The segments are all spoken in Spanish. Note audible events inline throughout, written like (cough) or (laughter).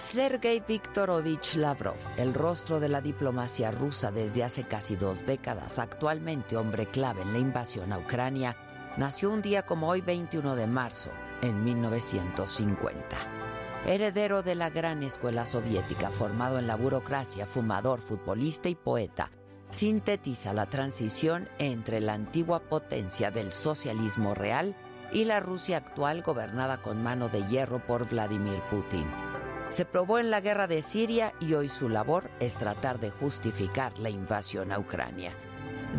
Sergei Viktorovich Lavrov, el rostro de la diplomacia rusa desde hace casi dos décadas, actualmente hombre clave en la invasión a Ucrania, nació un día como hoy 21 de marzo, en 1950. Heredero de la gran escuela soviética, formado en la burocracia, fumador, futbolista y poeta, sintetiza la transición entre la antigua potencia del socialismo real y la Rusia actual gobernada con mano de hierro por Vladimir Putin. Se probó en la guerra de Siria y hoy su labor es tratar de justificar la invasión a Ucrania.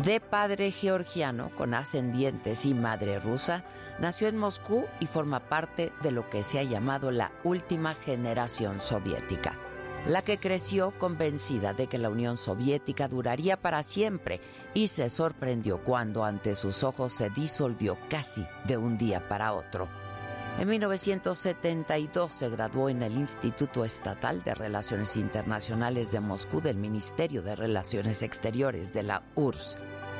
De padre georgiano con ascendientes y madre rusa, nació en Moscú y forma parte de lo que se ha llamado la última generación soviética, la que creció convencida de que la Unión Soviética duraría para siempre y se sorprendió cuando ante sus ojos se disolvió casi de un día para otro. En 1972 se graduó en el Instituto Estatal de Relaciones Internacionales de Moscú del Ministerio de Relaciones Exteriores de la URSS.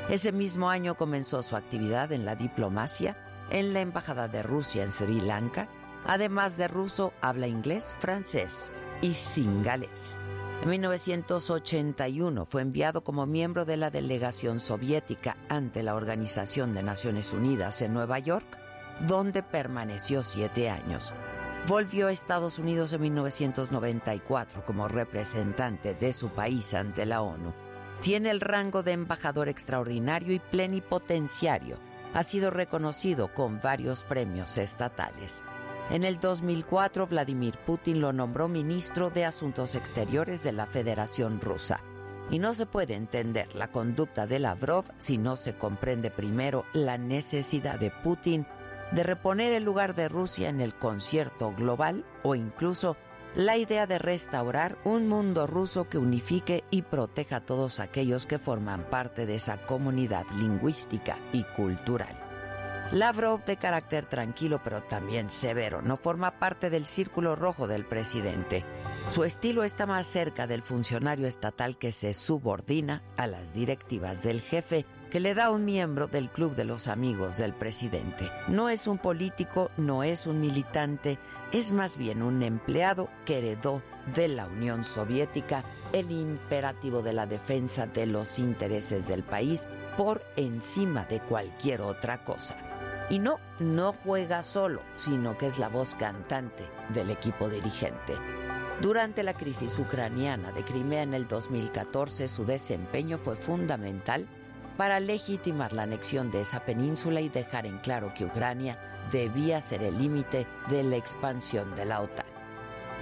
Ese mismo año comenzó su actividad en la diplomacia en la Embajada de Rusia en Sri Lanka. Además de ruso, habla inglés, francés y singalés. En 1981 fue enviado como miembro de la delegación soviética ante la Organización de Naciones Unidas en Nueva York donde permaneció siete años. Volvió a Estados Unidos en 1994 como representante de su país ante la ONU. Tiene el rango de embajador extraordinario y plenipotenciario. Ha sido reconocido con varios premios estatales. En el 2004, Vladimir Putin lo nombró ministro de Asuntos Exteriores de la Federación Rusa. Y no se puede entender la conducta de Lavrov si no se comprende primero la necesidad de Putin de reponer el lugar de Rusia en el concierto global o incluso la idea de restaurar un mundo ruso que unifique y proteja a todos aquellos que forman parte de esa comunidad lingüística y cultural. Lavrov, de carácter tranquilo pero también severo, no forma parte del círculo rojo del presidente. Su estilo está más cerca del funcionario estatal que se subordina a las directivas del jefe que le da un miembro del Club de los Amigos del presidente. No es un político, no es un militante, es más bien un empleado que heredó de la Unión Soviética el imperativo de la defensa de los intereses del país por encima de cualquier otra cosa. Y no, no juega solo, sino que es la voz cantante del equipo dirigente. Durante la crisis ucraniana de Crimea en el 2014, su desempeño fue fundamental para legitimar la anexión de esa península y dejar en claro que Ucrania debía ser el límite de la expansión de la OTAN.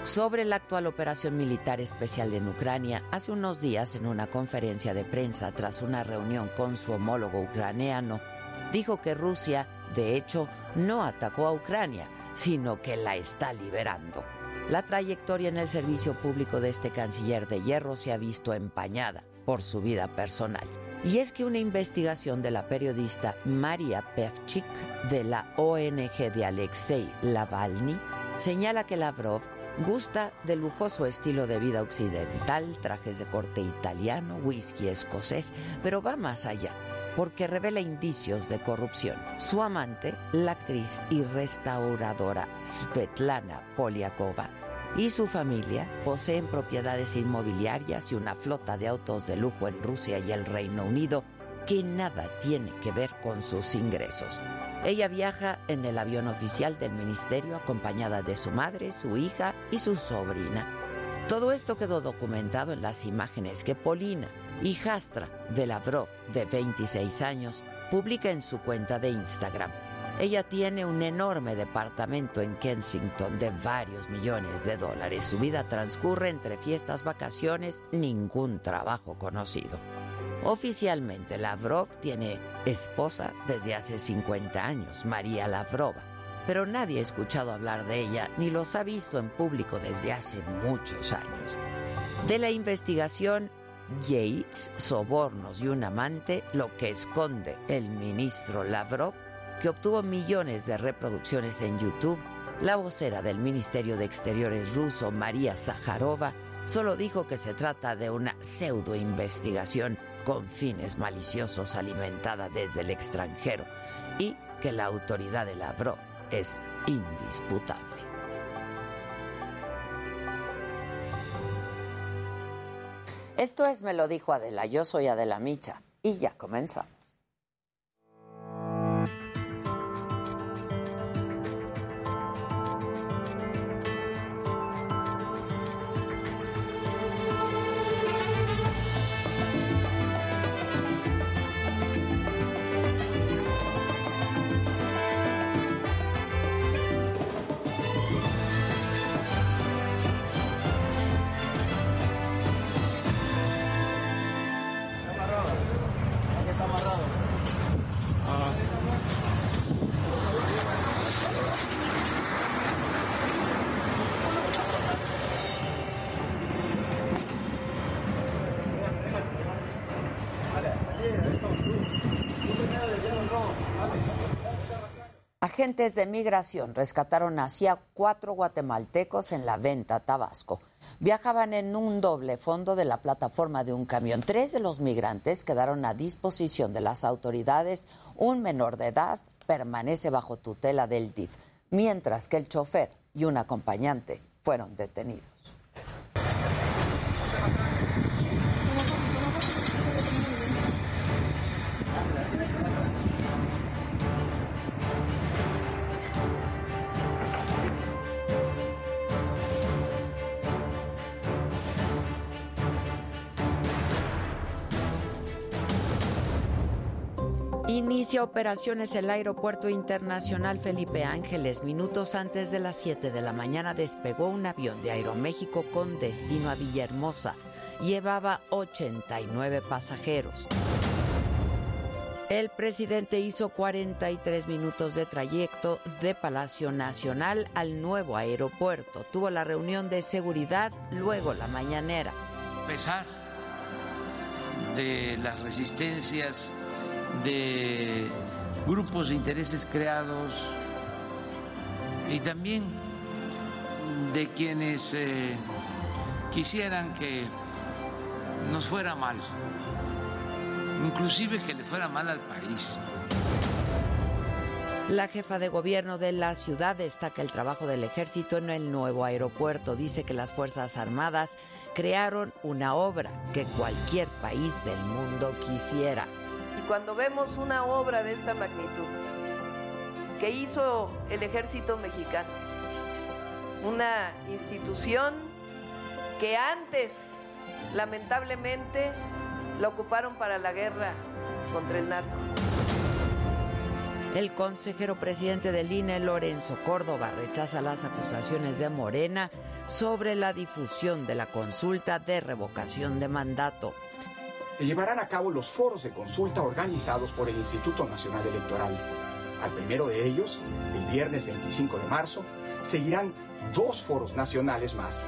Sobre la actual operación militar especial en Ucrania, hace unos días en una conferencia de prensa tras una reunión con su homólogo ucraniano, dijo que Rusia, de hecho, no atacó a Ucrania, sino que la está liberando. La trayectoria en el servicio público de este canciller de hierro se ha visto empañada por su vida personal. Y es que una investigación de la periodista María Pevchik de la ONG de Alexei Lavalny señala que Lavrov gusta del lujoso estilo de vida occidental, trajes de corte italiano, whisky escocés, pero va más allá porque revela indicios de corrupción. Su amante, la actriz y restauradora Svetlana Poliakova, y su familia poseen propiedades inmobiliarias y una flota de autos de lujo en Rusia y el Reino Unido que nada tiene que ver con sus ingresos. Ella viaja en el avión oficial del ministerio acompañada de su madre, su hija y su sobrina. Todo esto quedó documentado en las imágenes que Polina, hijastra de Lavrov, de 26 años, publica en su cuenta de Instagram. Ella tiene un enorme departamento en Kensington de varios millones de dólares. Su vida transcurre entre fiestas, vacaciones, ningún trabajo conocido. Oficialmente, Lavrov tiene esposa desde hace 50 años, María Lavrova, pero nadie ha escuchado hablar de ella ni los ha visto en público desde hace muchos años. De la investigación Yates, sobornos y un amante, lo que esconde el ministro Lavrov que obtuvo millones de reproducciones en YouTube, la vocera del Ministerio de Exteriores ruso, María Zaharova, solo dijo que se trata de una pseudo investigación con fines maliciosos alimentada desde el extranjero y que la autoridad de Lavrov es indisputable. Esto es Me lo dijo Adela, yo soy Adela Micha y ya comenzamos. Agentes de migración rescataron hacia cuatro guatemaltecos en la venta Tabasco. Viajaban en un doble fondo de la plataforma de un camión. Tres de los migrantes quedaron a disposición de las autoridades. Un menor de edad permanece bajo tutela del DIF, mientras que el chofer y un acompañante fueron detenidos. Inicia operaciones el Aeropuerto Internacional Felipe Ángeles. Minutos antes de las 7 de la mañana despegó un avión de Aeroméxico con destino a Villahermosa. Llevaba 89 pasajeros. El presidente hizo 43 minutos de trayecto de Palacio Nacional al nuevo aeropuerto. Tuvo la reunión de seguridad, luego la mañanera. A pesar de las resistencias de grupos de intereses creados y también de quienes eh, quisieran que nos fuera mal, inclusive que le fuera mal al país. La jefa de gobierno de la ciudad destaca el trabajo del ejército en el nuevo aeropuerto. Dice que las Fuerzas Armadas crearon una obra que cualquier país del mundo quisiera cuando vemos una obra de esta magnitud que hizo el ejército mexicano, una institución que antes, lamentablemente, lo ocuparon para la guerra contra el narco. El consejero presidente del INE, Lorenzo Córdoba, rechaza las acusaciones de Morena sobre la difusión de la consulta de revocación de mandato se llevarán a cabo los foros de consulta organizados por el Instituto Nacional Electoral. Al primero de ellos, el viernes 25 de marzo, seguirán dos foros nacionales más.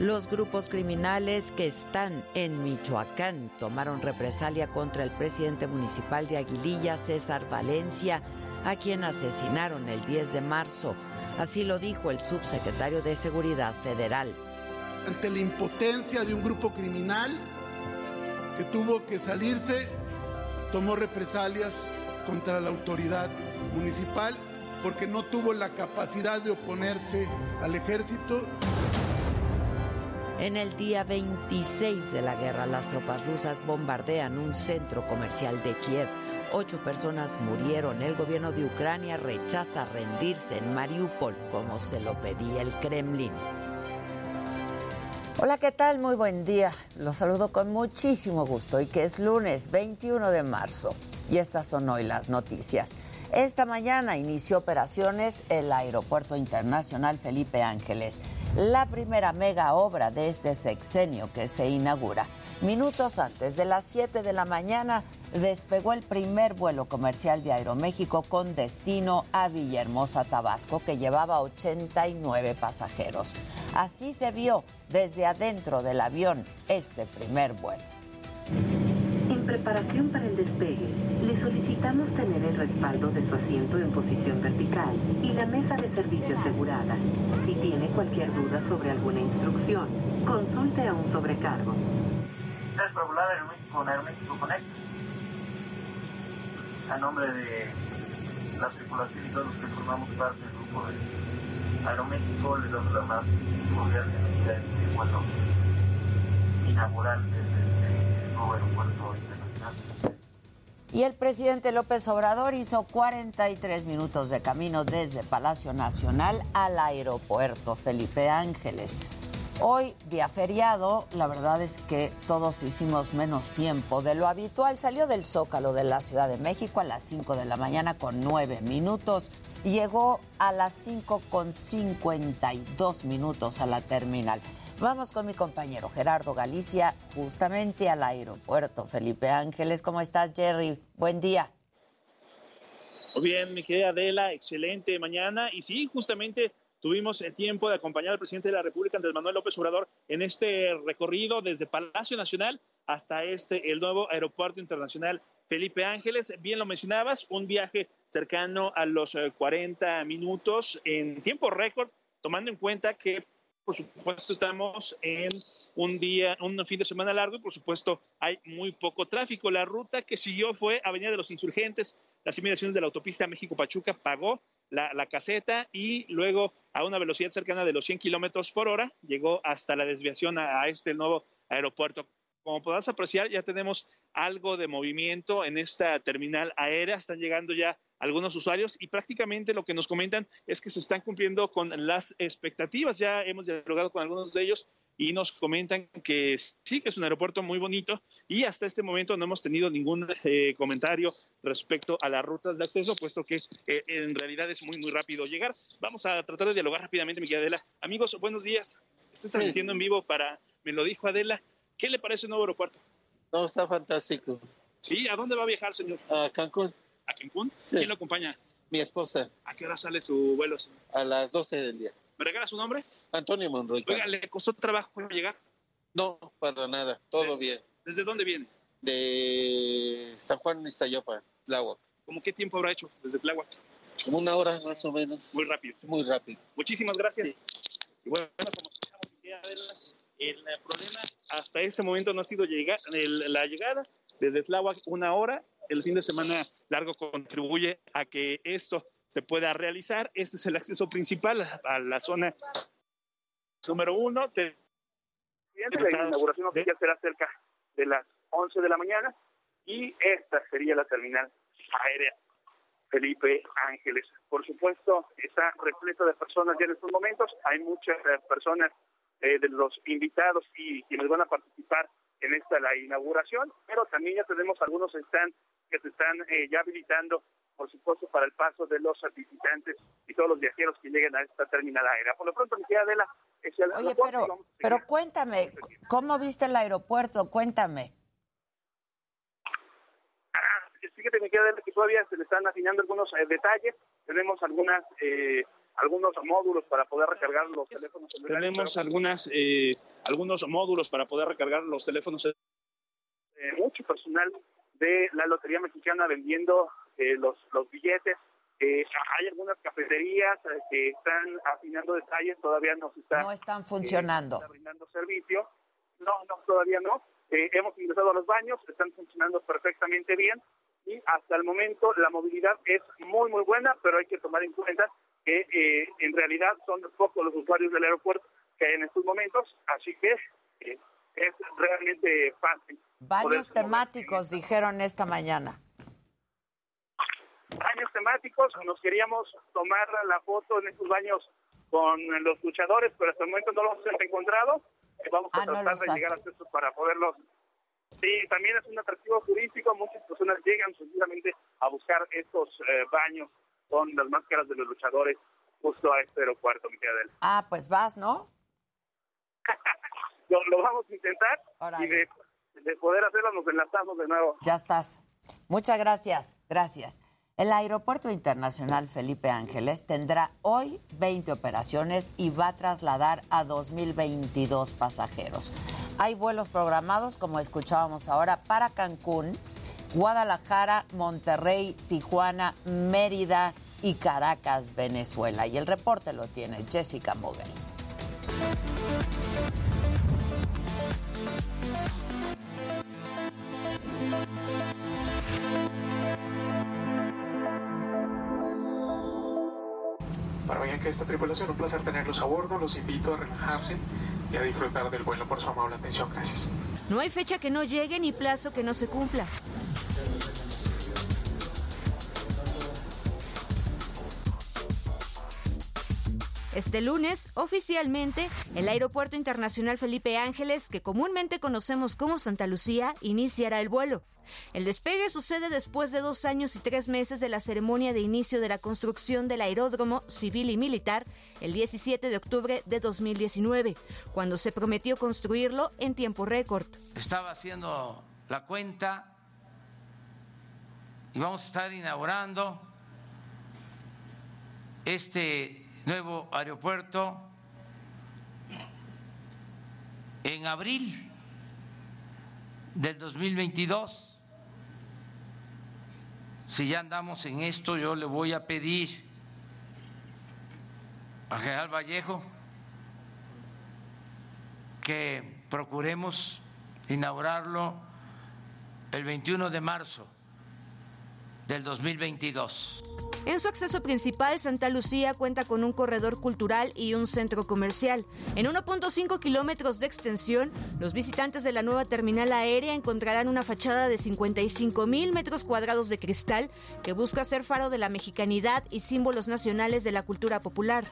Los grupos criminales que están en Michoacán tomaron represalia contra el presidente municipal de Aguililla, César Valencia, a quien asesinaron el 10 de marzo. Así lo dijo el subsecretario de Seguridad Federal ante la impotencia de un grupo criminal que tuvo que salirse, tomó represalias contra la autoridad municipal porque no tuvo la capacidad de oponerse al ejército. En el día 26 de la guerra, las tropas rusas bombardean un centro comercial de Kiev. Ocho personas murieron. El gobierno de Ucrania rechaza rendirse en Mariupol como se lo pedía el Kremlin. Hola, ¿qué tal? Muy buen día. Los saludo con muchísimo gusto y que es lunes 21 de marzo. Y estas son hoy las noticias. Esta mañana inició operaciones el Aeropuerto Internacional Felipe Ángeles, la primera mega obra de este sexenio que se inaugura. Minutos antes de las 7 de la mañana despegó el primer vuelo comercial de Aeroméxico con destino a Villahermosa, Tabasco, que llevaba 89 pasajeros. Así se vio desde adentro del avión este primer vuelo. En preparación para el despegue, le solicitamos tener el respaldo de su asiento en posición vertical y la mesa de servicio asegurada. Si tiene cualquier duda sobre alguna instrucción, consulte a un sobrecargo. Aeroméxico Connect a nombre de la tripulación y todos los que formamos parte del grupo de Aeroméxico, les damos la más cordial bienvenida a este vuelo inaugural del nuevo aeropuerto internacional. Y el presidente López Obrador hizo 43 minutos de camino desde Palacio Nacional al aeropuerto Felipe Ángeles. Hoy, día feriado, la verdad es que todos hicimos menos tiempo de lo habitual. Salió del Zócalo de la Ciudad de México a las 5 de la mañana con 9 minutos. Llegó a las 5 con 52 minutos a la terminal. Vamos con mi compañero Gerardo Galicia, justamente al aeropuerto Felipe Ángeles. ¿Cómo estás, Jerry? Buen día. Muy bien, mi querida Adela, excelente mañana. Y sí, justamente tuvimos el tiempo de acompañar al presidente de la República, Andrés Manuel López Obrador, en este recorrido desde Palacio Nacional hasta este, el nuevo Aeropuerto Internacional Felipe Ángeles. Bien lo mencionabas, un viaje cercano a los 40 eh, minutos en tiempo récord, tomando en cuenta que por supuesto estamos en un día, un fin de semana largo y por supuesto hay muy poco tráfico. La ruta que siguió fue Avenida de los Insurgentes, las inmediaciones de la autopista México-Pachuca pagó la, caseta y luego a una velocidad cercana de los 100 kilómetros por hora llegó hasta la desviación a, a este nuevo aeropuerto. Como podrás apreciar, ya tenemos algo de movimiento en esta terminal aérea. Están llegando ya algunos usuarios y prácticamente lo que nos comentan es que se están cumpliendo con las expectativas. Ya hemos dialogado con algunos de ellos y nos comentan que sí, que es un aeropuerto muy bonito y hasta este momento no hemos tenido ningún eh, comentario respecto a las rutas de acceso, puesto que eh, en realidad es muy, muy rápido llegar. Vamos a tratar de dialogar rápidamente, mi querida Adela. Amigos, buenos días. Estoy transmitiendo en vivo para, me lo dijo Adela, ¿qué le parece el nuevo aeropuerto? No, está fantástico. Sí, ¿a dónde va a viajar, señor? A Cancún. ¿A Cancún? Sí. ¿Quién lo acompaña? Mi esposa. ¿A qué hora sale su vuelo? señor? A las 12 del día. ¿Me regala su nombre? Antonio Monroy. Oiga, ¿le costó trabajo llegar? No, para nada. Todo ¿De- bien. ¿Desde dónde viene? De San Juan Iztayopa, Tláhuac. ¿Cómo qué tiempo habrá hecho desde Tláhuac? Como una hora más o menos. Muy rápido. Muy rápido. Muchísimas gracias. Y bueno, como escuchamos, el problema hasta este momento no ha sido llegar, el- la llegada desde Tláhuac una hora. El fin de semana largo contribuye a que esto se pueda realizar. Este es el acceso principal a- la zona número uno. Te- La inauguración oficial será cerca de las 11 de la mañana y esta sería la terminal aérea Felipe Ángeles. Por supuesto, está repleto de personas ya en estos momentos. Hay muchas eh, personas eh, de los invitados y quienes van a participar en esta la inauguración, pero también ya tenemos algunos stand que se están eh, ya habilitando, por supuesto, para el paso de los visitantes y todos los viajeros que lleguen a esta terminal aérea. Por lo pronto, mi querida Adela, es el Oye, pero, pero cuéntame, ¿cómo viste el aeropuerto? Cuéntame. Ah, fíjate, me queda que todavía se le están afinando algunos eh, detalles. Tenemos algunas eh, algunos módulos para poder recargar los teléfonos celulares. tenemos pero, algunas, eh, algunos módulos para poder recargar los teléfonos. eh, mucho personal de la Lotería Mexicana vendiendo eh, los, los billetes. Eh, hay algunas cafeterías eh, que están afinando detalles, todavía no se está No están funcionando. está brindando servicio. No, no, todavía no. Eh, hemos ingresado a los baños, están funcionando perfectamente bien y hasta el momento la movilidad es muy, muy buena, pero hay que tomar en cuenta que eh, en realidad son pocos los usuarios del aeropuerto que hay en estos momentos, así que eh, es realmente fácil. Mover. temáticos, dijeron esta mañana. Baños temáticos, nos queríamos tomar la foto en estos baños con los luchadores, pero hasta el momento no los hemos encontrado. Vamos a Ah, no tratar los de llegar a estos para poderlos. Sí, también es un atractivo turístico. Muchas personas llegan seguramente a buscar estos eh, baños con las máscaras de los luchadores justo a este aeropuerto, mi querida. Ah, pues vas, ¿no? (laughs) Lo, lo vamos a intentar y de, de poder hacerlo nos enlazamos de nuevo. Ya estás. Muchas gracias, gracias. El Aeropuerto Internacional Felipe Ángeles tendrá hoy 20 operaciones y va a trasladar a 2.022 pasajeros. Hay vuelos programados, como escuchábamos ahora, para Cancún, Guadalajara, Monterrey, Tijuana, Mérida y Caracas, Venezuela. Y el reporte lo tiene Jessica Mogel. Para vayan que esta tripulación. Un placer tenerlos a bordo. Los invito a relajarse y a disfrutar del vuelo por su amable atención. Gracias. No hay fecha que no llegue ni plazo que no se cumpla. Este lunes, oficialmente, el Aeropuerto Internacional Felipe Ángeles, que comúnmente conocemos como Santa Lucía, iniciará el vuelo. El despegue sucede después de dos años y tres meses de la ceremonia de inicio de la construcción del aeródromo civil y militar el 17 de octubre de 2019, cuando se prometió construirlo en tiempo récord. Estaba haciendo la cuenta y vamos a estar inaugurando este nuevo aeropuerto en abril del 2022. Si ya andamos en esto, yo le voy a pedir a General Vallejo que procuremos inaugurarlo el 21 de marzo del 2022. En su acceso principal, Santa Lucía cuenta con un corredor cultural y un centro comercial. En 1.5 kilómetros de extensión, los visitantes de la nueva terminal aérea encontrarán una fachada de 55 mil metros cuadrados de cristal que busca ser faro de la mexicanidad y símbolos nacionales de la cultura popular.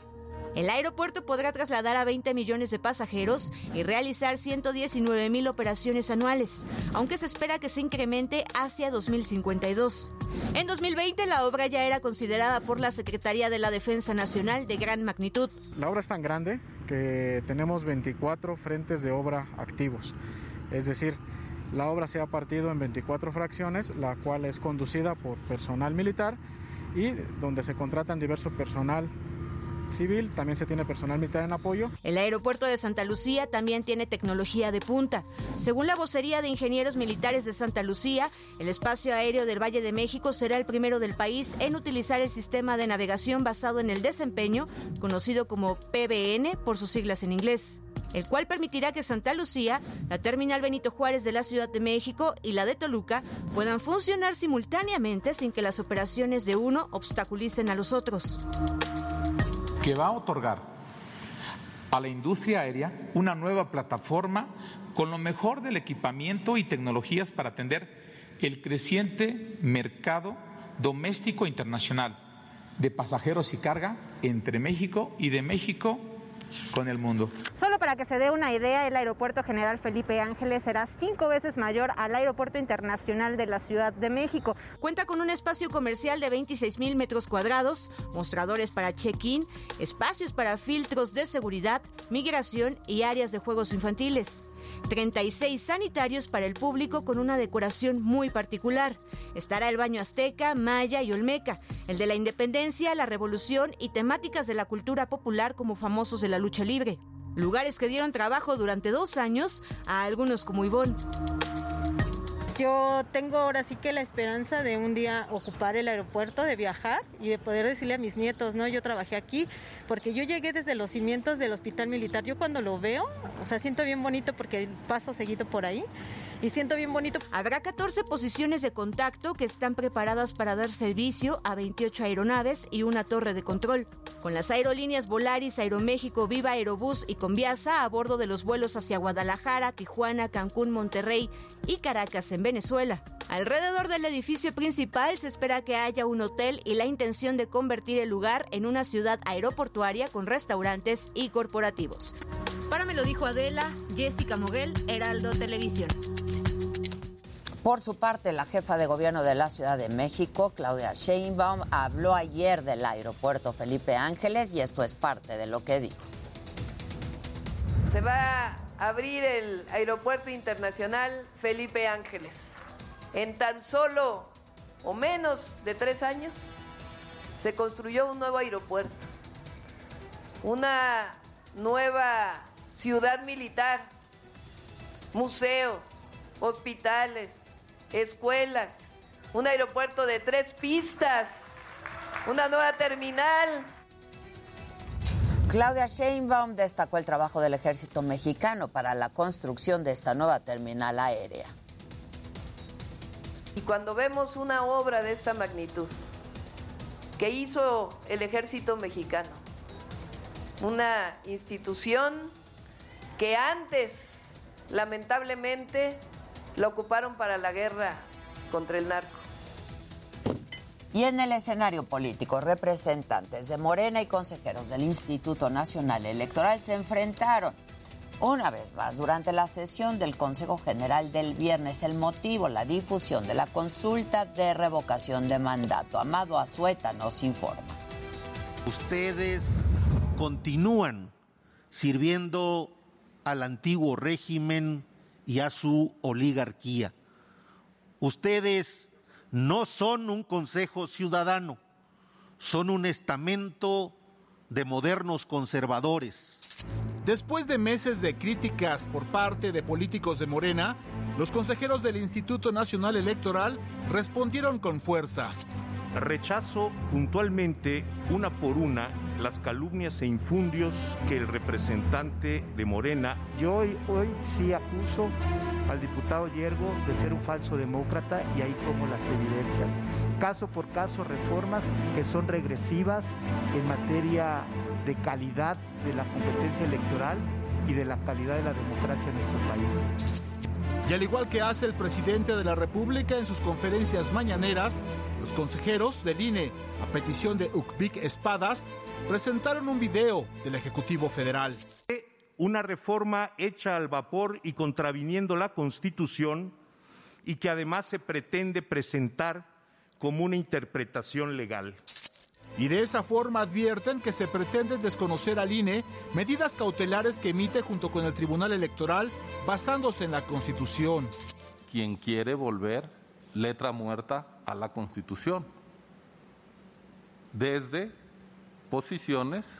El aeropuerto podrá trasladar a 20 millones de pasajeros y realizar 119 mil operaciones anuales, aunque se espera que se incremente hacia 2052. En 2020 la obra ya era considerada por la Secretaría de la Defensa Nacional de gran magnitud. La obra es tan grande que tenemos 24 frentes de obra activos, es decir, la obra se ha partido en 24 fracciones, la cual es conducida por personal militar y donde se contratan diverso personal civil, también se tiene personal militar en apoyo. El aeropuerto de Santa Lucía también tiene tecnología de punta. Según la vocería de ingenieros militares de Santa Lucía, el espacio aéreo del Valle de México será el primero del país en utilizar el sistema de navegación basado en el desempeño, conocido como PBN por sus siglas en inglés el cual permitirá que Santa Lucía, la terminal Benito Juárez de la Ciudad de México y la de Toluca puedan funcionar simultáneamente sin que las operaciones de uno obstaculicen a los otros que va a otorgar a la industria aérea una nueva plataforma con lo mejor del equipamiento y tecnologías para atender el creciente mercado doméstico e internacional de pasajeros y carga entre México y de México con el mundo. Solo para que se dé una idea, el Aeropuerto General Felipe Ángeles será cinco veces mayor al Aeropuerto Internacional de la Ciudad de México. Cuenta con un espacio comercial de 26 mil metros cuadrados, mostradores para check-in, espacios para filtros de seguridad, migración y áreas de juegos infantiles. 36 sanitarios para el público con una decoración muy particular. Estará el baño azteca, maya y olmeca, el de la independencia, la revolución y temáticas de la cultura popular como famosos de la lucha libre. Lugares que dieron trabajo durante dos años a algunos como Ivonne. Yo tengo ahora sí que la esperanza de un día ocupar el aeropuerto, de viajar y de poder decirle a mis nietos, ¿no? Yo trabajé aquí porque yo llegué desde los cimientos del hospital militar. Yo cuando lo veo, o sea, siento bien bonito porque paso seguido por ahí y siento bien bonito. Habrá 14 posiciones de contacto que están preparadas para dar servicio a 28 aeronaves y una torre de control. Con las aerolíneas Volaris, Aeroméxico, Viva Aerobús y Conviasa a bordo de los vuelos hacia Guadalajara, Tijuana, Cancún, Monterrey y Caracas en Venezuela. Alrededor del edificio principal se espera que haya un hotel y la intención de convertir el lugar en una ciudad aeroportuaria con restaurantes y corporativos. Para me lo dijo Adela, Jessica Moguel, Heraldo Televisión. Por su parte, la jefa de gobierno de la Ciudad de México, Claudia Sheinbaum, habló ayer del aeropuerto Felipe Ángeles y esto es parte de lo que dijo. Se va a abrir el aeropuerto internacional Felipe Ángeles. En tan solo o menos de tres años se construyó un nuevo aeropuerto, una nueva ciudad militar, museo, hospitales, escuelas, un aeropuerto de tres pistas, una nueva terminal. Claudia Sheinbaum destacó el trabajo del ejército mexicano para la construcción de esta nueva terminal aérea. Y cuando vemos una obra de esta magnitud que hizo el ejército mexicano, una institución que antes, lamentablemente, la ocuparon para la guerra contra el narco. Y en el escenario político, representantes de Morena y consejeros del Instituto Nacional Electoral se enfrentaron una vez más durante la sesión del Consejo General del viernes. El motivo, la difusión de la consulta de revocación de mandato. Amado Azueta nos informa. Ustedes continúan sirviendo al antiguo régimen y a su oligarquía. Ustedes no son un consejo ciudadano, son un estamento de modernos conservadores. Después de meses de críticas por parte de políticos de Morena, los consejeros del Instituto Nacional Electoral respondieron con fuerza. Rechazo puntualmente, una por una, las calumnias e infundios que el representante de Morena. Yo hoy, hoy sí acuso al diputado Yergo de ser un falso demócrata y ahí pongo las evidencias. Caso por caso, reformas que son regresivas en materia de calidad de la competencia electoral y de la calidad de la democracia en nuestro país. Y al igual que hace el presidente de la República en sus conferencias mañaneras, los consejeros del INE, a petición de Ukbik Espadas, presentaron un video del Ejecutivo Federal. Una reforma hecha al vapor y contraviniendo la Constitución y que además se pretende presentar como una interpretación legal. Y de esa forma advierten que se pretende desconocer al INE medidas cautelares que emite junto con el Tribunal Electoral basándose en la Constitución. Quien quiere volver letra muerta a la Constitución desde posiciones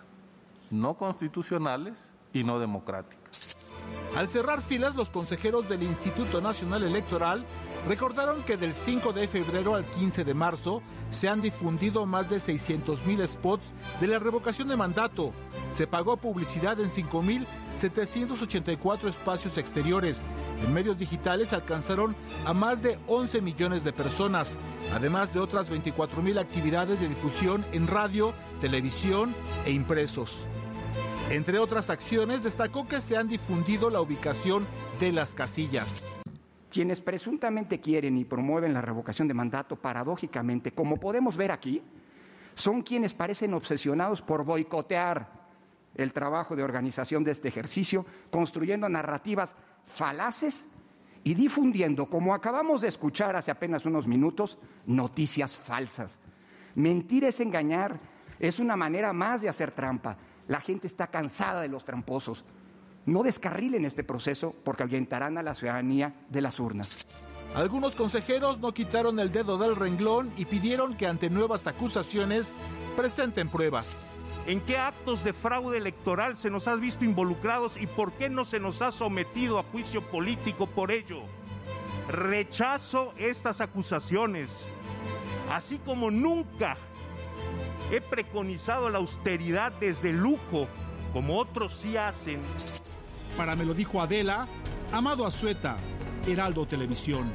no constitucionales y no democráticas. Al cerrar filas, los consejeros del Instituto Nacional Electoral recordaron que del 5 de febrero al 15 de marzo se han difundido más de 600 mil spots de la revocación de mandato. Se pagó publicidad en 5.784 espacios exteriores. En medios digitales alcanzaron a más de 11 millones de personas, además de otras 24 mil actividades de difusión en radio, televisión e impresos. Entre otras acciones, destacó que se han difundido la ubicación de las casillas. Quienes presuntamente quieren y promueven la revocación de mandato, paradójicamente, como podemos ver aquí, son quienes parecen obsesionados por boicotear el trabajo de organización de este ejercicio, construyendo narrativas falaces y difundiendo, como acabamos de escuchar hace apenas unos minutos, noticias falsas. Mentir es engañar, es una manera más de hacer trampa. La gente está cansada de los tramposos. No descarrilen este proceso porque ahuyentarán a la ciudadanía de las urnas. Algunos consejeros no quitaron el dedo del renglón y pidieron que ante nuevas acusaciones presenten pruebas. ¿En qué actos de fraude electoral se nos ha visto involucrados y por qué no se nos ha sometido a juicio político por ello? Rechazo estas acusaciones, así como nunca He preconizado la austeridad desde el lujo, como otros sí hacen. Para me lo dijo Adela, Amado Azueta, Heraldo Televisión.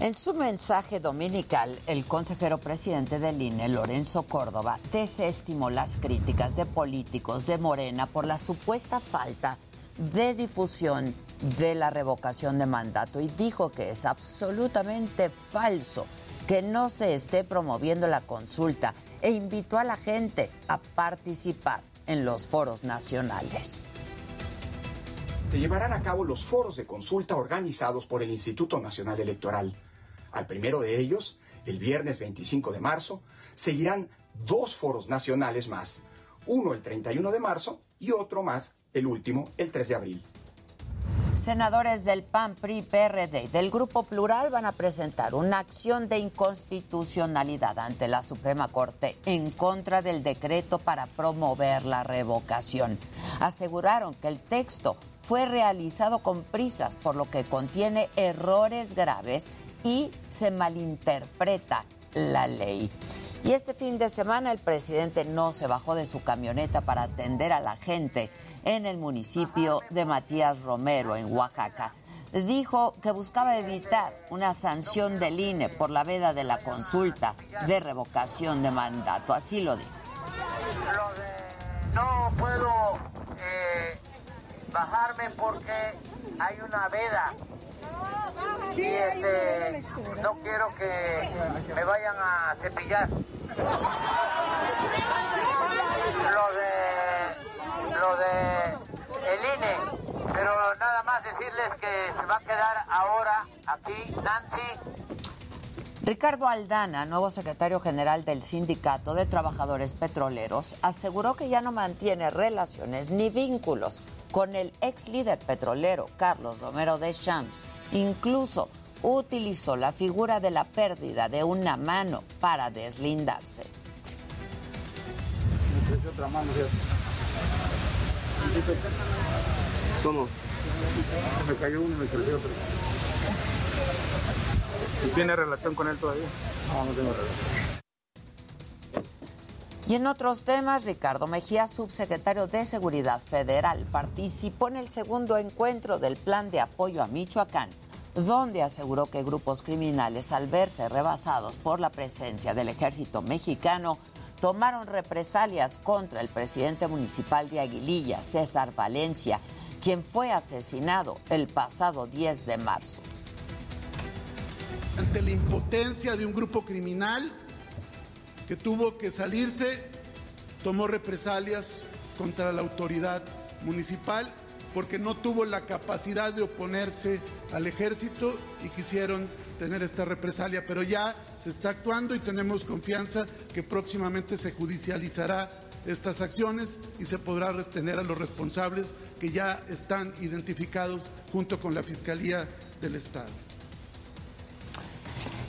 En su mensaje dominical, el consejero presidente del INE, Lorenzo Córdoba, desestimó las críticas de políticos de Morena por la supuesta falta de difusión de la revocación de mandato y dijo que es absolutamente falso que no se esté promoviendo la consulta e invitó a la gente a participar en los foros nacionales. Se llevarán a cabo los foros de consulta organizados por el Instituto Nacional Electoral. Al primero de ellos, el viernes 25 de marzo, seguirán dos foros nacionales más, uno el 31 de marzo y otro más, el último, el 3 de abril. Senadores del PAN, PRI, PRD del Grupo Plural van a presentar una acción de inconstitucionalidad ante la Suprema Corte en contra del decreto para promover la revocación. Aseguraron que el texto fue realizado con prisas, por lo que contiene errores graves y se malinterpreta la ley. Y este fin de semana el presidente no se bajó de su camioneta para atender a la gente en el municipio de Matías Romero, en Oaxaca. Dijo que buscaba evitar una sanción del INE por la veda de la consulta de revocación de mandato. Así lo dijo. Lo de no puedo eh, bajarme porque hay una veda y este, no quiero que me vayan a cepillar. Lo de, lo de el INE, pero nada más decirles que se va a quedar ahora aquí Nancy Ricardo Aldana, nuevo secretario general del Sindicato de Trabajadores Petroleros, aseguró que ya no mantiene relaciones ni vínculos con el ex líder petrolero Carlos Romero de Champs. Incluso utilizó la figura de la pérdida de una mano para deslindarse. ¿Cómo? Me cayó uno y me creció otro. ¿Tiene relación con él todavía? No, no tengo relación. Y en otros temas, Ricardo Mejía, subsecretario de Seguridad Federal, participó en el segundo encuentro del Plan de Apoyo a Michoacán, donde aseguró que grupos criminales, al verse rebasados por la presencia del ejército mexicano, tomaron represalias contra el presidente municipal de Aguililla, César Valencia, quien fue asesinado el pasado 10 de marzo. Ante la impotencia de un grupo criminal que tuvo que salirse, tomó represalias contra la autoridad municipal porque no tuvo la capacidad de oponerse al ejército y quisieron tener esta represalia, pero ya se está actuando y tenemos confianza que próximamente se judicializará estas acciones y se podrá retener a los responsables que ya están identificados junto con la Fiscalía del Estado.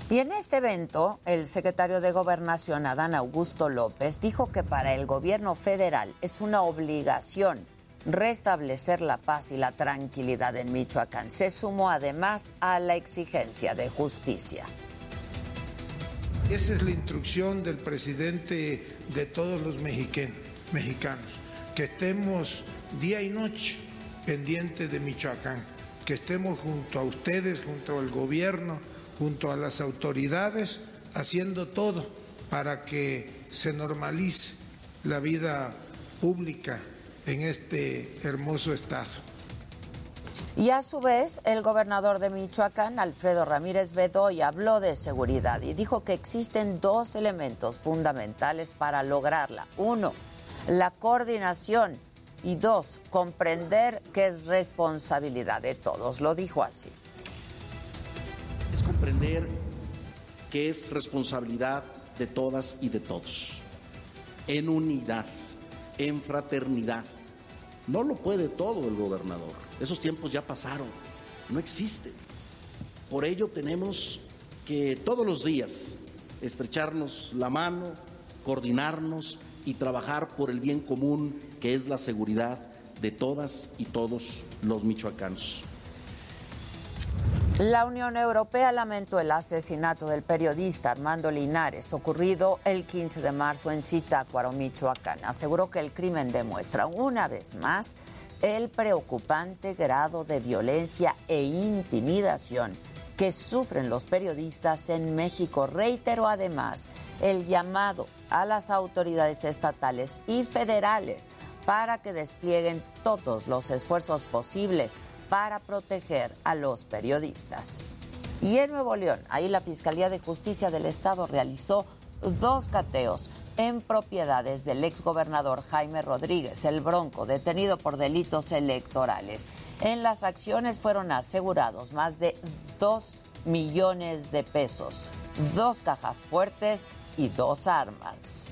Y en este evento, el secretario de Gobernación, Adán Augusto López, dijo que para el gobierno federal es una obligación restablecer la paz y la tranquilidad en Michoacán. Se sumó además a la exigencia de justicia. Esa es la instrucción del presidente de todos los mexicanos, que estemos día y noche pendientes de Michoacán, que estemos junto a ustedes, junto al gobierno, junto a las autoridades, haciendo todo para que se normalice la vida pública en este hermoso estado. Y a su vez, el gobernador de Michoacán, Alfredo Ramírez Bedoy, habló de seguridad y dijo que existen dos elementos fundamentales para lograrla. Uno, la coordinación y dos, comprender que es responsabilidad de todos. Lo dijo así. Es comprender que es responsabilidad de todas y de todos. En unidad, en fraternidad. No lo puede todo el gobernador. Esos tiempos ya pasaron. No existen. Por ello tenemos que todos los días estrecharnos la mano, coordinarnos y trabajar por el bien común que es la seguridad de todas y todos los michoacanos. La Unión Europea lamentó el asesinato del periodista Armando Linares, ocurrido el 15 de marzo en Zitácuaro, Michoacán. Aseguró que el crimen demuestra una vez más el preocupante grado de violencia e intimidación que sufren los periodistas en México. Reiteró además el llamado a las autoridades estatales y federales para que desplieguen todos los esfuerzos posibles para proteger a los periodistas. Y en Nuevo León, ahí la Fiscalía de Justicia del Estado realizó dos cateos en propiedades del exgobernador Jaime Rodríguez, el Bronco, detenido por delitos electorales. En las acciones fueron asegurados más de dos millones de pesos, dos cajas fuertes y dos armas.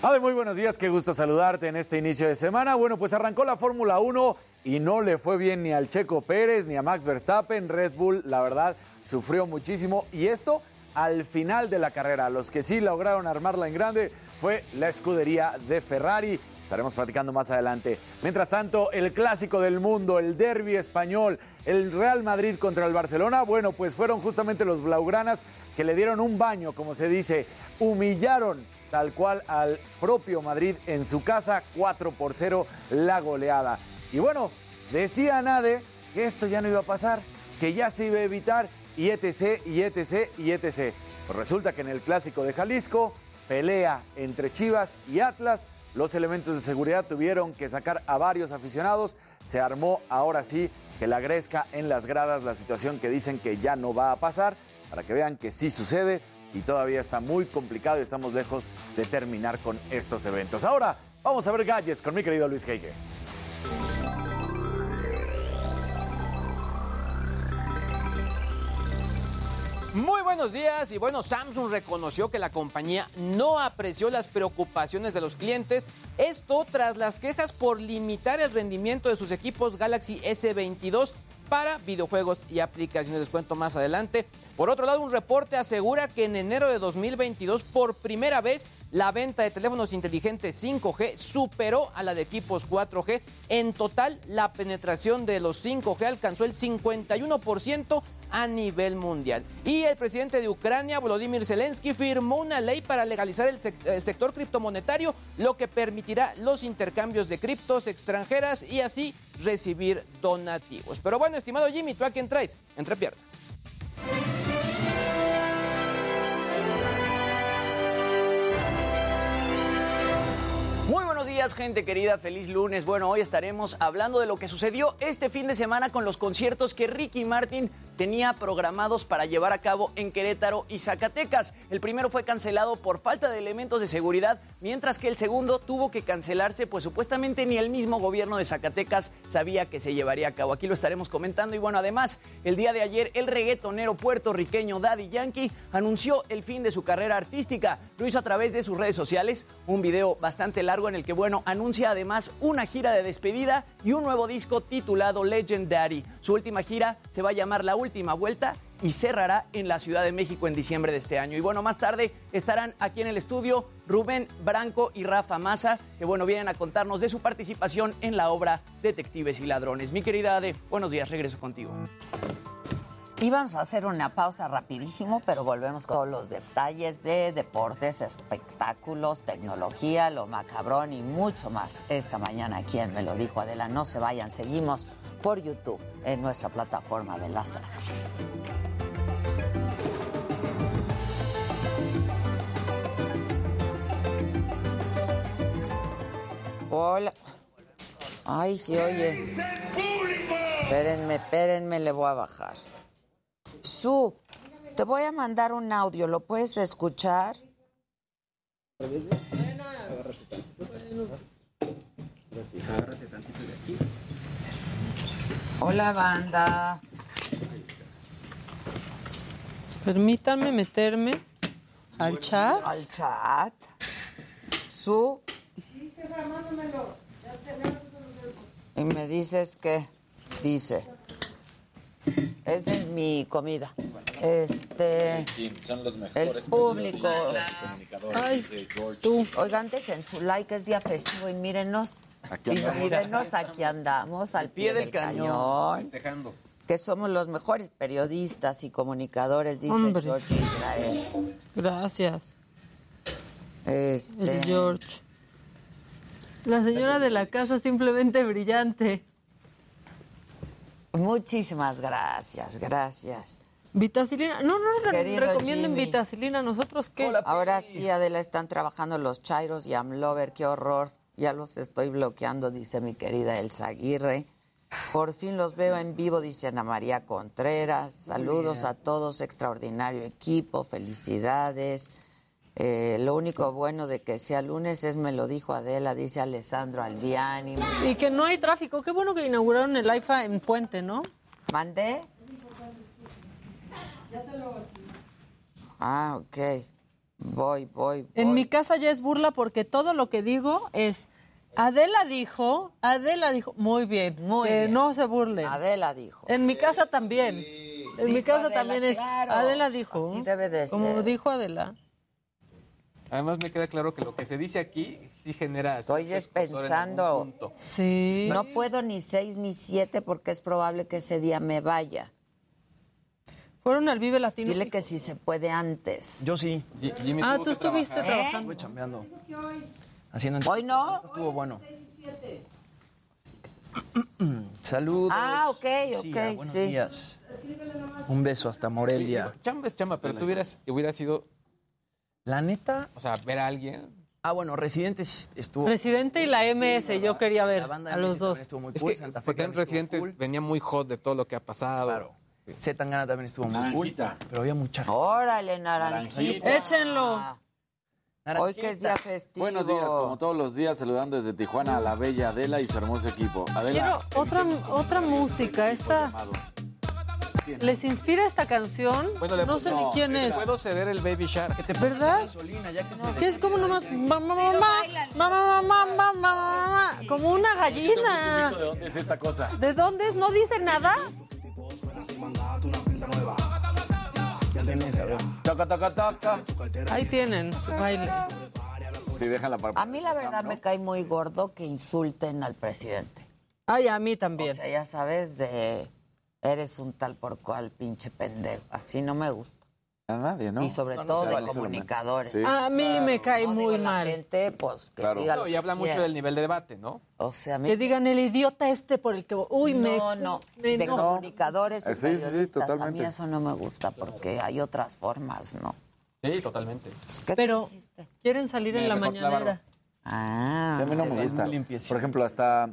Ade, muy buenos días, qué gusto saludarte en este inicio de semana. Bueno, pues arrancó la Fórmula 1 y no le fue bien ni al Checo Pérez ni a Max Verstappen. Red Bull, la verdad, sufrió muchísimo y esto al final de la carrera. Los que sí lograron armarla en grande fue la escudería de Ferrari. Estaremos platicando más adelante. Mientras tanto, el clásico del mundo, el derby español, el Real Madrid contra el Barcelona, bueno, pues fueron justamente los blaugranas que le dieron un baño, como se dice, humillaron tal cual al propio Madrid en su casa, 4 por 0 la goleada. Y bueno, decía Nade que esto ya no iba a pasar, que ya se iba a evitar y etc, y etc, y etc. Pues resulta que en el clásico de Jalisco, pelea entre Chivas y Atlas, los elementos de seguridad tuvieron que sacar a varios aficionados. Se armó ahora sí que la gresca en las gradas, la situación que dicen que ya no va a pasar, para que vean que sí sucede y todavía está muy complicado y estamos lejos de terminar con estos eventos. Ahora vamos a ver gadgets con mi querido Luis Keike. Muy buenos días y bueno, Samsung reconoció que la compañía no apreció las preocupaciones de los clientes, esto tras las quejas por limitar el rendimiento de sus equipos Galaxy S22 para videojuegos y aplicaciones. Les cuento más adelante. Por otro lado, un reporte asegura que en enero de 2022, por primera vez, la venta de teléfonos inteligentes 5G superó a la de equipos 4G. En total, la penetración de los 5G alcanzó el 51% a nivel mundial. Y el presidente de Ucrania, Volodymyr Zelensky, firmó una ley para legalizar el, sec- el sector criptomonetario, lo que permitirá los intercambios de criptos extranjeras y así recibir donativos. Pero bueno, estimado Jimmy, ¿tú a quién traes? Entre piernas. Muy gente querida. Feliz lunes. Bueno, hoy estaremos hablando de lo que sucedió este fin de semana con los conciertos que Ricky Martin tenía programados para llevar a cabo en Querétaro y Zacatecas. El primero fue cancelado por falta de elementos de seguridad, mientras que el segundo tuvo que cancelarse, pues supuestamente ni el mismo gobierno de Zacatecas sabía que se llevaría a cabo. Aquí lo estaremos comentando. Y bueno, además, el día de ayer, el reggaetonero puertorriqueño Daddy Yankee anunció el fin de su carrera artística. Lo hizo a través de sus redes sociales, un video bastante largo en el que, bueno, anuncia además una gira de despedida y un nuevo disco titulado Legendary. Su última gira se va a llamar La Última Vuelta y cerrará en la Ciudad de México en diciembre de este año. Y bueno, más tarde estarán aquí en el estudio Rubén Branco y Rafa Massa, que bueno, vienen a contarnos de su participación en la obra Detectives y Ladrones. Mi querida Ade, buenos días, regreso contigo. Y vamos a hacer una pausa rapidísimo, pero volvemos con todos los detalles de deportes, espectáculos, tecnología, lo macabrón y mucho más esta mañana. Quien me lo dijo, Adela, no se vayan, seguimos por YouTube en nuestra plataforma de la saga. Hola. Ay, sí, oye. Espérenme, espérenme, le voy a bajar. Su, te voy a mandar un audio, ¿lo puedes escuchar? Hola, banda. Permítanme meterme al chat. Al chat. Su. Y me dices que dice. (laughs) Es de mi comida. Este. Son los El mejores público. comunicadores, Ay, dice George. tú. Oigan, dejen su like, es día festivo y mírenos. Aquí y mírenos, aquí andamos, al pie, del, cañón. Festejando. Que somos los mejores periodistas y comunicadores, dice Hombre. George Israel. Gracias. Este. El George. La señora de la casa simplemente brillante. Muchísimas gracias, gracias. Vitacilina. No, no, Querido recomienden Jimmy. vitacilina. ¿Nosotros qué? Ahora sí, Adela, están trabajando los Chairos y Amlover, qué horror. Ya los estoy bloqueando, dice mi querida Elsa Aguirre. Por fin los veo en vivo, dice Ana María Contreras. Saludos a todos, extraordinario equipo, felicidades. Eh, lo único bueno de que sea lunes es, me lo dijo Adela, dice Alessandro Albiani. Y que no hay tráfico. Qué bueno que inauguraron el IFA en Puente, ¿no? ¿Mandé? Ah, ok. Voy, voy, voy. En mi casa ya es burla porque todo lo que digo es Adela dijo, Adela dijo, muy bien, que bien. no se burlen. Adela dijo. En mi casa también. En mi casa Adela, también es claro. Adela dijo. Así debe de Como dijo Adela. Además me queda claro que lo que se dice aquí sí genera... Estoy es pensando. punto. Sí. No puedo ni seis ni siete porque es probable que ese día me vaya. Fueron al Vive Latino. Dile que si se puede antes. Yo sí. Ah, tú estuviste ¿Eh? trabajando. Estuve chambeando. Haciendo Hoy no. Estuvo bueno. (clears throat) Saludos. Ah, ok, Sí, ok, ah, buenos sí. días. Un beso hasta Morelia. Chamba es chamba, pero tú hubieras, hubiera sido. La neta. O sea, ver a alguien. Ah, bueno, Residentes estuvo. Presidente y la MS, yo quería ver banda a MS los también dos. estuvo muy Es cool. que Santa Fe también Residentes venía muy hot de todo lo que ha pasado. Claro. Z Tangana también estuvo muy cool. Pero había mucha gente. Órale, naranjita. Échenlo. Hoy que es día festivo. Buenos días, como todos los días, saludando desde Tijuana a la bella Adela y su hermoso equipo. Adela, Quiero otra, otra música. Esta, ¿Les inspira esta canción? Bueno, le no sé ni no, quién es. puedo ceder el Baby Shark. ¿Verdad? Que es como nomás... Mamá, mamá, mamá, mamá, mamá, mamá, como una gallina. ¿De dónde es esta cosa? ¿De dónde es? ¿No dice nada? Toca, toca, toca. Ahí tienen su baile. Sí, déjala para... A mí la verdad me cae muy gordo que insulten al presidente. Ay, a mí también. O sea, ya sabes, de eres un tal por cual, pinche pendejo. Así no me gusta. A nadie, ¿no? Y sobre No, no todo de vale. comunicadores. Sí. A mí me cae No, muy digo, la mal. gente, pues, que Claro. diga No, lo y que habla mucho quiera. del nivel de debate, ¿no? O sea, a mí- Que digan el idiota este por el que... Uy, me... no, no, me de comunicadores y Eh, sí, sí, sí, periodistas. A mí totalmente. eso no me gusta porque hay otras formas, ¿no? Sí, totalmente. ¿Qué Pero te hiciste? quieren salir Me en la la mañanera. Ah, Sí, a mí no me gusta. Por ejemplo, hasta,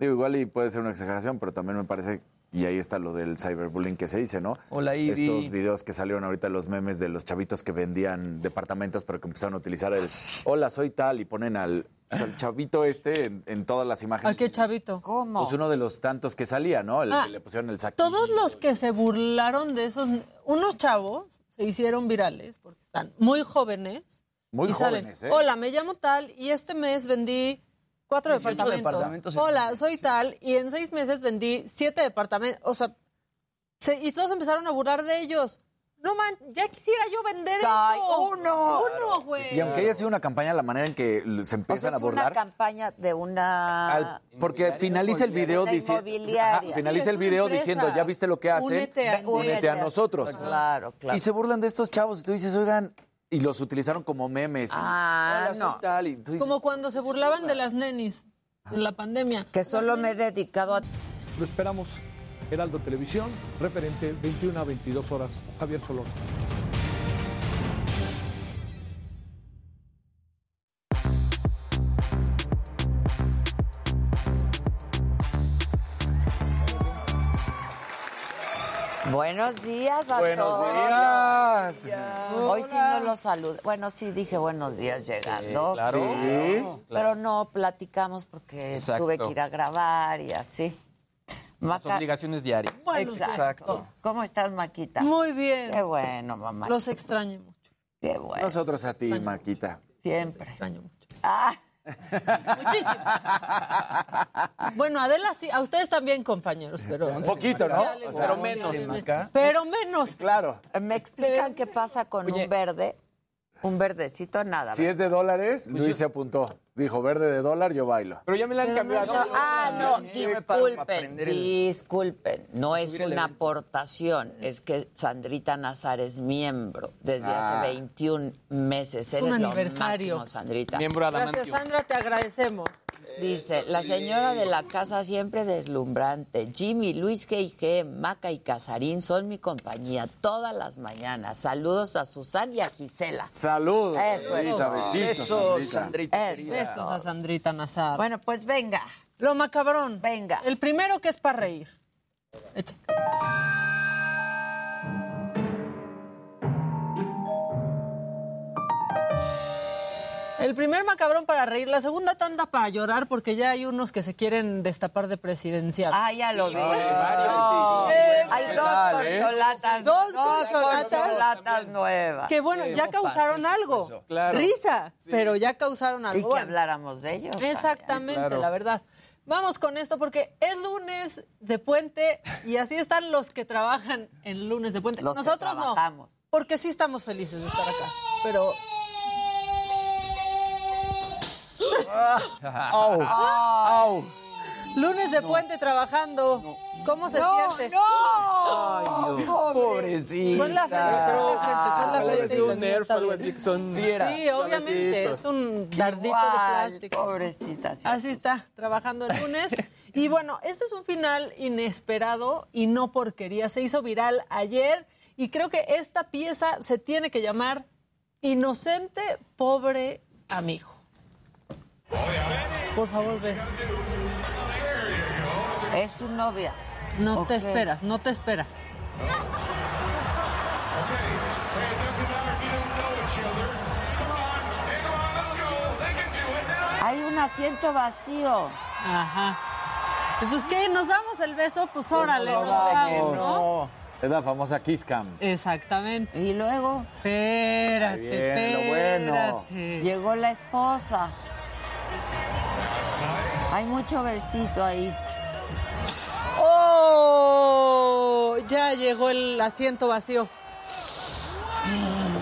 digo, igual y puede ser una exageración, pero también me parece, y ahí está lo del cyberbullying que se dice, ¿no? Hola, Ivy. Estos videos que salieron ahorita, los memes de los chavitos que vendían departamentos, pero que empezaron a utilizar el hola, soy tal, y ponen al, o sea, al chavito este en, en todas las ¿A imágenes. qué chavito? ¿Cómo? Pues uno de los tantos que salía, ¿no? El Ah, que le pusieron el saco. Todos los que se burlaron de esos... Unos chavos se hicieron virales porque están muy jóvenes. Muy y salen, jóvenes, ¿eh? Hola, me llamo tal y este mes vendí cuatro 18 departamentos. departamentos en Hola, soy sí. tal y en seis meses vendí siete departamentos. O sea, se- y todos empezaron a burlar de ellos. No man, ya quisiera yo vender Ay, eso. uno. Uno, güey. Y aunque haya sido una campaña, la manera en que se O sea, empiezan a es una abordar. campaña de una... al- porque finaliza el video diciendo. Finaliza Sí, el video empresa. diciendo, ya viste lo que hacen. Únete a- únete a nosotros. Claro, claro. Y se burlan de estos chavos y tú dices, oigan, y los utilizaron como memes. y, Ah, "Hola, soy no. tal", y dices, Como cuando se burlaban de las nenis en la pandemia. Que solo me he dedicado a... Lo esperamos. Heraldo Televisión, referente 21 a 22 horas. Javier Solórzano. Buenos días a Buenos todos. días. Hoy sí no los saludé. Bueno, sí dije buenos días llegando. claro. Sí. Pero no platicamos porque Exacto. tuve que ir a grabar y así. Las Maca- obligaciones diarias. Bueno, Exacto. ¿Cómo estás, Maquita? Muy bien. Qué bueno, mamá. Los extraño mucho. Qué bueno. Nosotros a ti, Maquita. Siempre. Extraño mucho. Ah, Muchísimo. Bueno, Adela sí, a ustedes también, compañeros, pero. Un poquito, ¿no? O sea, pero menos. Pero menos. Claro. ¿Me explican qué pasa con un verde? Un verdecito, nada. Si es de dólares, Luis se apuntó. Dijo, verde de dólar, yo bailo. Pero ya me la han cambiado. No, ah, no, disculpen, disculpen. No es una aportación, es que Sandrita Nazar es miembro desde Ah. hace 21 meses. Es Eres un lo aniversario. máximo, Sandrita. Miembro Gracias. Sandra, te agradecemos. Dice, la señora de la casa siempre deslumbrante. Jimmy, Luis G.I.G., Maca y Casarín son mi compañía todas las mañanas. Saludos a Susan y a Gisela. Saludos. Eso es besitos, Besos, Sandrita. Eso Besos a Sandrita Nazar. Bueno, pues venga. Lo macabrón. Venga. El primero que es para reír. Echa. El primer macabrón para reír, la segunda tanda para llorar porque ya hay unos que se quieren destapar de presidencial. Ah, ya lo vi. No. Hay dos eh? corcholatas. Dos corcholatas. nuevas. Que bueno, ya causaron algo. Claro. Risa, pero ya causaron algo. Y que habláramos de ellos. Exactamente, Claro. la verdad. Vamos con esto porque es lunes de puente y así están los que trabajan en lunes de puente. Los que Nosotros no, porque sí estamos felices de estar acá. Pero Au. Au. lunes de puente trabajando, ¿cómo se No, siente? no. Pobrecita. La frente, pon la frente, y un nerf, algo así que son. Sí, era. Sí, obviamente, es un dardito de plástico. Pobrecita. sí. Así está, trabajando el lunes. (laughs) Y bueno, este es un final inesperado y no porquería. Se hizo viral ayer y creo que esta pieza se tiene que llamar Inocente, pobre amigo. Por favor, ves. Es su novia. No te esperas, no te espera. Hay un asiento vacío. Ajá. Pues qué, nos damos el beso, pues órale, Lo no, damos. ¿no? Es la famosa Kiss Cam. Exactamente. Y luego Espérate, Bien, lo bueno. espérate. llegó la esposa. Hay mucho besito ahí. ¡Oh! Ya llegó el asiento vacío.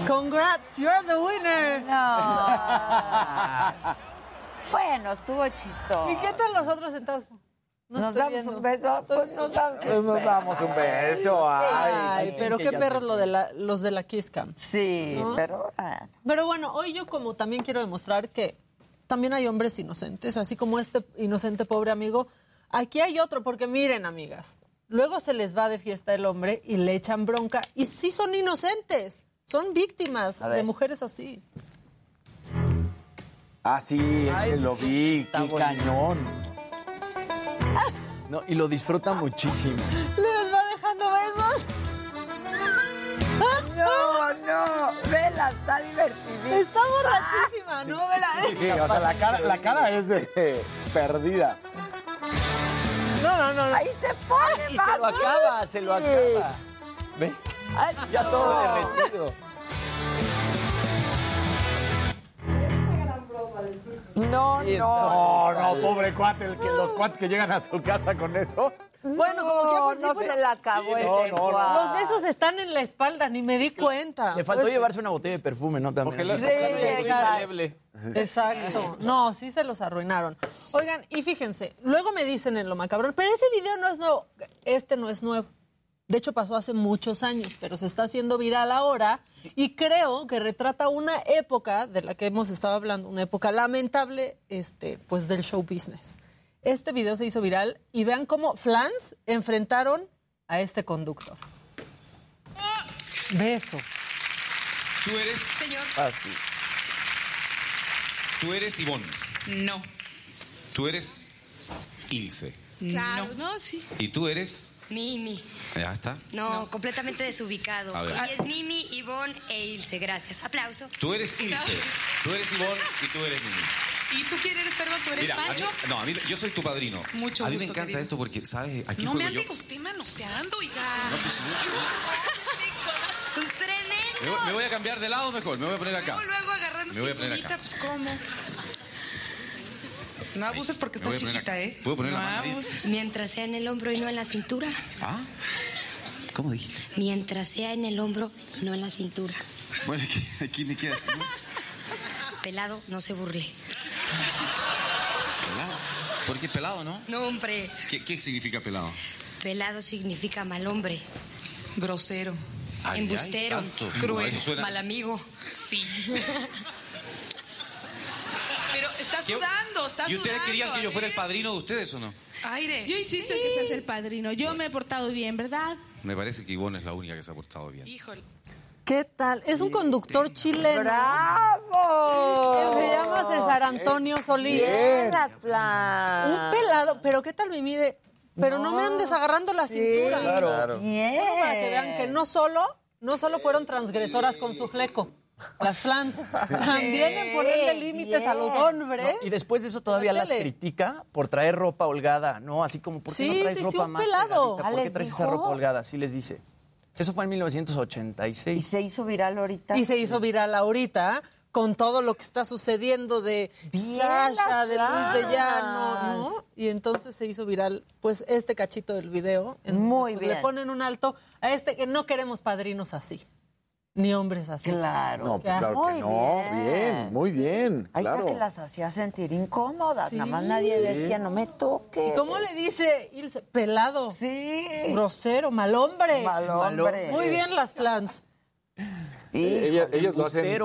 Congrats, you're the winner. Bueno, estuvo chistoso. ¿Y qué tal los otros sentados? No Nos damos viendo. un beso, pues nos damos Pues nos damos un beso. Ay, Ay, pero qué perros lo de la- los de la Kiss Cam. Sí, ¿No? pero ah, Pero bueno, hoy yo como también quiero demostrar que también hay hombres inocentes, así como este inocente pobre amigo. Aquí hay otro, porque miren, amigas, luego se les va de fiesta el hombre y le echan bronca y sí son inocentes, son víctimas de mujeres así. Ah, sí, ese lo vi. Qué bonito. cañón. No, y lo disfruta muchísimo. (laughs) No, no, vela, está divertidísima. Está borrachísima, ¿no? Vela. Sí, sí, o sea, la cara, la cara es de perdida. No, no, no. no. Ahí se pone Y se lo acaba, se lo acaba. Ve, Ay, ya no. todo derretido. No, no. No, no, pobre cuate, el que, los cuates que llegan a su casa con eso. Bueno, como que pues, sí, no pues, se la acabó Sí, no, ese no, no. guau. Los besos están en la espalda, ni me di cuenta. Le faltó Pues, llevarse una botella de perfume, ¿no? También. Porque la Sí, es. Exacto. No, sí se los arruinaron. Oigan, y fíjense, luego me dicen en lo macabrón, pero ese video no es nuevo. Este no es nuevo. De hecho, pasó hace muchos años, pero se está haciendo viral ahora y creo que retrata una época de la que hemos estado hablando, una época lamentable, este, pues del show business. Este video se hizo viral y vean cómo flans enfrentaron a este conductor. Beso. Tú eres. Señor. Ah, sí. Tú eres Ivonne. No. Tú eres Ilse. Claro, no, sí. Y tú eres. Mimi. Ya está. No, completamente ver. Ella es Mimi, Ivonne e Ilse. Gracias. Aplauso. Tú eres Ilse. Tú eres Ivonne y tú eres Mimi. ¿Y tú quién eres, perdón? ¿Tú Mira, a mí- no, a mí, yo soy tu padrino. Mucho a mí gusto, me encanta querido. esto porque, ¿sabes? Aquí No me ande yo. usted manoseando, oiga. No, pues mucho. Son tremendos. Me voy, me voy a cambiar de lado mejor. Me voy a poner acá. Luego, luego agarrando Me voy a poner acá. pues ¿cómo? No abuses porque está chiquita. ¿eh? ¿Puedo poner no la mano ahí? abuses. Mientras sea en el hombro y no en la cintura. ¿Ah? ¿Cómo dijiste? Mientras sea en el hombro y no en la cintura. Bueno, aquí, aquí me queda así. ¿no? Pelado, no se burle. Pelado. ¿Por qué pelado, no? No, hombre. ¿Qué, qué significa pelado? Pelado significa mal hombre. Grosero. Ay, ay, Embustero. tanto. Cruel. Mal amigo. Sí. (laughs) Está sudando, está ¿Y ustedes querían que yo fuera el padrino de ustedes o no? Aire. Yo insisto en que seas el padrino. Yo me he portado bien, ¿verdad? Me parece que Ivonne es la única que se ha portado bien. Híjole. ¿Qué tal? Es un conductor chileno. ¡Bravo! Se llama César Antonio Solís. Bien, las flan. Un pelado, pero ¿qué tal me mide? Pero no, me andes agarrando la cintura. Claro. Claro. Bien. Solo para que vean que no solo, no solo fueron transgresoras con su fleco. Las flans también en ponerle límites a los hombres. Y después de eso todavía las critica por traer ropa holgada, ¿no? Así como, ¿por qué no Sí, traes sí, sí, ropa un más pelado. pegadita? ¿Por qué ¿les traes esa dijo? ropa holgada? Sí les dice. Eso fue en 1986. ¿Y se hizo viral ahorita? Y se hizo viral ahorita con todo lo que está sucediendo de Bien, Sasha, de Luis de Llano. ¿no? Y entonces se hizo viral, pues, este cachito del video. en Muy pues, bien. Le ponen un alto a este que no queremos padrinos así, ni hombres así. Claro. No, pues claro que Muy no. bien. Bien, muy bien. Ahí claro. está que las hacía sentir incómodas. Sí. Nada más nadie Sí. decía, no me toques. ¿Y cómo le dice Ilse? Pelado. Sí. Grosero, mal hombre. Mal hombre. Muy bien las flans. Eh, ellas, ellas lo hacen ver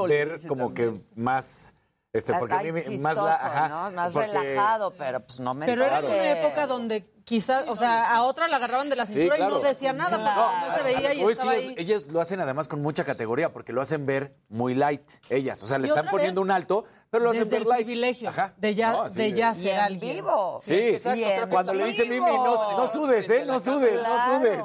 como también. que más Este, porque a Ay, mí chistoso, más la- ajá, ¿no? Más porque- relajado, pero pues no me Pero era en toques. una época donde quizás, o sea, a otra la agarraban de la Sí, cintura y claro. no decía nada, porque no se veía y O es que estaba ahí. ellos lo hacen además con mucha categoría porque lo hacen ver muy light, ellas. O sea, le están poniendo vez, un alto, pero lo hacen Desde ver el light. privilegio Ajá. de ya, No, de ya ser en alguien. vivo. Sí, que cuando le muy dice Mimi, no, no sudes, ¿eh? No sudes, no sudes.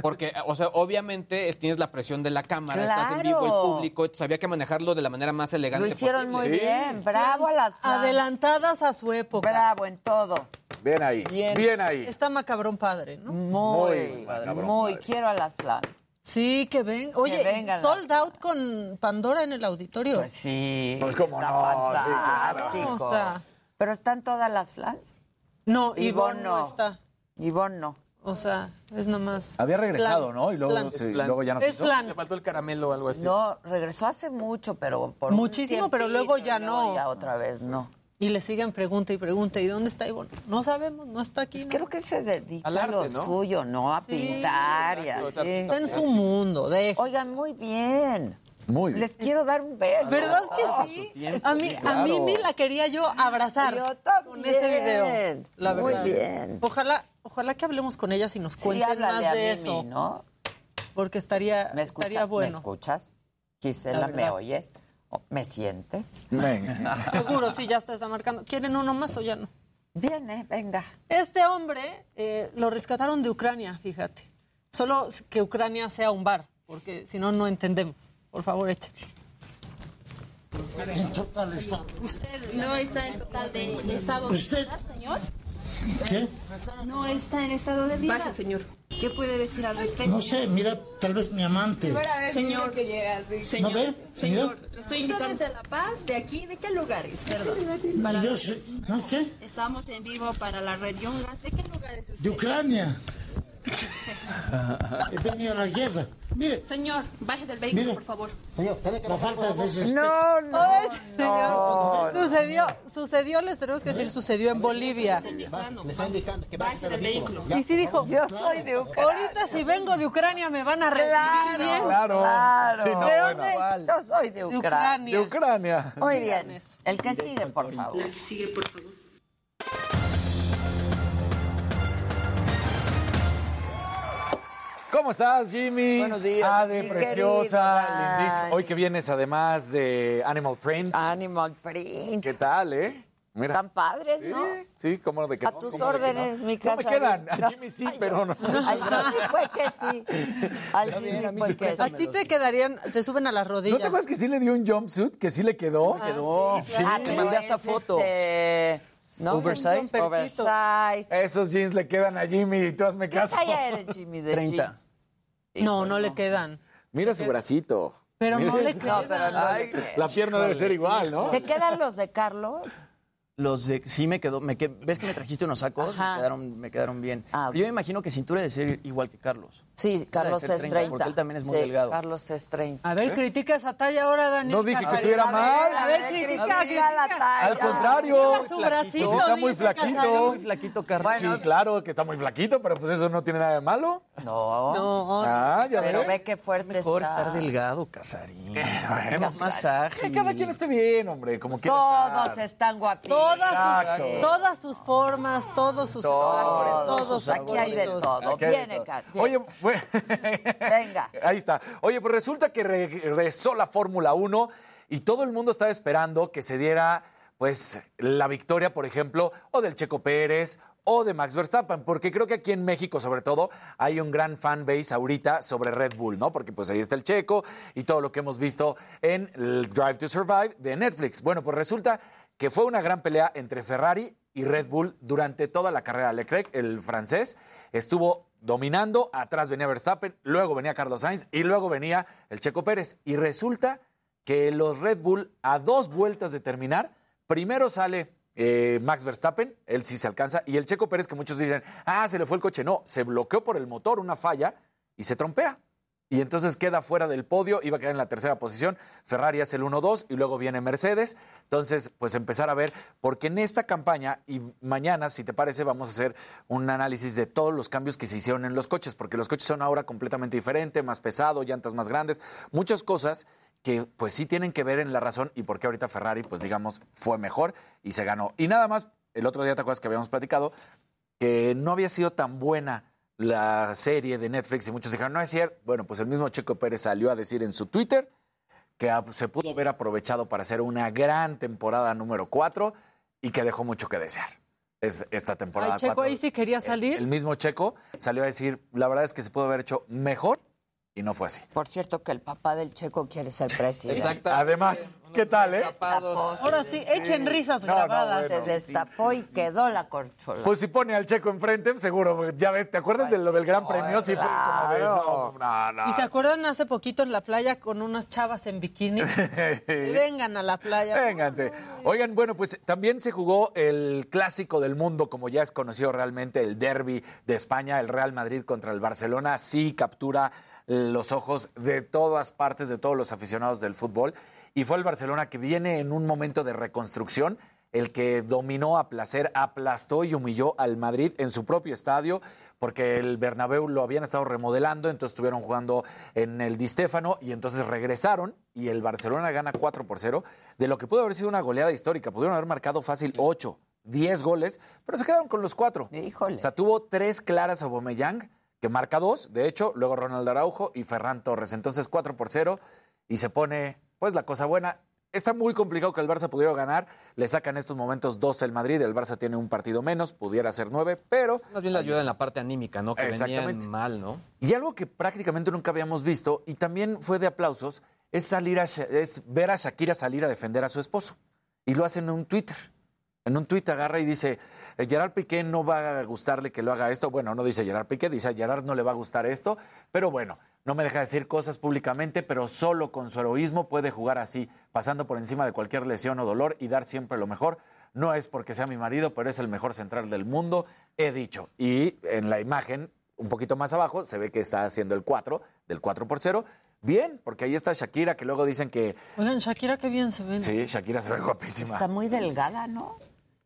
Porque, o sea, obviamente es- tienes la presión de la cámara, estás en vivo, el público, entonces había que manejarlo de la manera más elegante Lo hicieron muy bien. Bravo a las fans. Adelantadas a su época. Bravo en todo. Bien ahí, bien, ahí. Está macabrón padre, ¿no? Muy, muy. padre. Quiero a las fans. Sí, que ven. Oye, Que vengan sold out con Pandora en el auditorio. Pues sí. Pues cómo está no, sí, fantástico. O sea, Pero están todas las flans. no, Ivonne Ivonne no no. está. Ivonne no. O sea, es nomás. Había regresado, flan, ¿no? Y luego, sí, flan. luego ya no Es quiso. flan. Le faltó el caramelo o algo así. No, regresó hace mucho, pero por un Muchísimo, pero luego ya y no. Ya otra vez no. Y le siguen pregunta y pregunta. ¿Y dónde está Ivonne? No sabemos, no está aquí. Pues ¿no? creo que se dedica Al a arte, lo ¿no? suyo, ¿no? A Sí, pintar y así. Está en su mundo, deja. Oigan, muy bien. Muy bien. Les quiero dar un beso. ¿Verdad Ah, que sí? tiempo, A mí, sí, a claro. Mimi la quería yo abrazar Yo con ese video. La Muy verdad. bien. Ojalá, ojalá que hablemos con ellas y nos Sí, cuenten más a de Mimi, eso. ¿no? Porque estaría, ¿Me escuchas? estaría ¿Me bueno. escuchas? Gisela, La ¿me oyes? ¿O ¿Me sientes? Venga. (laughs) Seguro, sí, ya está, está marcando. ¿Quieren uno más o ya no? Viene, venga. Este hombre eh, lo rescataron de Ucrania, fíjate. Solo que Ucrania sea un bar, porque si no, no entendemos. Por favor, échale. ¿Usted no está en total de, de estado de ¿Usted? ebriedad, señor? ¿Qué? No está en estado de ebriedad. Baje, señor. ¿Qué puede decir al respecto? No sé, mira, tal vez mi amante. Señor, que llega. Señor, ¿No ve? señor, estoy invitando. de La Paz? ¿De aquí? ¿De qué lugares? Perdón. Y yo sé, ¿no qué? Estamos en vivo para la red Yungas. ¿De qué lugares usted? De Ucrania. He venido a la. Mire, Señor, baje del vehículo, Mire. por favor. la falta de respeto. No, no, no. señor. Sucedió, sucedió, les tenemos que decir, sucedió en Bolivia. Baje del vehículo. Y sí dijo, Yo soy de Ucrania. ahorita si vengo de Ucrania me van a recibir Claro, bien. Claro. claro. Sí, no, ¿De bueno. dónde? Yo soy de. Ucrania. De Ucrania. Muy bien. El que sigue, por favor. El que sigue, por favor. ¿Cómo estás, Jimmy? Buenos días. Ade, Mi preciosa, lindísima. Hoy que vienes además de Animal Print. Animal Print. ¿Qué tal, eh? Mira. Tan padres, Sí, ¿no? sí, cómo de que A no, tus órdenes, no. mi No casa. me quedan, a Jimmy sí, pero no. Al Jimmy fue que sí. (laughs) Al Está bien, Jimmy fue sí que cuesta A sí. ti te quedarían, te suben a las ¿No rodillas. te acuerdas que sí le dio un jumpsuit? Que sí le quedó. Ah, quedó. sí, claro. Ah, Te mandé hasta es, foto. este, ¿no? Oversize. Esos jeans le quedan a Jimmy y tú hazme ¿Qué caso. talla eres, Jimmy, de 30. jeans? No, no le quedan. Mira su bracito. Pero Mira no le quedan. No, pero no Ay, le queda. La pierna debe ser igual, ¿no? ¿Te quedan los de Carlos? Los de, sí me quedó, me ¿ves que me trajiste unos sacos? Me quedaron, me quedaron bien. Ah, Yo me imagino que cintura de ser igual que Carlos. Sí, Carlos es 30, 30. porque él también es muy Sí, delgado. Carlos es 30. A ver, critica esa talla ahora, Daniel. No dije que estuviera mal. A ver, A ver, critica, critica. la talla. Al contrario. Su bracito, Pues está muy flaquito. Casarín. Muy flaquito, Carlos. sí, claro, que está muy flaquito, pero pues eso no tiene nada de malo. No. No, Ah, ya Pero ve qué fuerte Mejor está. estar delgado, Casarín. (laughs) Bueno, Más masaje. Que cada quien esté bien, hombre, como quiera Todos estar. están guapitos. Todas sus, todas sus formas, todos sus Todos, todos sus Aquí hay de todo. Viene. Oye, Venga. (laughs) Ahí está. Oye, pues resulta que regresó la Fórmula 1 y todo el mundo estaba esperando que se diera, pues, la victoria, por ejemplo, o del Checo Pérez o de Max Verstappen, porque creo que aquí en México, sobre todo, hay un gran fan base ahorita sobre Red Bull, ¿no? Porque pues ahí está el Checo y todo lo que hemos visto en el Drive to Survive de Netflix. Bueno, pues resulta que fue una gran pelea entre Ferrari y Red Bull durante toda la carrera. Leclerc, el francés, estuvo dominando, atrás venía Verstappen, luego venía Carlos Sainz y luego venía el Checo Pérez. Y resulta que los Red Bull, a dos vueltas de terminar, primero sale eh, Max Verstappen, él sí se alcanza, y el Checo Pérez, que muchos dicen, ah, se le fue el coche. No, se bloqueó por el motor, una falla, y se trompea. Y entonces queda fuera del podio, iba a quedar en la tercera posición. Ferrari hace el 1-2 y luego viene Mercedes. Entonces, pues empezar a ver, porque en esta campaña y mañana, si te parece, vamos a hacer un análisis de todos los cambios que se hicieron en los coches, porque los coches son ahora completamente diferentes, más pesado, llantas más grandes, muchas cosas que pues sí tienen que ver en la razón y por qué ahorita Ferrari, pues digamos, fue mejor y se ganó. Y nada más, el otro día te acuerdas que habíamos platicado que no había sido tan buena la serie de Netflix y muchos dijeron, no es cierto. Bueno, pues el mismo Checo Pérez salió a decir en su Twitter que ah, se pudo haber aprovechado para hacer una gran temporada número 4 y que dejó mucho que desear. Es esta temporada Ay, Checo cuatro. ahí sí quería salir. El mismo Checo salió a decir, la verdad es que se pudo haber hecho mejor y no fue así. Por cierto, que el papá del Checo quiere ser (laughs) presidente. Además, ¿qué tal, eh? Ahora sí, echen risas No, no, grabadas. bueno. Se destapó y quedó la corchola. Pues si pone al Checo enfrente, seguro, ya ves, ¿te acuerdas de lo del Gran Premio? Sí, fue como de, no, no, no. ¿Y se acuerdan hace poquito en la playa con unas chavas en bikini? (laughs) Vengan a la playa. Vénganse. Oigan, bueno, pues también se jugó el clásico del mundo, como ya es conocido realmente, el derby de España, el Real Madrid contra el Barcelona. Sí captura los ojos de todas partes, de todos los aficionados del fútbol. Y fue el Barcelona que viene en un momento de reconstrucción, el que dominó a placer, aplastó y humilló al Madrid en su propio estadio, porque el Bernabéu lo habían estado remodelando, entonces estuvieron jugando en el Di Stéfano y entonces regresaron y el Barcelona gana 4 por 0, de lo que pudo haber sido una goleada histórica. Pudieron haber marcado fácil 8, 10 goles, pero se quedaron con los 4. Híjole. O sea, tuvo tres claras a Aubameyang, que marca dos, de hecho, luego Ronald Araujo y Ferran Torres. Entonces 4 por 0 y se pone pues la cosa buena. Está muy complicado que el Barça pudiera ganar. Le sacan estos momentos 12 el Madrid. El Barça tiene un partido menos, pudiera ser 9, pero Más bien la ayuda en la parte anímica, ¿no? Que Exactamente. venían mal, ¿no? y algo que prácticamente nunca habíamos visto y también fue de aplausos es salir a es ver a Shakira salir a defender a su esposo y lo hacen en un Twitter. En un tuit agarra y dice, "Eh, Gerard Piqué no va a gustarle que lo haga esto. Bueno, no dice Gerard Piqué, dice a Gerard no le va a gustar esto, pero bueno, no me deja decir cosas públicamente, pero solo con su heroísmo puede jugar así, pasando por encima de cualquier lesión o dolor y dar siempre lo mejor. No es porque sea mi marido, pero es el mejor central del mundo, he dicho. Y en la imagen, un poquito más abajo, se ve que está haciendo el 4, del 4 por 0. Bien, porque ahí está Shakira, que luego dicen que Oigan, Shakira, qué bien se ven. sí, Shakira se ve guapísima. Está muy delgada, ¿no?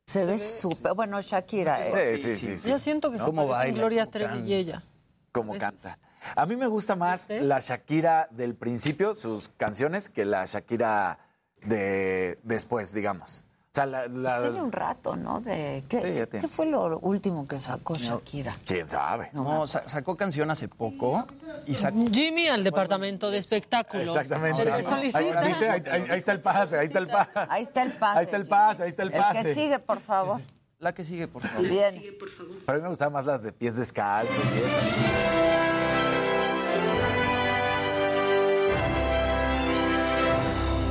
Se ve súper. Bueno, Shakira. eh, Sí, sí, sí. Ya siento que se ¿Cómo parecen baila, Gloria Trevi y ella. como canta. A mí me gusta más la Shakira del principio, sus canciones, que la Shakira de después, digamos. Sea, la, la- Tiene un rato, ¿no? De, ¿qué, Sí, ya qué- tiene. qué fue lo último que sacó Shakira? quién sabe. No, sa- sacó canción hace poco y sacó... Jimmy al departamento de espectáculos. Exactamente. Ahí, solicita. ¿viste? Ahí- ahí- ahí está el pase, ahí está el pase. Ahí está el pase. Ahí está el pase, ahí está el El pase. que sigue, por favor. La que sigue, por favor. Bien. Pero a mí me gustaban más las de pies descalzos y eso.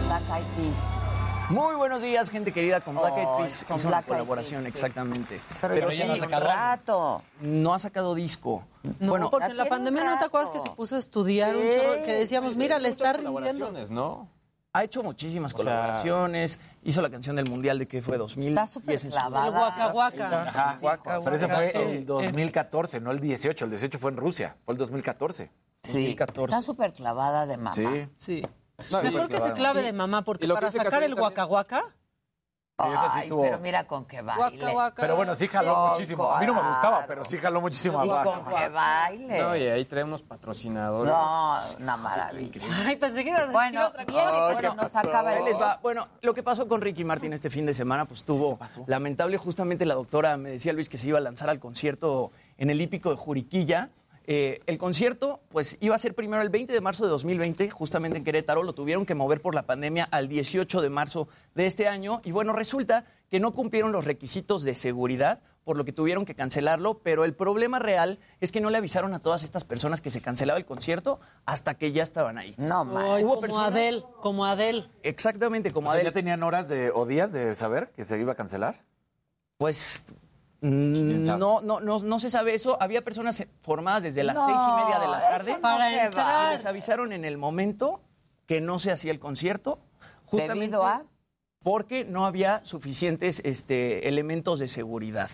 Black Eyed Peas. Muy buenos días, gente querida, con Black Eyed Peas. con Hizo una Black colaboración, Peas, sí. exactamente. Pero, ya sí, tiene un rato. no ha sacado disco. No, bueno, porque en la pandemia no te acuerdas que se puso a estudiar un chorro, que decíamos, mira, le está rindiendo. Colaboraciones, ¿no? ha hecho muchísimas sea- colaboraciones. Hizo la canción del Mundial de que fue 2000. Está súper clavada. El Waka Waka. Ajá. Waka, Pero ese fue el 2014, no el 18. El 18 fue en Rusia, fue el 2014. Sí, 2014. está súper clavada de mamá. Sí. Sí. No, Mejor que se clavada. clave de mamá, porque Y lo que para sacar el Waka, Sí, esa sí Ay, estuvo- pero mira con qué baile. Pero bueno, sí jaló muchísimo. A mí no me gustaba, claro. pero sí jaló muchísimo Y abajo. con qué baile. No, y ahí traemos patrocinadores. No, una maravilla. Ay, pensé que ibas a decir Bueno, otra cosa. se nos acaba el... les va. Bueno, lo que pasó con Ricky Martin este fin de semana, pues tuvo lamentable. Justamente la doctora me decía Luis que se iba a lanzar al concierto en el hípico de Juriquilla. Eh, el concierto, pues iba a ser primero el 20 de marzo de 2020, justamente en Querétaro. Lo tuvieron que mover por la pandemia al 18 de marzo de este año. Y bueno, resulta que no cumplieron los requisitos de seguridad, por lo que tuvieron que cancelarlo. Pero el problema real es que no le avisaron a todas estas personas que se cancelaba el concierto hasta que ya estaban ahí. No, man. Ay, Hubo como personas- Adele, como Adele. Exactamente, como O sea, Adele. ¿Ya tenían horas de, o días de saber que se iba a cancelar? Pues? No, no, no, no se sabe eso. Había personas formadas desde las No, seis y media de la tarde no Para entrar. y les avisaron en el momento que no se hacía el concierto. Justamente Debido a... porque no había suficientes este, elementos de seguridad.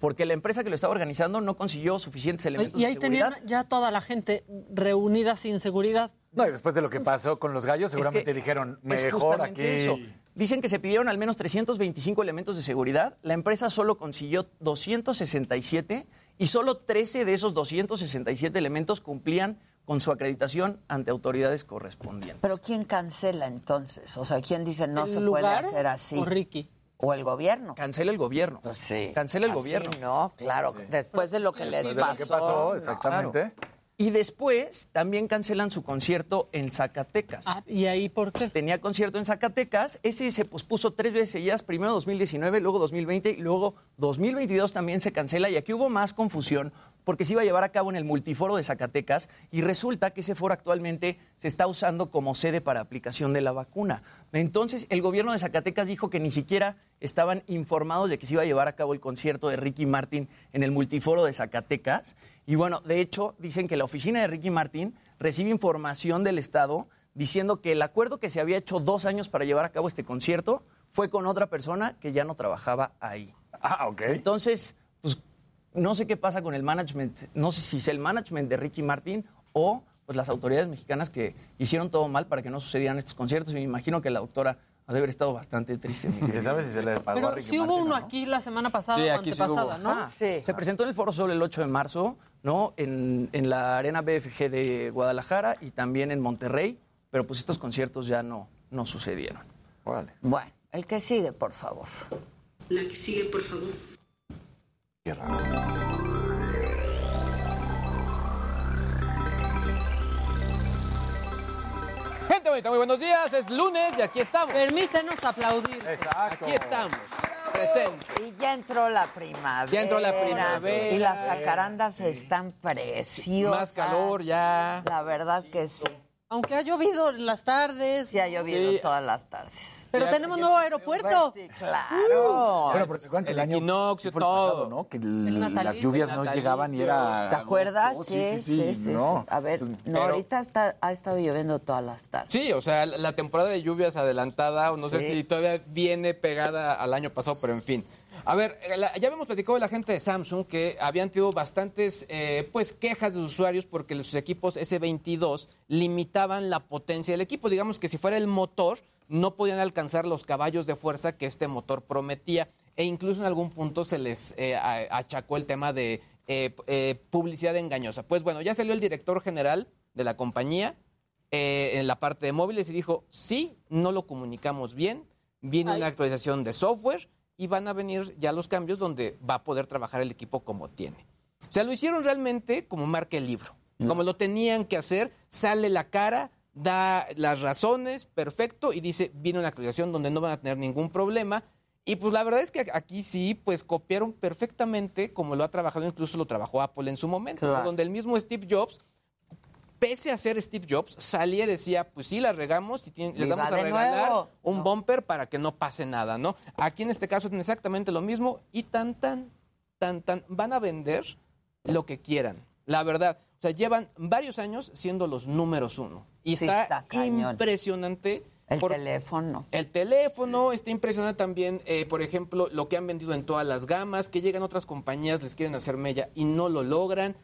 Porque la empresa que lo estaba organizando no consiguió suficientes elementos Y ahí de seguridad. tenían ya toda la gente reunida sin seguridad. No, y después de lo que pasó con los gallos, seguramente que dijeron, mejor aquí. eso. Dicen que se pidieron al menos 325 elementos de seguridad. La empresa solo consiguió 267 y solo 13 de esos 267 elementos cumplían con su acreditación ante autoridades correspondientes. Pero ¿quién cancela entonces? O sea, ¿quién dice no ¿El se lugar puede hacer así? o Ricky? O el gobierno. Cancela el gobierno. Pues sí. Cancela el Así gobierno. no, claro. Después de lo que les pasó. no. Claro. Y después también cancelan su concierto en Zacatecas. ¿Y ahí por qué? Tenía concierto en Zacatecas. Ese se pospuso tres veces seguidas. Primero 2019, luego 2020 y luego 2022 también se cancela. Y aquí hubo más confusión porque se iba a llevar a cabo en el multiforo de Zacatecas y resulta que ese foro actualmente se está usando como sede para aplicación de la vacuna. Entonces el gobierno de Zacatecas dijo que ni siquiera estaban informados de que se iba a llevar a cabo el concierto de Ricky Martin en el multiforo de Zacatecas. Y bueno, de hecho dicen que la oficina de Ricky Martin recibe información del Estado diciendo que el acuerdo que se había hecho dos años para llevar a cabo este concierto fue con otra persona que ya no trabajaba ahí. Ah, ok. Entonces, pues no sé qué pasa con el management, no sé si es el management de Ricky Martin o pues las autoridades mexicanas que hicieron todo mal para que no sucedieran estos conciertos y me imagino que la doctora ha de haber estado bastante triste. ¿Y (laughs) se sabe si se le pagó a Pero Ricky sí hubo Martin, uno no? aquí la semana pasada Sí, o aquí sí antepasada, hubo. ¿no? Ah, Se presentó en el Foro Sol el 8 de marzo, ¿no? En, en la Arena BFG de Guadalajara y también en Monterrey, pero pues estos conciertos ya no, no sucedieron. Bueno, el que sigue, por favor. La que sigue, por favor. Qué raro. Gente bonita, muy buenos días. Es lunes y aquí estamos. Permítenos aplaudir. Exacto. Aquí estamos, presentes. Y ya entró la primavera. Ya entró la primavera. Y las jacarandas están preciosas. Más calor ya. La verdad que sí. Aunque ha llovido en las tardes. Sí, ha llovido Sí. todas las tardes. Pero tenemos nuevo aeropuerto. Pues sí, claro. Bueno, pero se acuerdan que el, El año equinoccio, sí fue todo. pasado, ¿no? Que el- las lluvias no llegaban y era. ¿Te acuerdas? Sí, sí, sí. no. sí. A ver, Entonces, no, pero- ahorita está, ha estado lloviendo todas las tardes. Sí, o sea, la temporada de lluvias adelantada, o no sé Sí. si todavía viene pegada al año pasado, pero en fin. A ver, eh, ya habíamos platicado de la gente de Samsung que habían tenido bastantes eh, pues quejas de sus usuarios porque sus equipos S22 limitaban la potencia del equipo. Digamos que si fuera el motor, no podían alcanzar los caballos de fuerza que este motor prometía. E incluso en algún punto se les eh, achacó el tema de eh, eh, publicidad engañosa. Pues bueno, ya salió el director general de la compañía eh, en la parte de móviles y dijo, sí, no lo comunicamos bien, viene Ay. una actualización de software y van a venir ya los cambios donde va a poder trabajar el equipo como tiene. O sea, lo hicieron realmente como marca el libro, como lo tenían que hacer, sale la cara, da las razones, perfecto, y dice, viene una actualización donde no van a tener ningún problema. Y pues la verdad es que aquí sí, pues copiaron perfectamente como lo ha trabajado, incluso lo trabajó Apple en su momento, donde el mismo Steve Jobs pese a ser Steve Jobs, salía y decía, pues sí, la regamos y tiene- les vamos a regalar nuevo. un bumper para que no pase nada, ¿no? Aquí en este caso es exactamente lo mismo y tan, tan, tan, tan, van a vender lo que quieran, la verdad. O sea, llevan varios años siendo los números uno. Y Sí, está, impresionante. El por- teléfono. el teléfono está impresionante también, eh, por ejemplo, lo que han vendido en todas las gamas, que llegan otras compañías, les quieren hacer mella y no lo logran.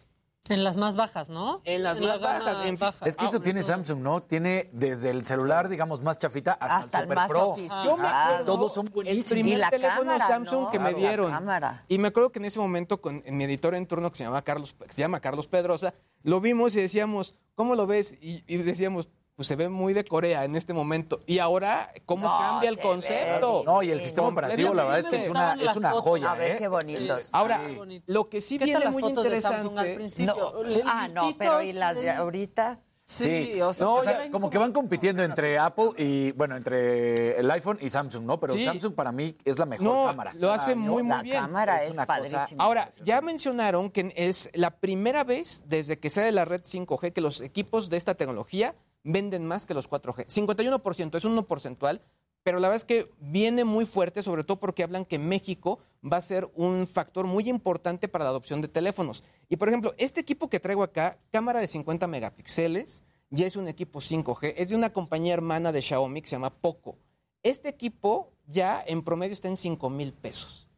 En las más bajas, ¿no? En las la más bajas, en baja. Es que eso Ah, tiene sobre Samsung, ¿no? Tiene desde el celular, digamos, más chafita hasta, Hasta el el Super más Pro. Yo me acuerdo Todos son el buenísimos. primer Y la teléfono cámara, Samsung ¿no? que me Claro, dieron. cámara. Y me acuerdo que en ese momento con en mi editor en turno que se llama Carlos, que se llama Carlos Pedrosa, lo vimos y decíamos, ¿cómo lo ves? Y, y decíamos, pues se ve muy de Corea en este momento. Y ahora, ¿cómo No, cambia el concepto? ve No, y el sistema operativo, la verdad es que es una, es una joya, A ver ¿eh? qué bonitos. Ahora, Sí. bonito. lo que sí ¿Qué viene las muy fotos de Samsung al interesante... principio? No, El ah, no, pero ¿y las de ahorita? Sí, o sea, No, o sea, como que van compitiendo entre Apple y, bueno, entre el iPhone y Samsung, ¿no? Pero Sí. Samsung para mí es la mejor No, cámara. lo hace muy, muy La bien. cámara Es es, una cosa- padrísima. Ahora, ya mencionaron que es la primera vez desde que sale la red 5G que los equipos de esta tecnología venden más que los 4G. 51% es un 1 porcentual, pero la verdad es que viene muy fuerte, sobre todo porque hablan que México va a ser un factor muy importante para la adopción de teléfonos. Y por ejemplo, este equipo que traigo acá, cámara de 50 megapíxeles, ya es un equipo 5G, es de una compañía hermana de Xiaomi que se llama Poco. Este equipo ya en promedio está en 5 mil pesos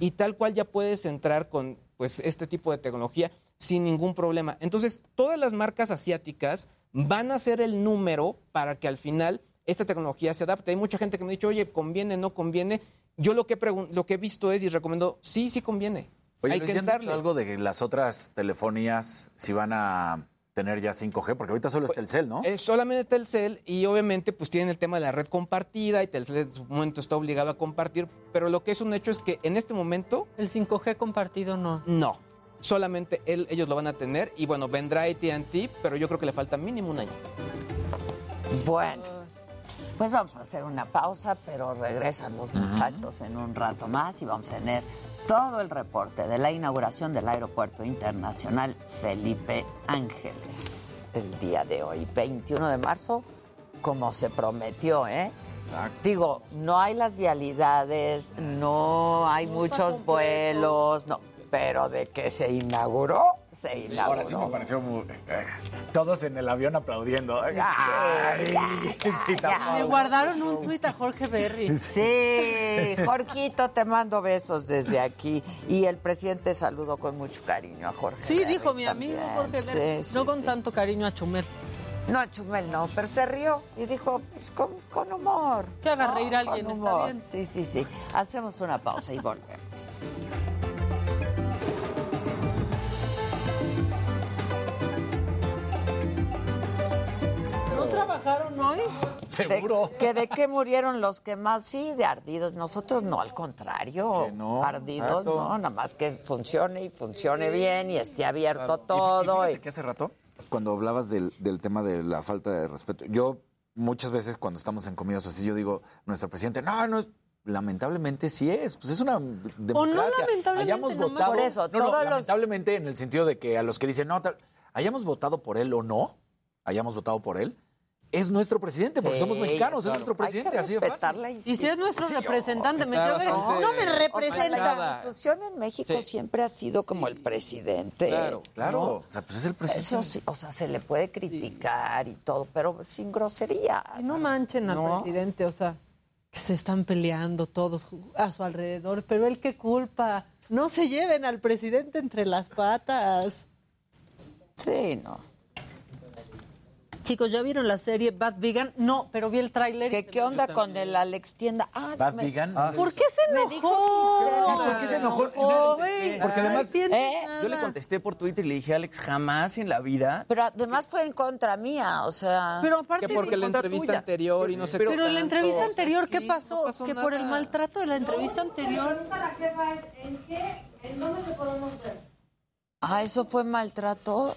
y tal cual ya puedes entrar con pues este tipo de tecnología sin ningún problema. Entonces, todas las marcas asiáticas van a ser el número para que al final esta tecnología se adapte. Hay mucha gente que me ha dicho, oye, conviene, no conviene. Yo lo que, pregun- lo que he visto es y recomiendo, sí, sí conviene. Oye, Hay que ¿ya han dicho entrarle. algo de las otras telefonías si van a tener ya 5G? Porque ahorita solo es Telcel, ¿no? Es solamente Telcel y obviamente pues tienen el tema de la red compartida y Telcel en su momento está obligado a compartir, pero lo que es un hecho es que en este momento... El 5G compartido no. No, solamente él- ellos lo van a tener y bueno, vendrá AT&T, pero yo creo que le falta mínimo un año. Bueno, pues vamos a hacer una pausa, pero regresan los muchachos en un rato más y vamos a tener todo el reporte de la inauguración del Aeropuerto Internacional Felipe Ángeles el día de hoy, 21 de marzo, como se prometió, ¿eh? Exacto. Digo, no hay las vialidades, no hay muchos vuelos, no, pero de que se inauguró, se inauguró. Ahora sí me pareció muy... eh, todos en el avión aplaudiendo. Ay, sí. Le guardaron un tuit a Jorge Berry. Sí, Jorquito, te mando besos desde aquí. Y el presidente saludó con mucho cariño a Jorge. Sí, Berry dijo mi amigo. Jorge Sí, Berry. sí, no con sí. tanto cariño a Chumel. No, a Chumel no, pero se rió y dijo, pues con, con humor. Que haga No, reír a alguien, con está humor. bien. Sí, sí, sí. Hacemos una pausa y volvemos. ¿No trabajaron hoy? Seguro. ¿De, que de qué murieron los que más? Sí, de ardidos. Nosotros no, al contrario. Que no, ardidos, exacto. no, nada más que funcione y funcione bien y esté abierto Claro. Y fí- y todo. y- que hace rato, cuando hablabas del, del tema de la falta de respeto, yo muchas veces cuando estamos en comidas o así, yo digo, nuestro presidente, no, no, lamentablemente sí es, pues es una democracia. lamentablemente, hayamos nomás. votado, Por eso, no, no, los- lamentablemente en el sentido de que a los que dicen, no, tal, hayamos votado por él o no, hayamos votado por él, es nuestro presidente, porque Sí, somos mexicanos, claro. es nuestro Hay presidente, que así de fácil. y si es nuestro Sí, representante, me no me O sea, representa. la institución en México Sí. siempre ha sido como el presidente. Claro, Claro, ¿no? o sea, pues es el presidente. Eso sí, o sea, se le puede criticar y todo, pero sin grosería. Y no manchen al No. presidente, o sea, que se están peleando todos a su alrededor, pero él qué culpa. No se lleven al presidente entre las patas. Sí, no. Chicos, ¿ya vieron la serie Bad Vegan? No, pero vi el tráiler. ¿Qué, qué onda con el Alex Tienda? Ah, Bad me- Vegan. ¿Por qué se Me enojó? dijo que Sí, hiciera- ¿por qué se enojó? Oh. Porque además- tiene ¿Eh? Yo le contesté por Twitter y le dije, Alex, jamás en la vida. Pero además fue en contra mía, o sea. Pero aparte Que porque la entrevista tuya. anterior y no sé Pero qué en la entrevista anterior, ¿qué pasó? no pasó que por el maltrato de la entrevista anterior. la jefa es, ¿en qué? ¿En dónde te podemos ver? Ah, eso fue maltrato.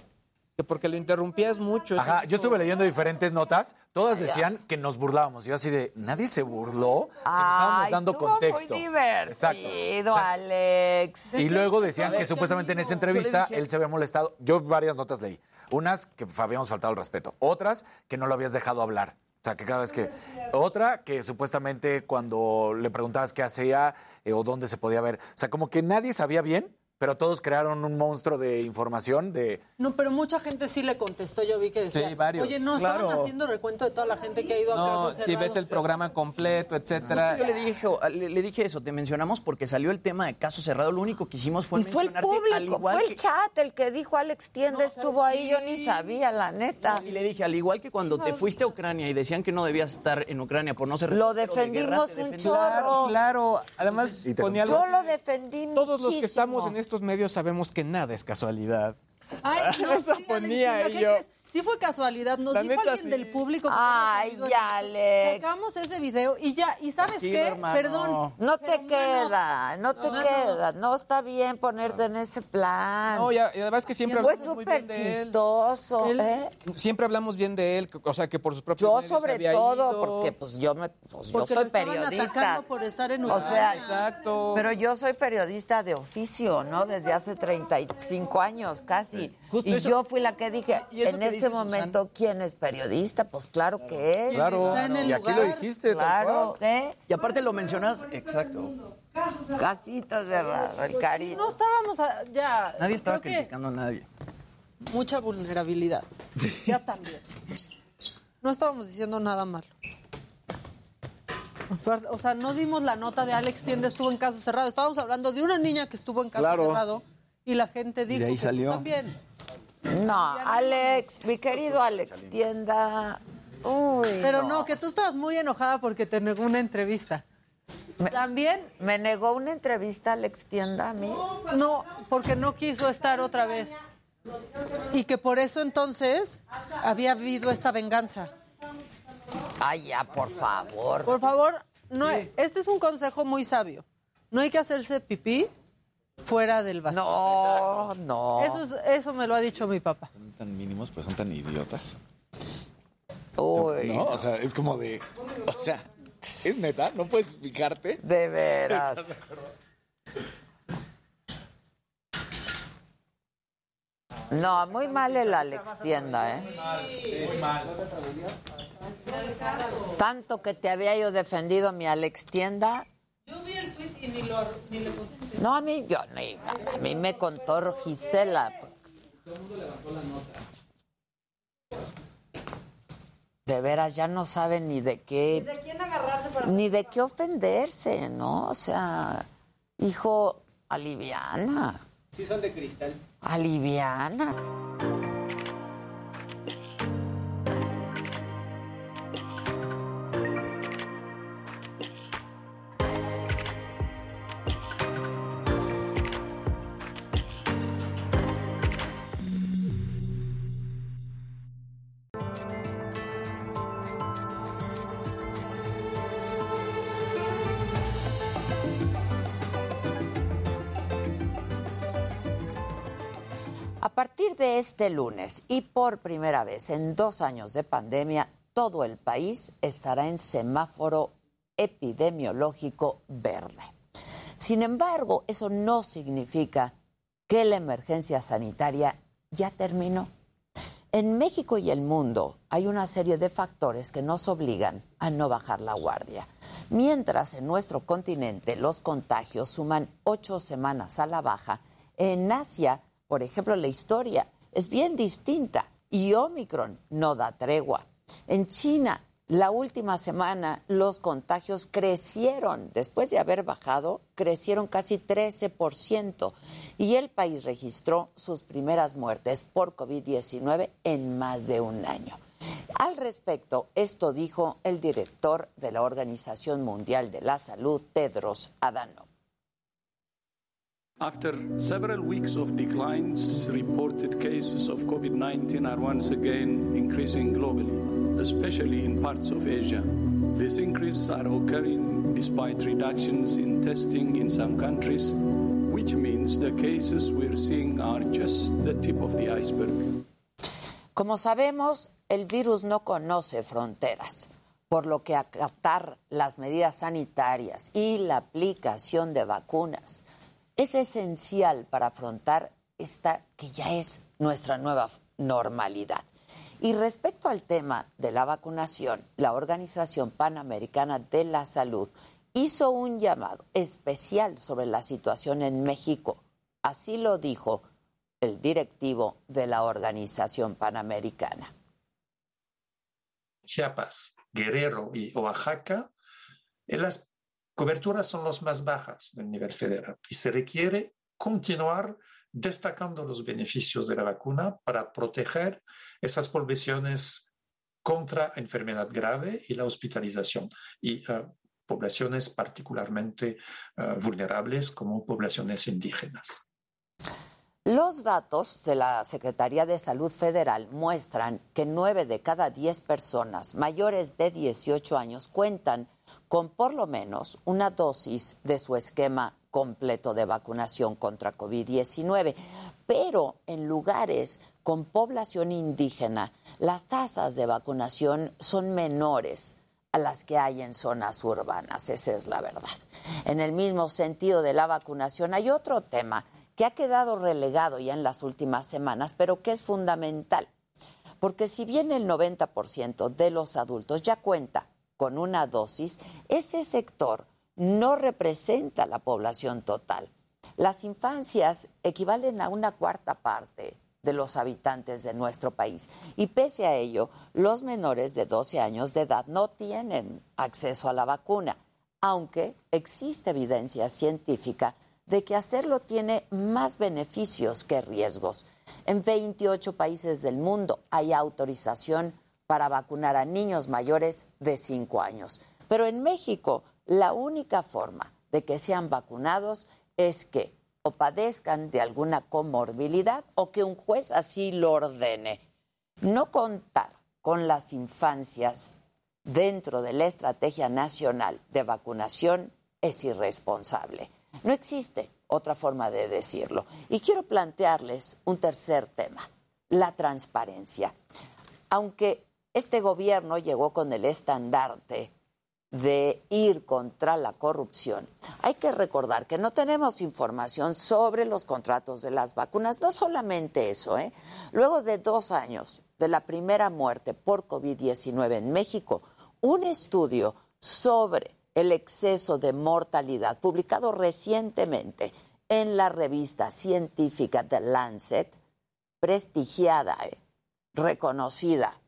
Que porque lo interrumpías mucho. Ajá, yo estuve leyendo diferentes notas, todas decían que nos burlábamos. Yo así de, nadie se burló, estábamos dando estuvo contexto. Muy divertido, Exacto. Alex. Y luego decían que supuestamente en esa entrevista él se había molestado. Yo varias notas leí. Unas que habíamos faltado el respeto. Otras que no lo habías dejado hablar. O sea, que cada vez que... Otra que supuestamente cuando le preguntabas qué hacía eh, o dónde se podía ver. O sea, como que nadie sabía bien, pero todos crearon un monstruo de información de... No, pero mucha gente sí le contestó. Yo vi que decía, Sí, varios. oye, no, Claro. estaban haciendo recuento de toda la gente que ha ido a No, caso si ves el programa completo, etcétera. Yo le dije, le, le dije eso, te mencionamos porque salió el tema de caso cerrado. Lo único que hicimos fue Y fue el mencionarte al público, igual fue que- el chat el que dijo Alex Tienda, estuvo ahí, yo ni sabía, la neta. Y le dije, al igual que cuando te fuiste a Ucrania y decían que no debías estar en Ucrania por no ser Lo reportero de guerra, defendimos un defendimos. chorro. Claro, claro. Además, ponía Yo lo de, defendí Todos los que estamos en estos medios sabemos que nada es casualidad. Ay, (laughs) no. Sí fue casualidad, nos La dijo neta, alguien sí. del público. que Ay, ya, Alex. Sacamos ese video y ya, ¿y sabes Tranquilo, qué? hermano. Perdón. No te Pero, queda, no te no, queda. No está bien ponerte en ese plan. No, y a- y además que siempre Fue hablamos muy súper chistoso, Él- ¿eh? Siempre hablamos bien de él, o sea, que por sus propios Yo sobre había todo, ido. porque pues yo me, pues, yo Porque soy lo estaban periodista. atacando por estar en O sea, Exacto. pero yo soy periodista de oficio, ¿no? Desde hace 35 años casi. Justo y eso- yo fui la que dije, en que este dice momento, ¿quién es periodista? Pues claro que es. Claro, está en el y aquí lo dijiste, Claro. ¿eh? Y aparte lo mencionas, exacto. Casita cerrada, el cariño. No estábamos a- ya. Nadie estaba creo que criticando a nadie. mucha vulnerabilidad. Ya también. No estábamos diciendo nada malo. O sea, no dimos la nota de Alex Tienda estuvo en caso cerrado. Estábamos hablando de una niña que estuvo en caso Claro. cerrado y la gente dijo ahí que tú salió. también. No, Alex, mi querido Alex, tienda. Uy. Pero no, que tú estabas muy enojada porque te negó una entrevista. También, ¿Me negó una entrevista Alex Tienda a mí? no, porque no quiso estar otra vez. y que por eso entonces había habido esta venganza. Ay, ya, por favor. Por favor, no, este es un consejo muy sabio. No hay que hacerse pipí fuera del vacío. No, no. Eso, es- eso me lo ha dicho mi papá. Son tan mínimos, pero son tan idiotas. Uy. ¿No? O sea, es como de. O sea, ¿es neta? ¿No puedes fijarte? De veras. ¿Estás de acuerdo? No, muy mal el Alex Tienda, ¿eh? Tanto que te había yo defendido mi Alex Tienda. Yo vi el tweet y ni, lo, ni le contesté. No, a mí, yo, ni- a mí me contó Gisela. De veras, ya no saben ni de qué. ¿De quién agarrarse para Ni de qué ofenderse, ¿no? O sea, hijo, aliviana. Sí, son de cristal. Aliviana. Este lunes y por primera vez en dos años de pandemia, todo el país estará en semáforo epidemiológico verde. Sin embargo, eso no significa que la emergencia sanitaria ya terminó. En México y el mundo hay una serie de factores que nos obligan a no bajar la guardia. Mientras en nuestro continente los contagios suman ocho semanas a la baja, en Asia, por ejemplo, la historia es bien distinta y Omicron no da tregua. En China, la última semana los contagios crecieron, después de haber bajado, crecieron casi 13% y el país registró sus primeras muertes por COVID-19 en más de un año. Al respecto, esto dijo el director de la Organización Mundial de la Salud, Tedros Adhanom. After several weeks of declines, reported cases of COVID 19 are once again increasing globally, especially in parts of Asia. These increases are occurring despite reductions in testing in some countries, which means the cases we're seeing are just the tip of the iceberg. Como sabemos, el virus no conoce fronteras, por lo que acatar las medidas sanitarias y la aplicación de vacunas es esencial para afrontar esta que ya es nuestra nueva normalidad. Y respecto al tema de la vacunación, la Organización Panamericana de la Salud hizo un llamado especial sobre la situación en México. Así lo dijo el directivo de la Organización Panamericana. Chiapas, Guerrero y Oaxaca, eh, las coberturas son las más bajas del nivel federal y se requiere continuar destacando los beneficios de la vacuna para proteger esas poblaciones contra enfermedad grave y la hospitalización y eh, poblaciones particularmente eh, vulnerables como poblaciones indígenas. Los datos de la Secretaría de Salud Federal muestran que 9 de cada 10 personas mayores de 18 años cuentan con por lo menos una dosis de su esquema completo de vacunación contra COVID-19. Pero en lugares con población indígena, las tasas de vacunación son menores a las que hay en zonas urbanas, esa es la verdad. En el mismo sentido de la vacunación hay otro tema que ha quedado relegado ya en las últimas semanas, pero que es fundamental. Porque si bien el 90% de los adultos ya cuenta con una dosis, ese sector no representa la población total. Las infancias equivalen a una cuarta parte de los habitantes de nuestro país y pese a ello, los menores de 12 años de edad no tienen acceso a la vacuna, aunque existe evidencia científica de que hacerlo tiene más beneficios que riesgos. En 28 países del mundo hay autorización para vacunar a niños mayores de 5 años. Pero en México, la única forma de que sean vacunados es que o padezcan de alguna comorbilidad o que un juez así lo ordene. No contar con las infancias dentro de la Estrategia Nacional de Vacunación es irresponsable. No existe otra forma de decirlo. Y quiero plantearles un tercer tema, la transparencia. Aunque este gobierno llegó con el estandarte de ir contra la corrupción, hay que recordar que no tenemos información sobre los contratos de las vacunas. No solamente eso, ¿eh? luego de dos años de la primera muerte por COVID-19 en México, un estudio sobre el exceso de mortalidad publicado recientemente en la revista científica The Lancet, prestigiada, ¿eh? reconocida,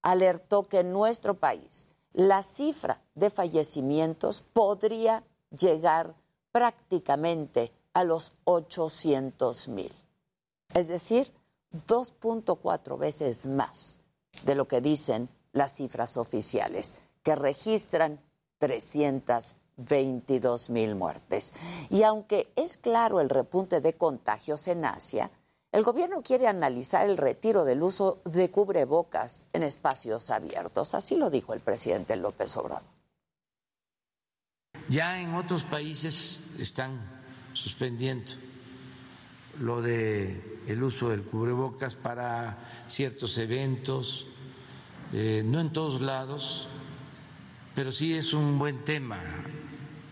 alertó que en nuestro país la cifra de fallecimientos podría llegar prácticamente a los 800 mil. Es decir, 2.4 veces más de lo que dicen las cifras oficiales, que registran 322 mil muertes. Y aunque es claro el repunte de contagios en Asia, el gobierno quiere analizar el retiro del uso de cubrebocas en espacios abiertos. Así lo dijo el presidente López Obrador. Ya en otros países están suspendiendo lo de el uso del cubrebocas para ciertos eventos, eh, no en todos lados, pero sí es un buen tema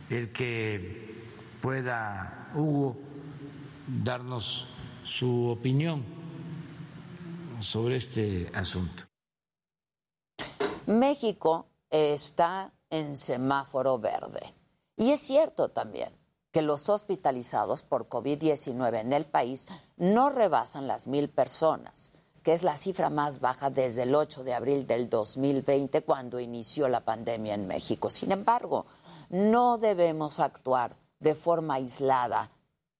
el que pueda Hugo darnos su opinión sobre este asunto. México está en semáforo verde. Y es cierto también que los hospitalizados por COVID-19 en el país no rebasan las mil personas, que es la cifra más baja desde el 8 de abril del 2020, cuando inició la pandemia en México. Sin embargo, no debemos actuar de forma aislada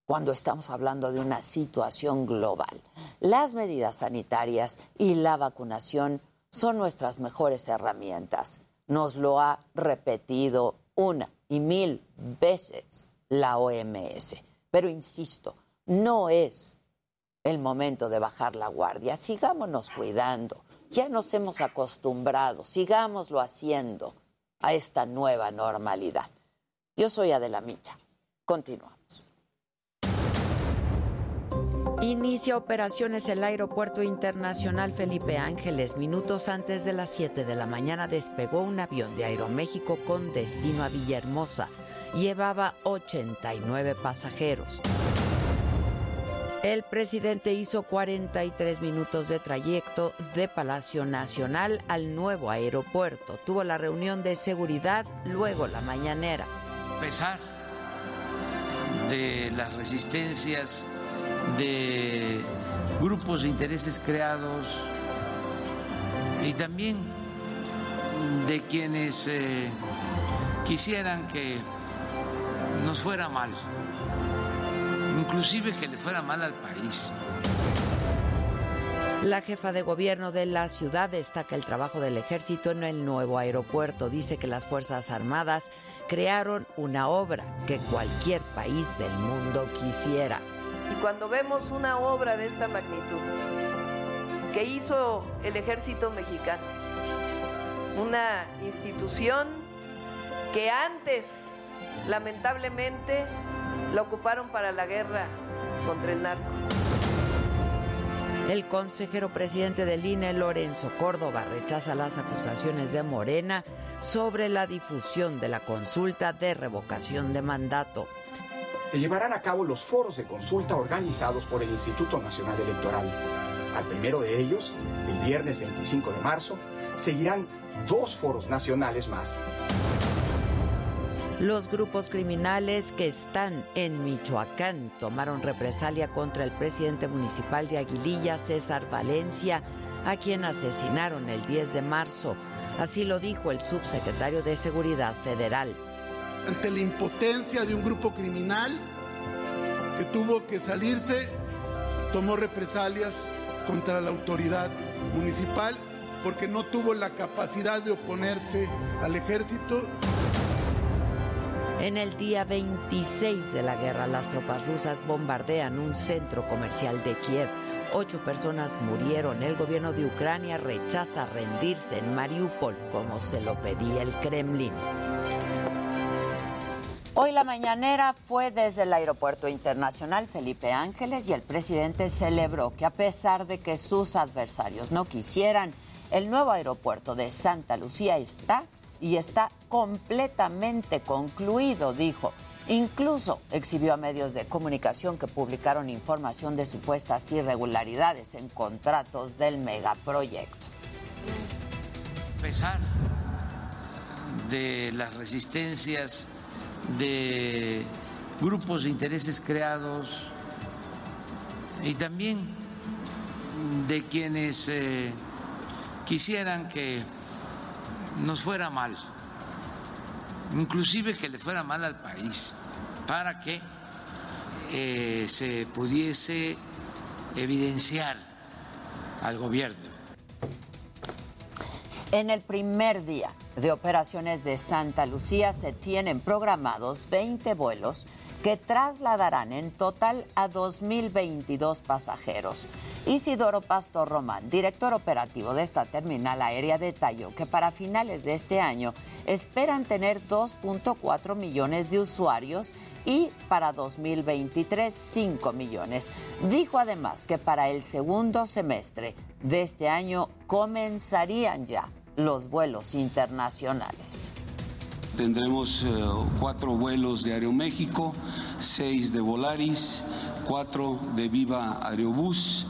cuando estamos hablando de una situación global. Las medidas sanitarias y la vacunación son nuestras mejores herramientas. Nos lo ha repetido una y mil veces la OMS. Pero insisto, no es el momento de bajar la guardia. Sigámonos cuidando. Ya nos hemos acostumbrado, sigámoslo haciendo a esta nueva normalidad. Yo soy Adela Micha. Continuamos. Inicia operaciones el Aeropuerto Internacional Felipe Ángeles. Minutos antes de las 7 de la mañana despegó un avión de Aeroméxico con destino a Villahermosa. Llevaba 89 pasajeros. El presidente hizo 43 minutos de trayecto de Palacio Nacional al nuevo aeropuerto. Tuvo la reunión de seguridad, luego la mañanera. A pesar de las resistencias de grupos de intereses creados y también de quienes eh, quisieran que nos fuera mal, inclusive que le fuera mal al país. La jefa de gobierno de la ciudad destaca el trabajo del ejército en el nuevo aeropuerto. Dice que las Fuerzas Armadas crearon una obra que cualquier país del mundo quisiera. Y cuando vemos una obra de esta magnitud que hizo el ejército mexicano, una institución que antes, lamentablemente, la ocuparon para la guerra contra el narco. El consejero presidente del INE, Lorenzo Córdoba, rechaza las acusaciones de Morena sobre la difusión de la consulta de revocación de mandato se llevarán a cabo los foros de consulta organizados por el Instituto Nacional Electoral. Al primero de ellos, el viernes 25 de marzo, seguirán dos foros nacionales más. Los grupos criminales que están en Michoacán tomaron represalia contra el presidente municipal de Aguililla, César Valencia, a quien asesinaron el 10 de marzo. Así lo dijo el subsecretario de Seguridad Federal ante la impotencia de un grupo criminal que tuvo que salirse, tomó represalias contra la autoridad municipal porque no tuvo la capacidad de oponerse al ejército. En el día 26 de la guerra, las tropas rusas bombardean un centro comercial de Kiev. Ocho personas murieron. El gobierno de Ucrania rechaza rendirse en Mariupol como se lo pedía el Kremlin. Hoy la mañanera fue desde el Aeropuerto Internacional Felipe Ángeles y el presidente celebró que a pesar de que sus adversarios no quisieran, el nuevo aeropuerto de Santa Lucía está y está completamente concluido, dijo. Incluso exhibió a medios de comunicación que publicaron información de supuestas irregularidades en contratos del megaproyecto. A pesar de las resistencias de grupos de intereses creados y también de quienes eh, quisieran que nos fuera mal, inclusive que le fuera mal al país, para que eh, se pudiese evidenciar al gobierno. En el primer día de operaciones de Santa Lucía se tienen programados 20 vuelos que trasladarán en total a 2.022 pasajeros. Isidoro Pastor Román, director operativo de esta terminal aérea, detalló que para finales de este año esperan tener 2.4 millones de usuarios y para 2023 5 millones. Dijo además que para el segundo semestre de este año comenzarían ya los vuelos internacionales. Tendremos eh, cuatro vuelos de Aeroméxico, seis de Volaris, cuatro de Viva Aerobús,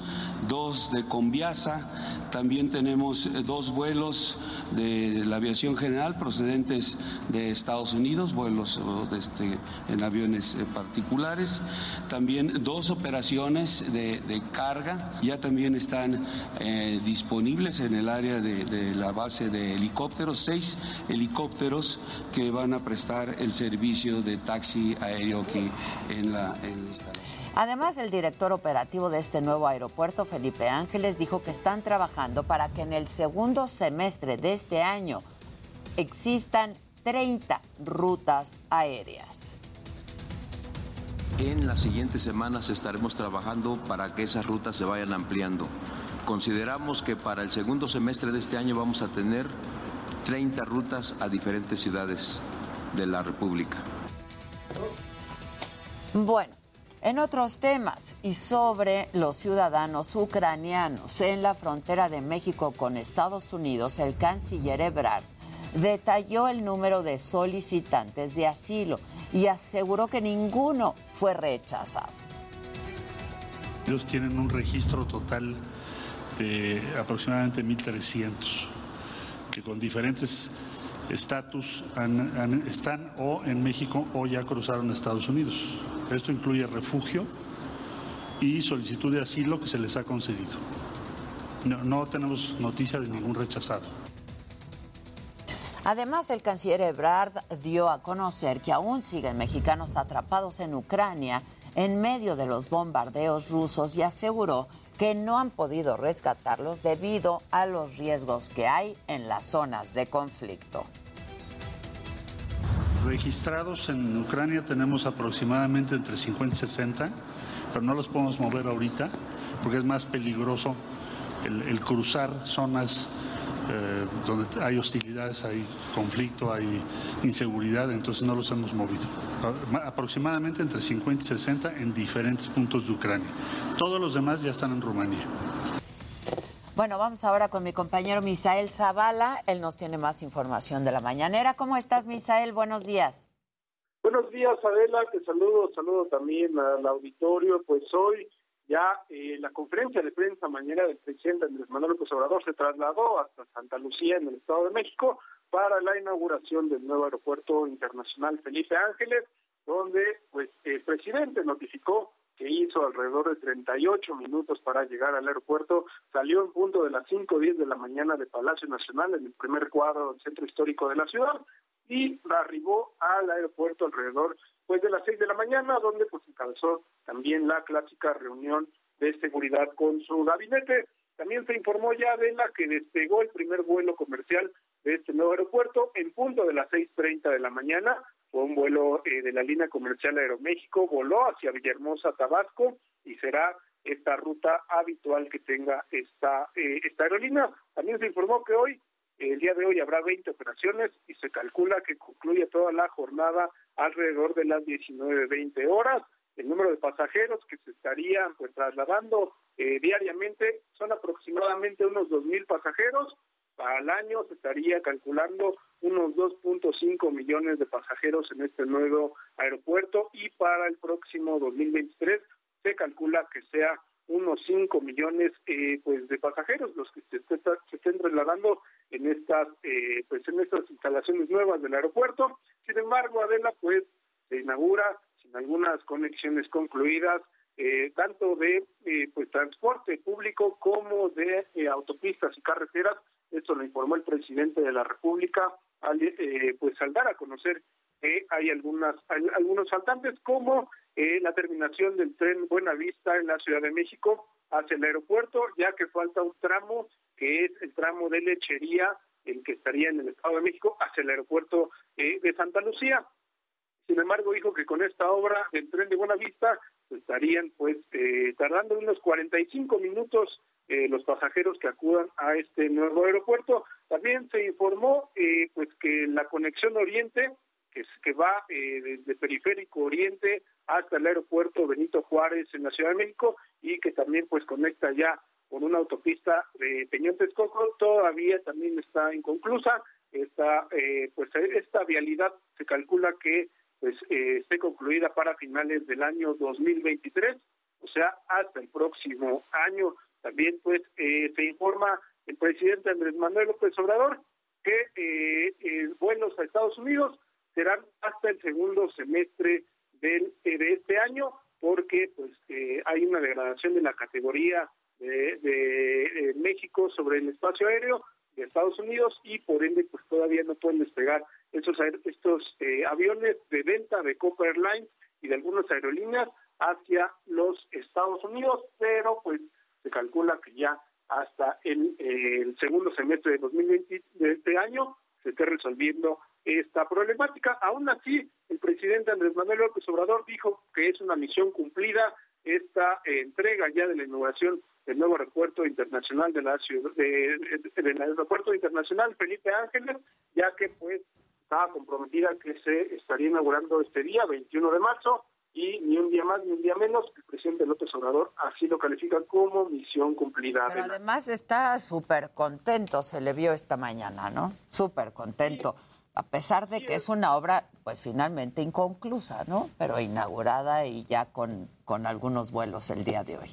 dos de Conviasa. También tenemos eh, dos vuelos de la aviación general procedentes de Estados Unidos, vuelos eh, este, en aviones eh, particulares. También dos operaciones de, carga ya también están disponibles en el área de, la base de helicópteros, seis helicópteros que van a prestar el servicio de taxi aéreo aquí en la, en. Además, el director operativo de este nuevo aeropuerto, Felipe Ángeles, dijo que están trabajando para que en el segundo semestre de este año existan 30 rutas aéreas. En las siguientes semanas estaremos trabajando para que esas rutas se vayan ampliando. Consideramos que para el segundo semestre de este año vamos a tener 30 rutas a diferentes ciudades de la República. Bueno, en otros temas y sobre los ciudadanos ucranianos en la frontera de México con Estados Unidos, el canciller Ebrard detalló el número de solicitantes de asilo y aseguró que ninguno fue rechazado. Ellos tienen un registro total de aproximadamente 1.300, que con diferentes estatus están o en México o ya cruzaron Estados Unidos. Esto incluye refugio y solicitud de asilo que se les ha concedido. No, tenemos noticia de ningún rechazado. Además, el canciller Ebrard dio a conocer que aún siguen mexicanos atrapados en Ucrania en medio de los bombardeos rusos y aseguró que no han podido rescatarlos debido a los riesgos que hay en las zonas de conflicto. Registrados en Ucrania tenemos aproximadamente entre 50 y 60, pero no los podemos mover ahorita porque es más peligroso el, cruzar zonas eh, donde hay hostilidades, hay conflicto, hay inseguridad, entonces no los hemos movido. Aproximadamente entre 50 y 60 en diferentes puntos de Ucrania. Todos los demás ya están en Rumanía. Bueno, vamos ahora con mi compañero Misael Zavala. Él nos tiene más información de la mañanera. ¿Cómo estás, Misael? Buenos días. Buenos días, Adela. Te saludo, saludo también al auditorio. Pues hoy ya eh, la conferencia de prensa mañana del presidente Andrés Manuel López Obrador se trasladó hasta Santa Lucía, en el Estado de México, para la inauguración del nuevo aeropuerto internacional Felipe Ángeles, donde pues el presidente notificó que hizo alrededor de 38 minutos para llegar al aeropuerto, salió en punto de las 5.10 de la mañana de Palacio Nacional, en el primer cuadro del centro histórico de la ciudad, y arribó al aeropuerto alrededor pues de las seis de la mañana, donde pues encabezó también la clásica reunión de seguridad con su gabinete. También se informó ya de la que despegó el primer vuelo comercial de este nuevo aeropuerto en punto de las 6.30 de la mañana. Fue un vuelo eh, de la línea comercial Aeroméxico voló hacia Villahermosa, Tabasco, y será esta ruta habitual que tenga esta, eh, esta aerolínea. También se informó que hoy, el día de hoy, habrá 20 operaciones y se calcula que concluye toda la jornada alrededor de las 19-20 horas. El número de pasajeros que se estarían pues trasladando eh, diariamente son aproximadamente unos 2.000 pasajeros. Al año se estaría calculando unos 2.5 millones de pasajeros en este nuevo aeropuerto y para el próximo 2023 se calcula que sea unos 5 millones eh, pues de pasajeros los que se, se estén trasladando en estas eh, pues en estas instalaciones nuevas del aeropuerto. Sin embargo, Adela pues se inaugura sin algunas conexiones concluidas eh, tanto de eh, pues transporte público como de eh, autopistas y carreteras. Esto lo informó el presidente de la República al eh, pues al dar a conocer que hay algunas hay algunos faltantes como eh, la terminación del tren Buenavista en la Ciudad de México hacia el aeropuerto, ya que falta un tramo que es el tramo de lechería, el que estaría en el Estado de México, hacia el aeropuerto eh, de Santa Lucía. Sin embargo, dijo que con esta obra del tren de Buenavista pues, estarían pues eh, tardando unos 45 minutos eh, los pasajeros que acudan a este nuevo aeropuerto. También se informó eh, pues que la conexión Oriente que, que va eh, desde Periférico Oriente hasta el aeropuerto Benito Juárez en la Ciudad de México y que también pues conecta ya con una autopista de Peñón Texcoco, todavía también está inconclusa. Esta, eh, pues esta vialidad se calcula que pues eh, esté concluida para finales del año 2023, o sea, hasta el próximo año. También pues eh, se informa el presidente Andrés Manuel López Obrador que eh, eh, vuelos a Estados Unidos serán hasta el segundo semestre del, eh, de este año porque pues eh, hay una degradación de la categoría de, de México sobre el espacio aéreo de Estados Unidos y por ende pues todavía no pueden despegar estos aer- estos eh, aviones de venta de Copa Airlines y de algunas aerolíneas hacia los Estados Unidos, pero pues se calcula que ya hasta el, segundo semestre de 2020 de este año se esté resolviendo esta problemática. Aún así, el presidente Andrés Manuel López Obrador dijo que es una misión cumplida esta eh, entrega ya de la inauguración del nuevo aeropuerto internacional de la ciudad, de, de- del aeropuerto internacional Felipe Ángeles, ya que pues estaba comprometida que se estaría inaugurando este día, 21 de marzo, y ni un día más ni un día menos, el presidente López Obrador así lo califica como misión cumplida. Pero Adela. además está súper contento, se le vio esta mañana, ¿no? Súper contento. A pesar de que es una obra, pues finalmente inconclusa, ¿no? Pero inaugurada y ya con, con algunos vuelos el día de hoy.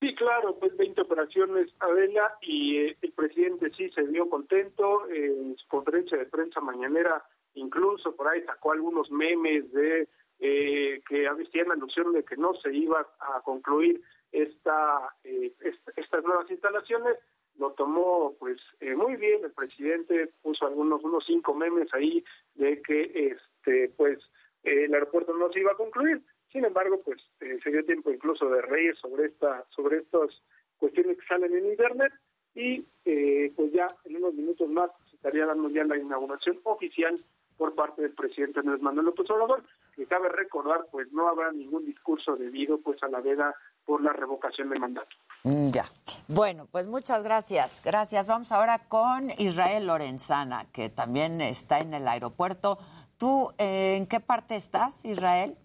Sí, claro, pues 20 operaciones, Adela, y eh, el presidente sí se vio contento eh, en su conferencia de prensa mañanera, incluso por ahí sacó algunos memes de eh, que hacían alusión de que no se iba a concluir esta, eh, est- estas nuevas instalaciones. Lo tomó pues eh, muy bien el presidente, puso algunos unos cinco memes ahí de que este pues eh, el aeropuerto no se iba a concluir. Sin embargo, pues eh, se dio tiempo incluso de reír sobre esta sobre estas cuestiones que salen en internet y pues ya en unos minutos más se estaría dando ya la inauguración oficial por parte del presidente Andrés Manuel López Obrador, que cabe recordar pues no habrá ningún discurso debido pues a la veda por la revocación de mandato. Mm, Ya. Bueno, pues muchas gracias. Gracias. Vamos ahora con Israel Lorenzana, que también está en el aeropuerto. ¿Tú eh, en qué parte estás, Israel?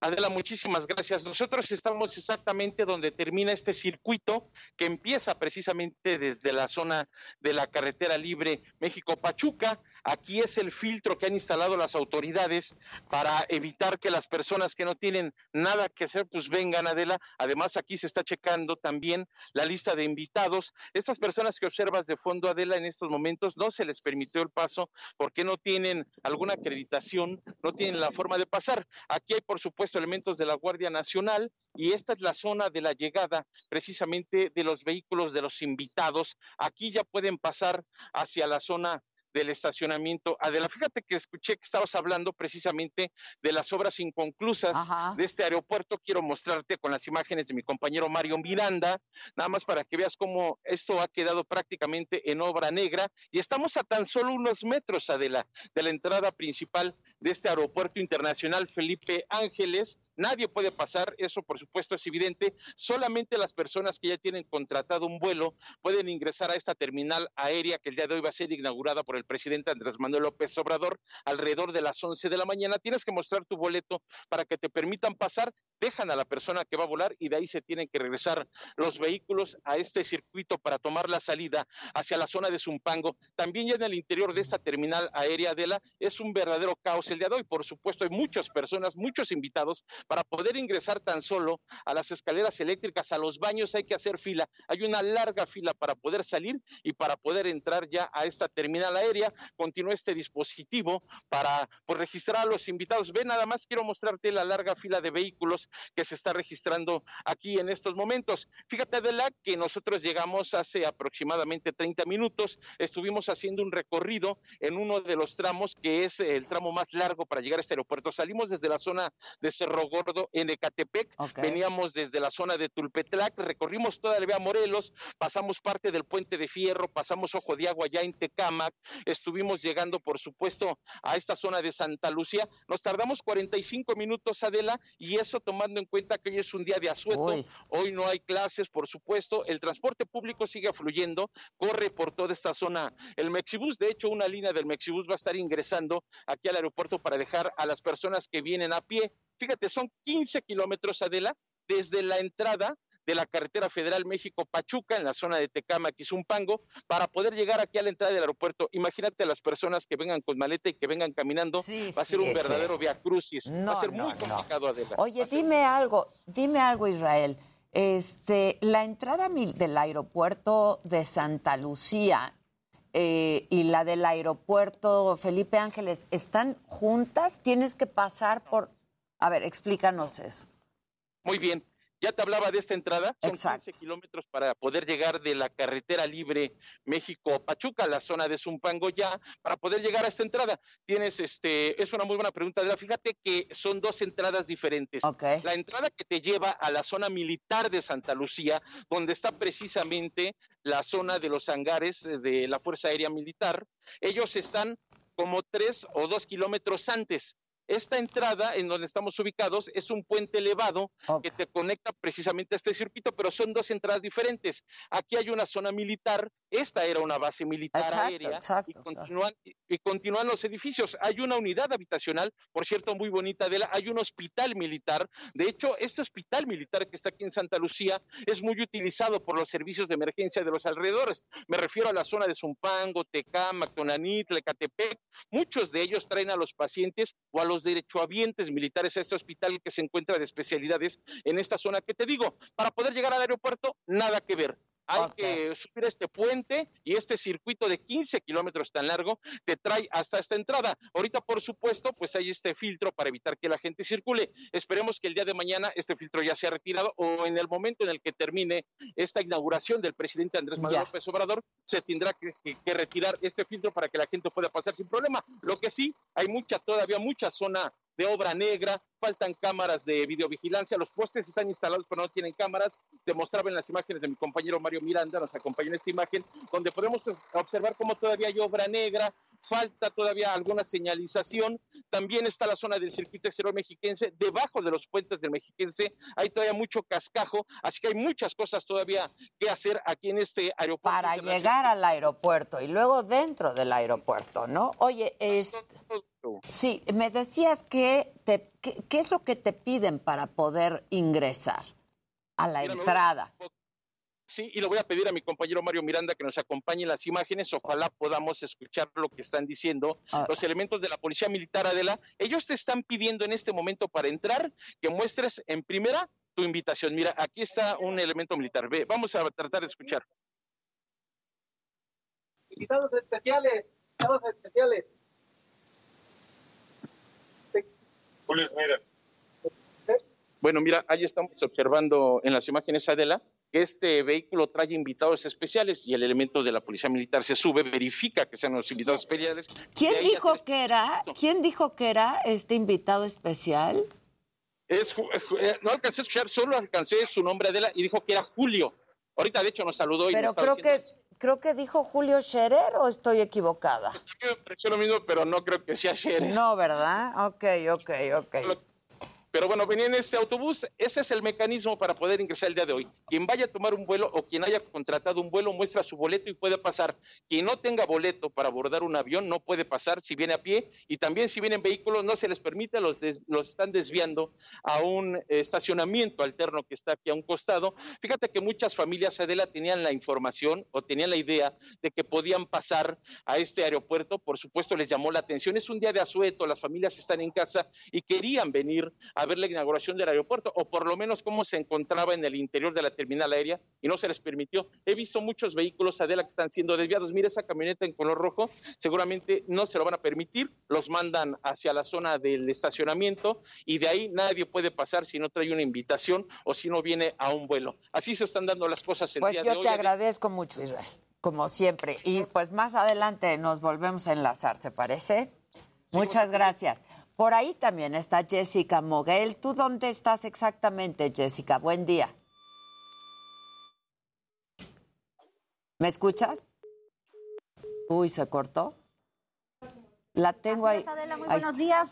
Adela, muchísimas gracias. Nosotros estamos exactamente donde termina este circuito que empieza precisamente desde la zona de la carretera libre México-Pachuca. Aquí es el filtro que han instalado las autoridades para evitar que las personas que no tienen nada que hacer pues vengan, Adela. Además, aquí se está checando también la lista de invitados. Estas personas que observas de fondo, Adela, en estos momentos no se les permitió el paso porque no tienen alguna acreditación, no tienen la forma de pasar. Aquí hay, por supuesto, elementos de la Guardia Nacional y esta es la zona de la llegada precisamente de los vehículos de los invitados. Aquí ya pueden pasar hacia la zona del estacionamiento. Adela, fíjate que escuché que estabas hablando precisamente de las obras inconclusas de este aeropuerto. Quiero mostrarte con las imágenes de mi compañero Mario Miranda, nada más para que veas cómo esto ha quedado prácticamente en obra negra y estamos a tan solo unos metros, Adela, de la entrada principal de este aeropuerto internacional Felipe Ángeles. Nadie puede pasar, eso por supuesto es evidente. Solamente las personas que ya tienen contratado un vuelo pueden ingresar a esta terminal aérea que el día de hoy va a ser inaugurada por el presidente Andrés Manuel López Obrador alrededor de las 11 de la mañana. Tienes que mostrar tu boleto para que te permitan pasar. Dejan a la persona que va a volar y de ahí se tienen que regresar los vehículos a este circuito para tomar la salida hacia la zona de Zumpango. También ya en el interior de esta terminal aérea de la es un verdadero caos el día de hoy. Por supuesto, hay muchas personas, muchos invitados para poder ingresar tan solo a las escaleras eléctricas, a los baños hay que hacer fila. Hay una larga fila para poder salir y para poder entrar ya a esta terminal aérea. Continúa este dispositivo para pues, registrar a los invitados. Ve, nada más quiero mostrarte la larga fila de vehículos que se está registrando aquí en estos momentos. Fíjate, Adela, que nosotros llegamos hace aproximadamente 30 minutos, estuvimos haciendo un recorrido en uno de los tramos que es el tramo más largo para llegar a este aeropuerto. Salimos desde la zona de Cerro Gordo en Ecatepec, veníamos desde la zona de Tulpetlac, recorrimos toda la vía Morelos, pasamos parte del puente de Fierro, pasamos Ojo de Agua ya en Tecámac, estuvimos llegando, por supuesto, a esta zona de Santa Lucía. Nos tardamos 45 minutos, Adela, y eso tomando en cuenta que hoy es un día de asueto, hoy no hay clases, por supuesto, el transporte público sigue fluyendo, corre por toda esta zona el Mexibus, de hecho, una línea del Mexibus va a estar ingresando aquí al aeropuerto para dejar a las personas que vienen a pie. Fíjate, son 15 kilómetros, Adela, desde la entrada de la carretera federal México-Pachuca, en la zona de Tecama, Quizumpango, para poder llegar aquí a la entrada del aeropuerto. Imagínate a las personas que vengan con maleta y que vengan caminando. va a ser un verdadero via crucis. va a ser muy complicado, Adela. Oye, dime algo, dime algo, Israel. Este, la entrada del aeropuerto de Santa Lucía eh, y la del aeropuerto Felipe Ángeles, ¿están juntas? ¿Tienes que pasar por...? A ver, explícanos eso. Muy bien. Ya te hablaba de esta entrada, son 15 kilómetros para poder llegar de la carretera libre México-Pachuca, la zona de Zumpango ya, para poder llegar a esta entrada. Tienes, este, es una muy buena pregunta, fíjate que son dos entradas diferentes. La entrada que te lleva a la zona militar de Santa Lucía, donde está precisamente la zona de los hangares de la Fuerza Aérea Militar, ellos están como tres o dos kilómetros antes. Esta entrada en donde estamos ubicados es un puente elevado que te conecta precisamente a este circuito, pero son dos entradas diferentes. Aquí hay una zona militar, esta era una base militar aérea y, continúan, y, continúan los edificios. Hay una unidad habitacional, por cierto, muy bonita de la, hay un hospital militar. De hecho, este hospital militar que está aquí en Santa Lucía es muy utilizado por los servicios de emergencia de los alrededores. Me refiero a la zona de Zumpango, Tecama, Tonanit, Lecatepec. Muchos de ellos traen a los pacientes o a los derechohabientes militares a este hospital que se encuentra de especialidades en esta zona que te digo. Para poder llegar al aeropuerto, nada que ver. Hay que subir este puente y este circuito de 15 kilómetros tan largo te trae hasta esta entrada. Ahorita, por supuesto, pues hay este filtro para evitar que la gente circule. Esperemos que el día de mañana este filtro ya sea retirado o en el momento en el que termine esta inauguración del presidente Andrés Manuel López Obrador, se tendrá que, que, retirar este filtro para que la gente pueda pasar sin problema. Lo que sí, hay mucha, todavía mucha zona de obra negra, faltan cámaras de videovigilancia, los postes están instalados pero no tienen cámaras, te mostraba en las imágenes de mi compañero Mario Miranda, nos acompaña en esta imagen, donde podemos observar cómo todavía hay obra negra, falta todavía alguna señalización, también está la zona del circuito exterior mexiquense, debajo de los puentes del mexiquense hay todavía mucho cascajo, así que hay muchas cosas todavía que hacer aquí en este aeropuerto. Para llegar al aeropuerto y luego dentro del aeropuerto, ¿no? Oye, es... Sí, me decías que, te, ¿qué es lo que te piden para poder ingresar a la entrada? Sí, y lo voy a pedir a mi compañero Mario Miranda que nos acompañe en las imágenes. Ojalá podamos escuchar lo que están diciendo ah. los elementos de la Policía Militar Adela. Ellos te están pidiendo en este momento para entrar que muestres en primera tu invitación. Mira, aquí está un elemento militar. Ve, vamos a tratar de escuchar. Invitados especiales, invitados especiales. Bueno, mira, ahí estamos observando en las imágenes, Adela, que este vehículo trae invitados especiales y el elemento de la policía militar se sube, verifica que sean los invitados especiales. ¿Quién dijo que era? ¿Quién dijo que era este invitado especial? Es, eh, no alcancé a escuchar, solo alcancé su nombre Adela y dijo que era Julio. Ahorita de hecho nos saludó y Pero creo que creo que dijo Julio Scherer o estoy equivocada. Sí, me pareció lo mismo, pero no creo que sea Scherer. No, ¿verdad? Ok, ok, ok. Pero bueno, venía en este autobús, ese es el mecanismo para poder ingresar el día de hoy. Quien vaya a tomar un vuelo o quien haya contratado un vuelo muestra su boleto y puede pasar. Quien no tenga boleto para abordar un avión no puede pasar si viene a pie y también si vienen vehículos no se les permite, los, des- los están desviando a un estacionamiento alterno que está aquí a un costado. Fíjate que muchas familias, Adela, tenían la información o tenían la idea de que podían pasar a este aeropuerto. Por supuesto, les llamó la atención. Es un día de asueto, las familias están en casa y querían venir a ver la inauguración del aeropuerto o por lo menos cómo se encontraba en el interior de la terminal aérea y no se les permitió. He visto muchos vehículos, Adela, que están siendo desviados. Mira esa camioneta en color rojo, seguramente no se lo van a permitir, los mandan hacia la zona del estacionamiento y de ahí nadie puede pasar si no trae una invitación o si no viene a un vuelo. Así se están dando las cosas el Pues día yo de hoy. te Adela. agradezco mucho, Israel, como siempre. Y pues más adelante nos volvemos a enlazar, ¿te parece? Muchas gracias. Por ahí también está Jessica Moguel. ¿Tú dónde estás exactamente, Jessica? Buen día. ¿Me escuchas? Uy, ¿se cortó? La tengo ahí. Adela, muy ahí buenos días.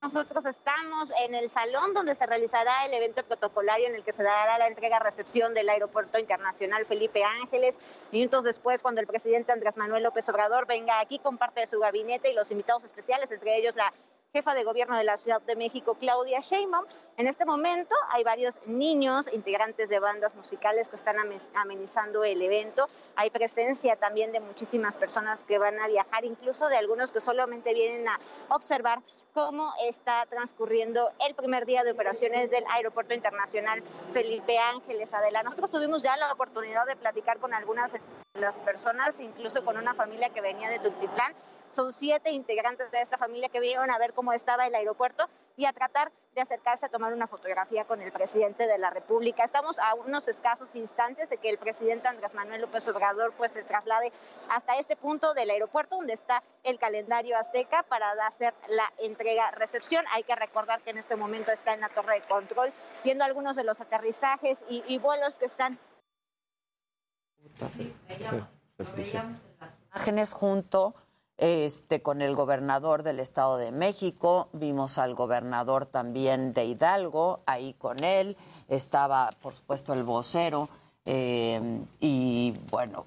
Nosotros estamos en el salón donde se realizará el evento protocolario en el que se dará la entrega-recepción del Aeropuerto Internacional Felipe Ángeles. Minutos después, cuando el presidente Andrés Manuel López Obrador venga aquí con parte de su gabinete y los invitados especiales, entre ellos la jefa de gobierno de la Ciudad de México, Claudia Sheinbaum. En este momento hay varios niños, integrantes de bandas musicales que están ame- amenizando el evento. Hay presencia también de muchísimas personas que van a viajar, incluso de algunos que solamente vienen a observar cómo está transcurriendo el primer día de operaciones del Aeropuerto Internacional Felipe Ángeles Adela. Nosotros tuvimos ya la oportunidad de platicar con algunas de las personas, incluso con una familia que venía de Tultitlán. Son siete integrantes de esta familia que vinieron a ver cómo estaba el aeropuerto y a tratar de acercarse a tomar una fotografía con el presidente de la República. Estamos a unos escasos instantes de que el presidente Andrés Manuel López Obrador pues se traslade hasta este punto del aeropuerto donde está el calendario azteca para hacer la entrega-recepción. Hay que recordar que en este momento está en la torre de control viendo algunos de los aterrizajes y, y vuelos que están imágenes junto este, con el gobernador del Estado de México, vimos al gobernador también de Hidalgo, ahí con él, estaba por supuesto el vocero, eh, y bueno,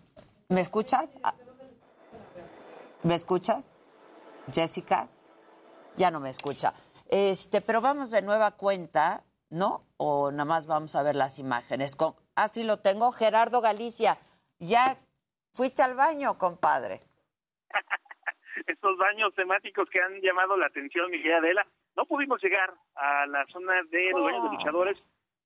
¿me escuchas? Ah, ¿Me escuchas? Jessica, ya no me escucha. Este, pero vamos de nueva cuenta, ¿no? O nada más vamos a ver las imágenes. Con, así lo tengo, Gerardo Galicia. Ya fuiste al baño, compadre. Estos baños temáticos que han llamado la atención, Miguel Adela. No pudimos llegar a la zona de los baños de luchadores,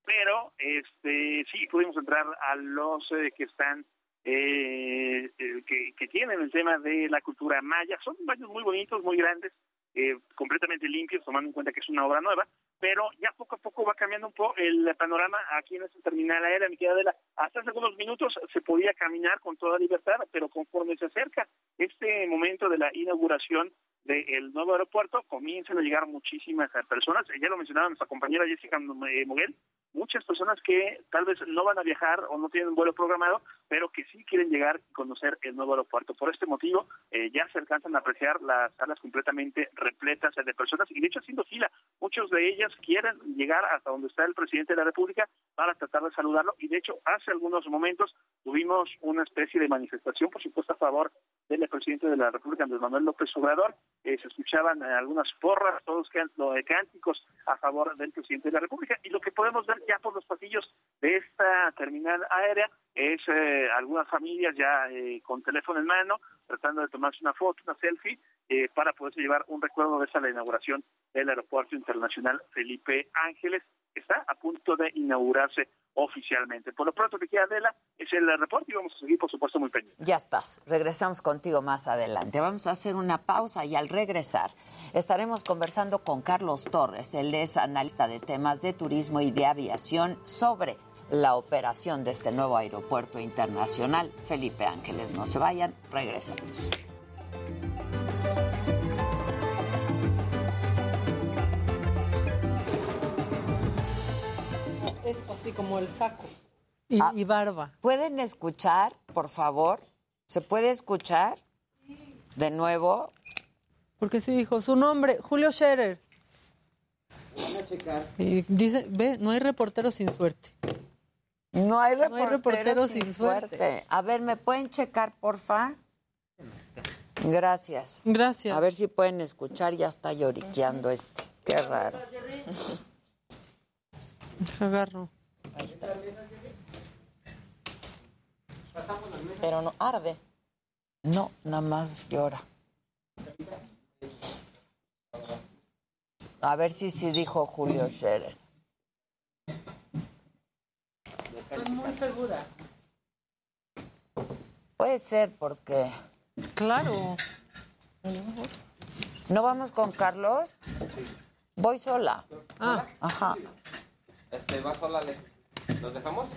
pero este sí pudimos entrar a los eh, que están eh, eh, que, que tienen el tema de la cultura maya. Son baños muy bonitos, muy grandes, eh, completamente limpios, tomando en cuenta que es una obra nueva, pero ya poco a poco va cambiando un poco el panorama aquí en esta terminal aérea, mi querida Adela. Hasta hace algunos minutos se podía caminar con toda libertad, pero conforme se acerca este momento de la inauguración del nuevo aeropuerto, comienzan a llegar muchísimas eh, personas. Ya lo mencionaba nuestra compañera Jessica eh, Moguel, muchas personas que tal vez no van a viajar o no tienen un vuelo programado, pero que sí quieren llegar y conocer el nuevo aeropuerto. Por este motivo, eh, ya se alcanzan a apreciar las salas completamente repletas de personas y de hecho haciendo fila. Muchos de ellas quieren llegar hasta donde está el presidente de la República para tratar de saludarlo y de hecho hace algunos momentos tuvimos una especie de manifestación, por supuesto, a favor del presidente de la República, Andrés Manuel López Obrador. Eh, se escuchaban algunas porras, todos cánticos a favor del presidente de la República. Y lo que podemos ver ya por los pasillos de esta terminal aérea es eh, algunas familias ya eh, con teléfono en mano, tratando de tomarse una foto, una selfie, eh, para poderse llevar un recuerdo de esa la inauguración del Aeropuerto Internacional Felipe Ángeles, que está a punto de inaugurarse oficialmente. Por lo pronto, que queda Adela, es el reporte y vamos a seguir, por supuesto, muy pendientes. Ya estás. Regresamos contigo más adelante. Vamos a hacer una pausa y al regresar estaremos conversando con Carlos Torres. Él es analista de temas de turismo y de aviación sobre la operación de este nuevo aeropuerto internacional. Felipe Ángeles, no se vayan. Regresamos. Esto así como el saco. Y, Ah. y barba. ¿Pueden escuchar, por favor? ¿Se puede escuchar? ¿De nuevo? Porque sí dijo su nombre, Julio Scherer. Y dice, ve, no hay reportero sin suerte. No hay No hay sin, sin suerte. suerte. A ver, ¿me pueden checar, porfa? Gracias. Gracias. A ver si pueden escuchar, ya está lloriqueando este. Qué raro. Agarro. Pero no arde. No, nada más llora. A ver si sí dijo Julio Scherer. Estoy muy segura. Puede ser porque... Claro. ¿No vamos con Carlos? Voy sola. Ah. Ajá. Este, va sola Alex. ¿Los dejamos?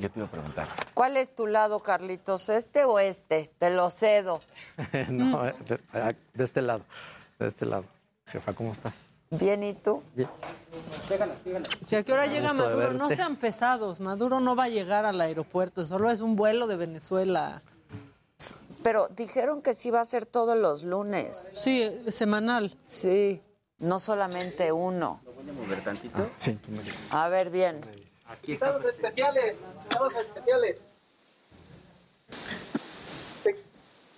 Yo te iba a preguntar. ¿Cuál es tu lado, Carlitos? ¿Este o este? Te lo cedo. (laughs) no, de, de este lado, de este lado. Jefa, ¿cómo estás? Bien, ¿y tú? Bien. Si a qué hora llega Maduro, no sean pesados. Maduro no va a llegar al aeropuerto, solo es un vuelo de Venezuela. Pero dijeron que sí va a ser todos los lunes. Sí, semanal. Sí, no solamente uno. ¿Voy a mover tantito? Sí, tú me dices. A ver, bien. Aquí está. Invitados especiales, invitados especiales.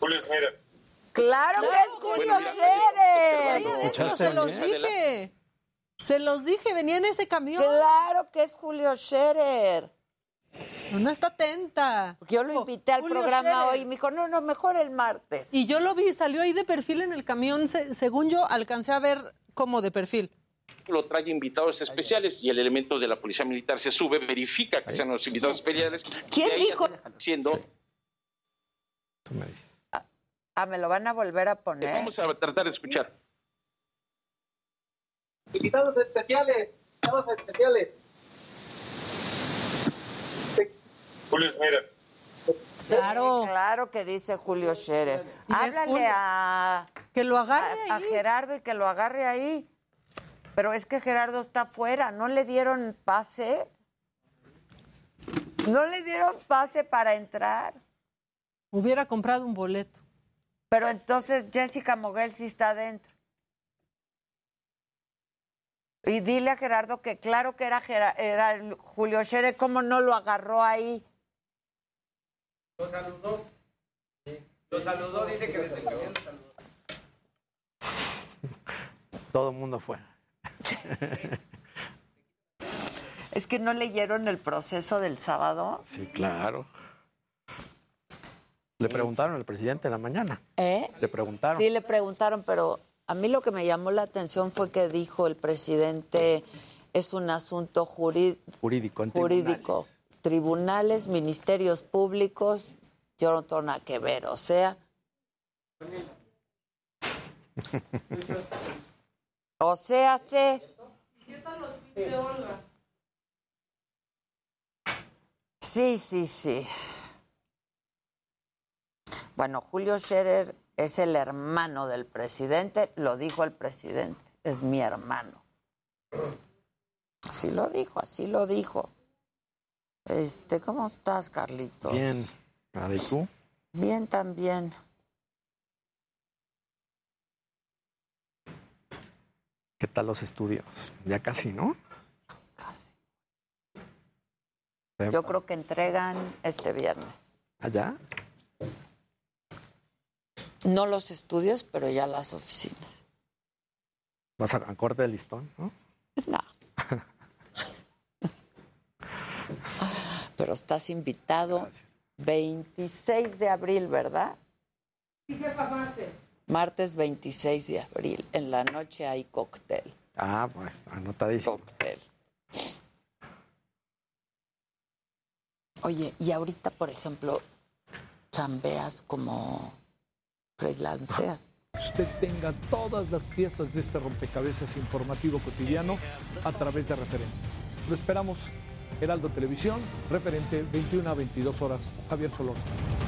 Julio Scherer. ¡Claro, que es Julio Ahí Scherer! adentro se los dije. Se los dije, venía en ese camión. ¡Claro que es Julio Scherer! No está atenta. Yo lo invité al Julio programa Scherer. hoy y me dijo, no, no, mejor el martes. Y yo lo vi, salió ahí de perfil en el camión. se- según yo, alcancé a ver como de perfil. lo trae invitados especiales y el elemento de la policía militar se sube, verifica que sean los invitados especiales. ¿Quién dijo? Tú me dices. Ah, ¿me lo van a volver a poner? vamos a tratar de escuchar. Invitados especiales, invitados especiales. Julio Scherer. Claro. Claro que dice Julio Scherer. Háblale Julio. a, Que lo agarre a. Gerardo y que lo agarre ahí. Pero es que Gerardo está afuera. ¿No le dieron pase? ¿No le dieron pase para entrar? Hubiera comprado un boleto. Pero entonces Jessica Moguel sí está adentro. Y dile a Gerardo que claro que era, era Julio Scherer, ¿cómo no lo agarró ahí? Lo saludó. Lo saludó, dice que desde el camión lo saludó. Todo el mundo fue. (laughs) Es que no leyeron el proceso del sábado. Sí, claro. Le preguntaron al presidente en la mañana. ¿Eh? Le preguntaron. Sí, le preguntaron, pero a mí lo que me llamó la atención fue que dijo el presidente es un asunto jurí- Jurídico. En jurídico. Tribunales, ministerios públicos, yo no tengo nada que ver, o sea. O sea, sé. Sí, sí, sí. Bueno, Julio Scherer es el hermano del presidente, lo dijo el presidente, es mi hermano. Así lo dijo, así lo dijo. Este, ¿cómo estás, Carlito? Bien. Ade, ¿y tú? Bien también. ¿Qué tal los estudios? Ya casi, ¿no? Casi. Yo creo que entregan este viernes. ¿Allá? No los estudios, pero ya las oficinas. Vas a, a corte de listón, ¿no? (laughs) No. Pero estás invitado 26 de abril, ¿verdad? Sí, jefa, martes. Martes 26 de abril. En la noche hay cóctel. Ah, pues anotadísimo. Cóctel. Oye, y ahorita, por ejemplo, chambeas como freelanceas. Usted tenga todas las piezas de este rompecabezas informativo cotidiano a través de referente. Lo esperamos. Heraldo Televisión, referente 21 a 22 horas. Javier Solórzano.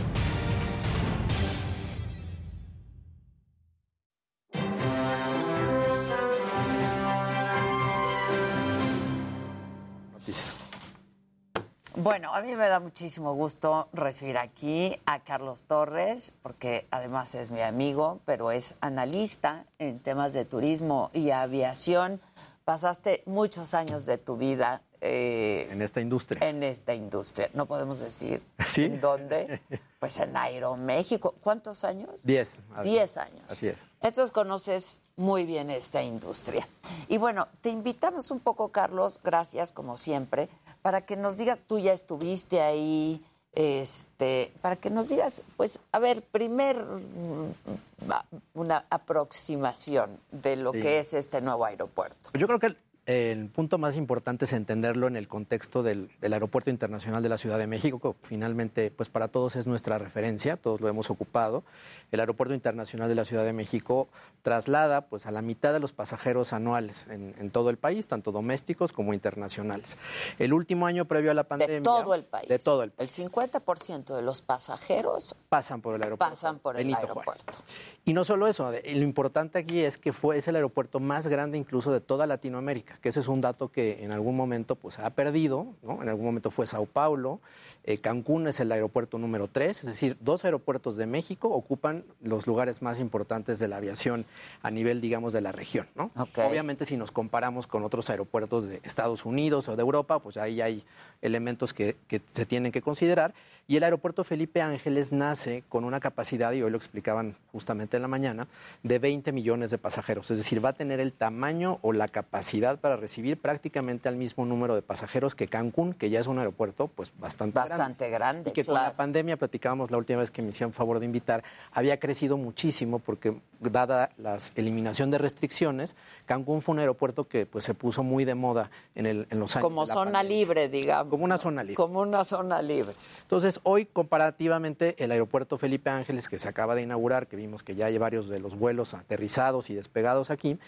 Bueno, a mí me da muchísimo gusto recibir aquí a Carlos Torres, porque además es mi amigo, pero es analista en temas de turismo y aviación. Pasaste muchos años de tu vida eh, En esta industria. en esta industria. No podemos decir (laughs) ¿Sí? en dónde. Pues en Aeroméxico. ¿Cuántos años? Diez. Diez años. Así es. Entonces conoces muy bien esta industria. Y bueno, te invitamos un poco, Carlos, gracias como siempre, para que nos digas, tú ya estuviste ahí, este, para que nos digas, pues, a ver, primer mm, va- una aproximación de lo Sí. que es este nuevo aeropuerto. Yo creo que el, punto más importante es entenderlo en el contexto del, del Aeropuerto Internacional de la Ciudad de México, que finalmente, pues para todos es nuestra referencia, todos lo hemos ocupado. El Aeropuerto Internacional de la Ciudad de México traslada pues a la mitad de los pasajeros anuales en, en todo el país, tanto domésticos como internacionales. El último año previo a la pandemia... De todo el país. De todo el El 50% de los pasajeros pasan por el aeropuerto. pasan por el Benito aeropuerto. Juárez. Y no solo eso, lo importante aquí es que fue, es el aeropuerto más grande incluso de toda Latinoamérica, que ese es un dato que en algún momento pues, ha perdido, ¿no? En algún momento fue Sao Paulo, eh, Cancún es el aeropuerto número tres, es decir, dos aeropuertos de México ocupan los lugares más importantes de la aviación a nivel, digamos, de la región, ¿no? Obviamente si nos comparamos con otros aeropuertos de Estados Unidos o de Europa, pues ahí hay elementos que, que se tienen que considerar. Y el aeropuerto Felipe Ángeles nace con una capacidad, y hoy lo explicaban justamente en la mañana, de 20 millones de pasajeros. Es decir, va a tener el tamaño o la capacidad para recibir prácticamente al mismo número de pasajeros que Cancún, que ya es un aeropuerto pues bastante, Bastante grande, Y que con la pandemia, platicábamos la última vez que me hicieron favor de invitar, había crecido muchísimo porque dada la eliminación de restricciones, Cancún fue un aeropuerto que pues se puso muy de moda en, el- en los años Como de la zona pandemia. libre, digamos. Como una zona libre. Como una zona libre. Entonces, hoy comparativamente el aeropuerto Felipe Ángeles, que se acaba de inaugurar, que vimos que ya hay varios de los vuelos aterrizados y despegados aquí,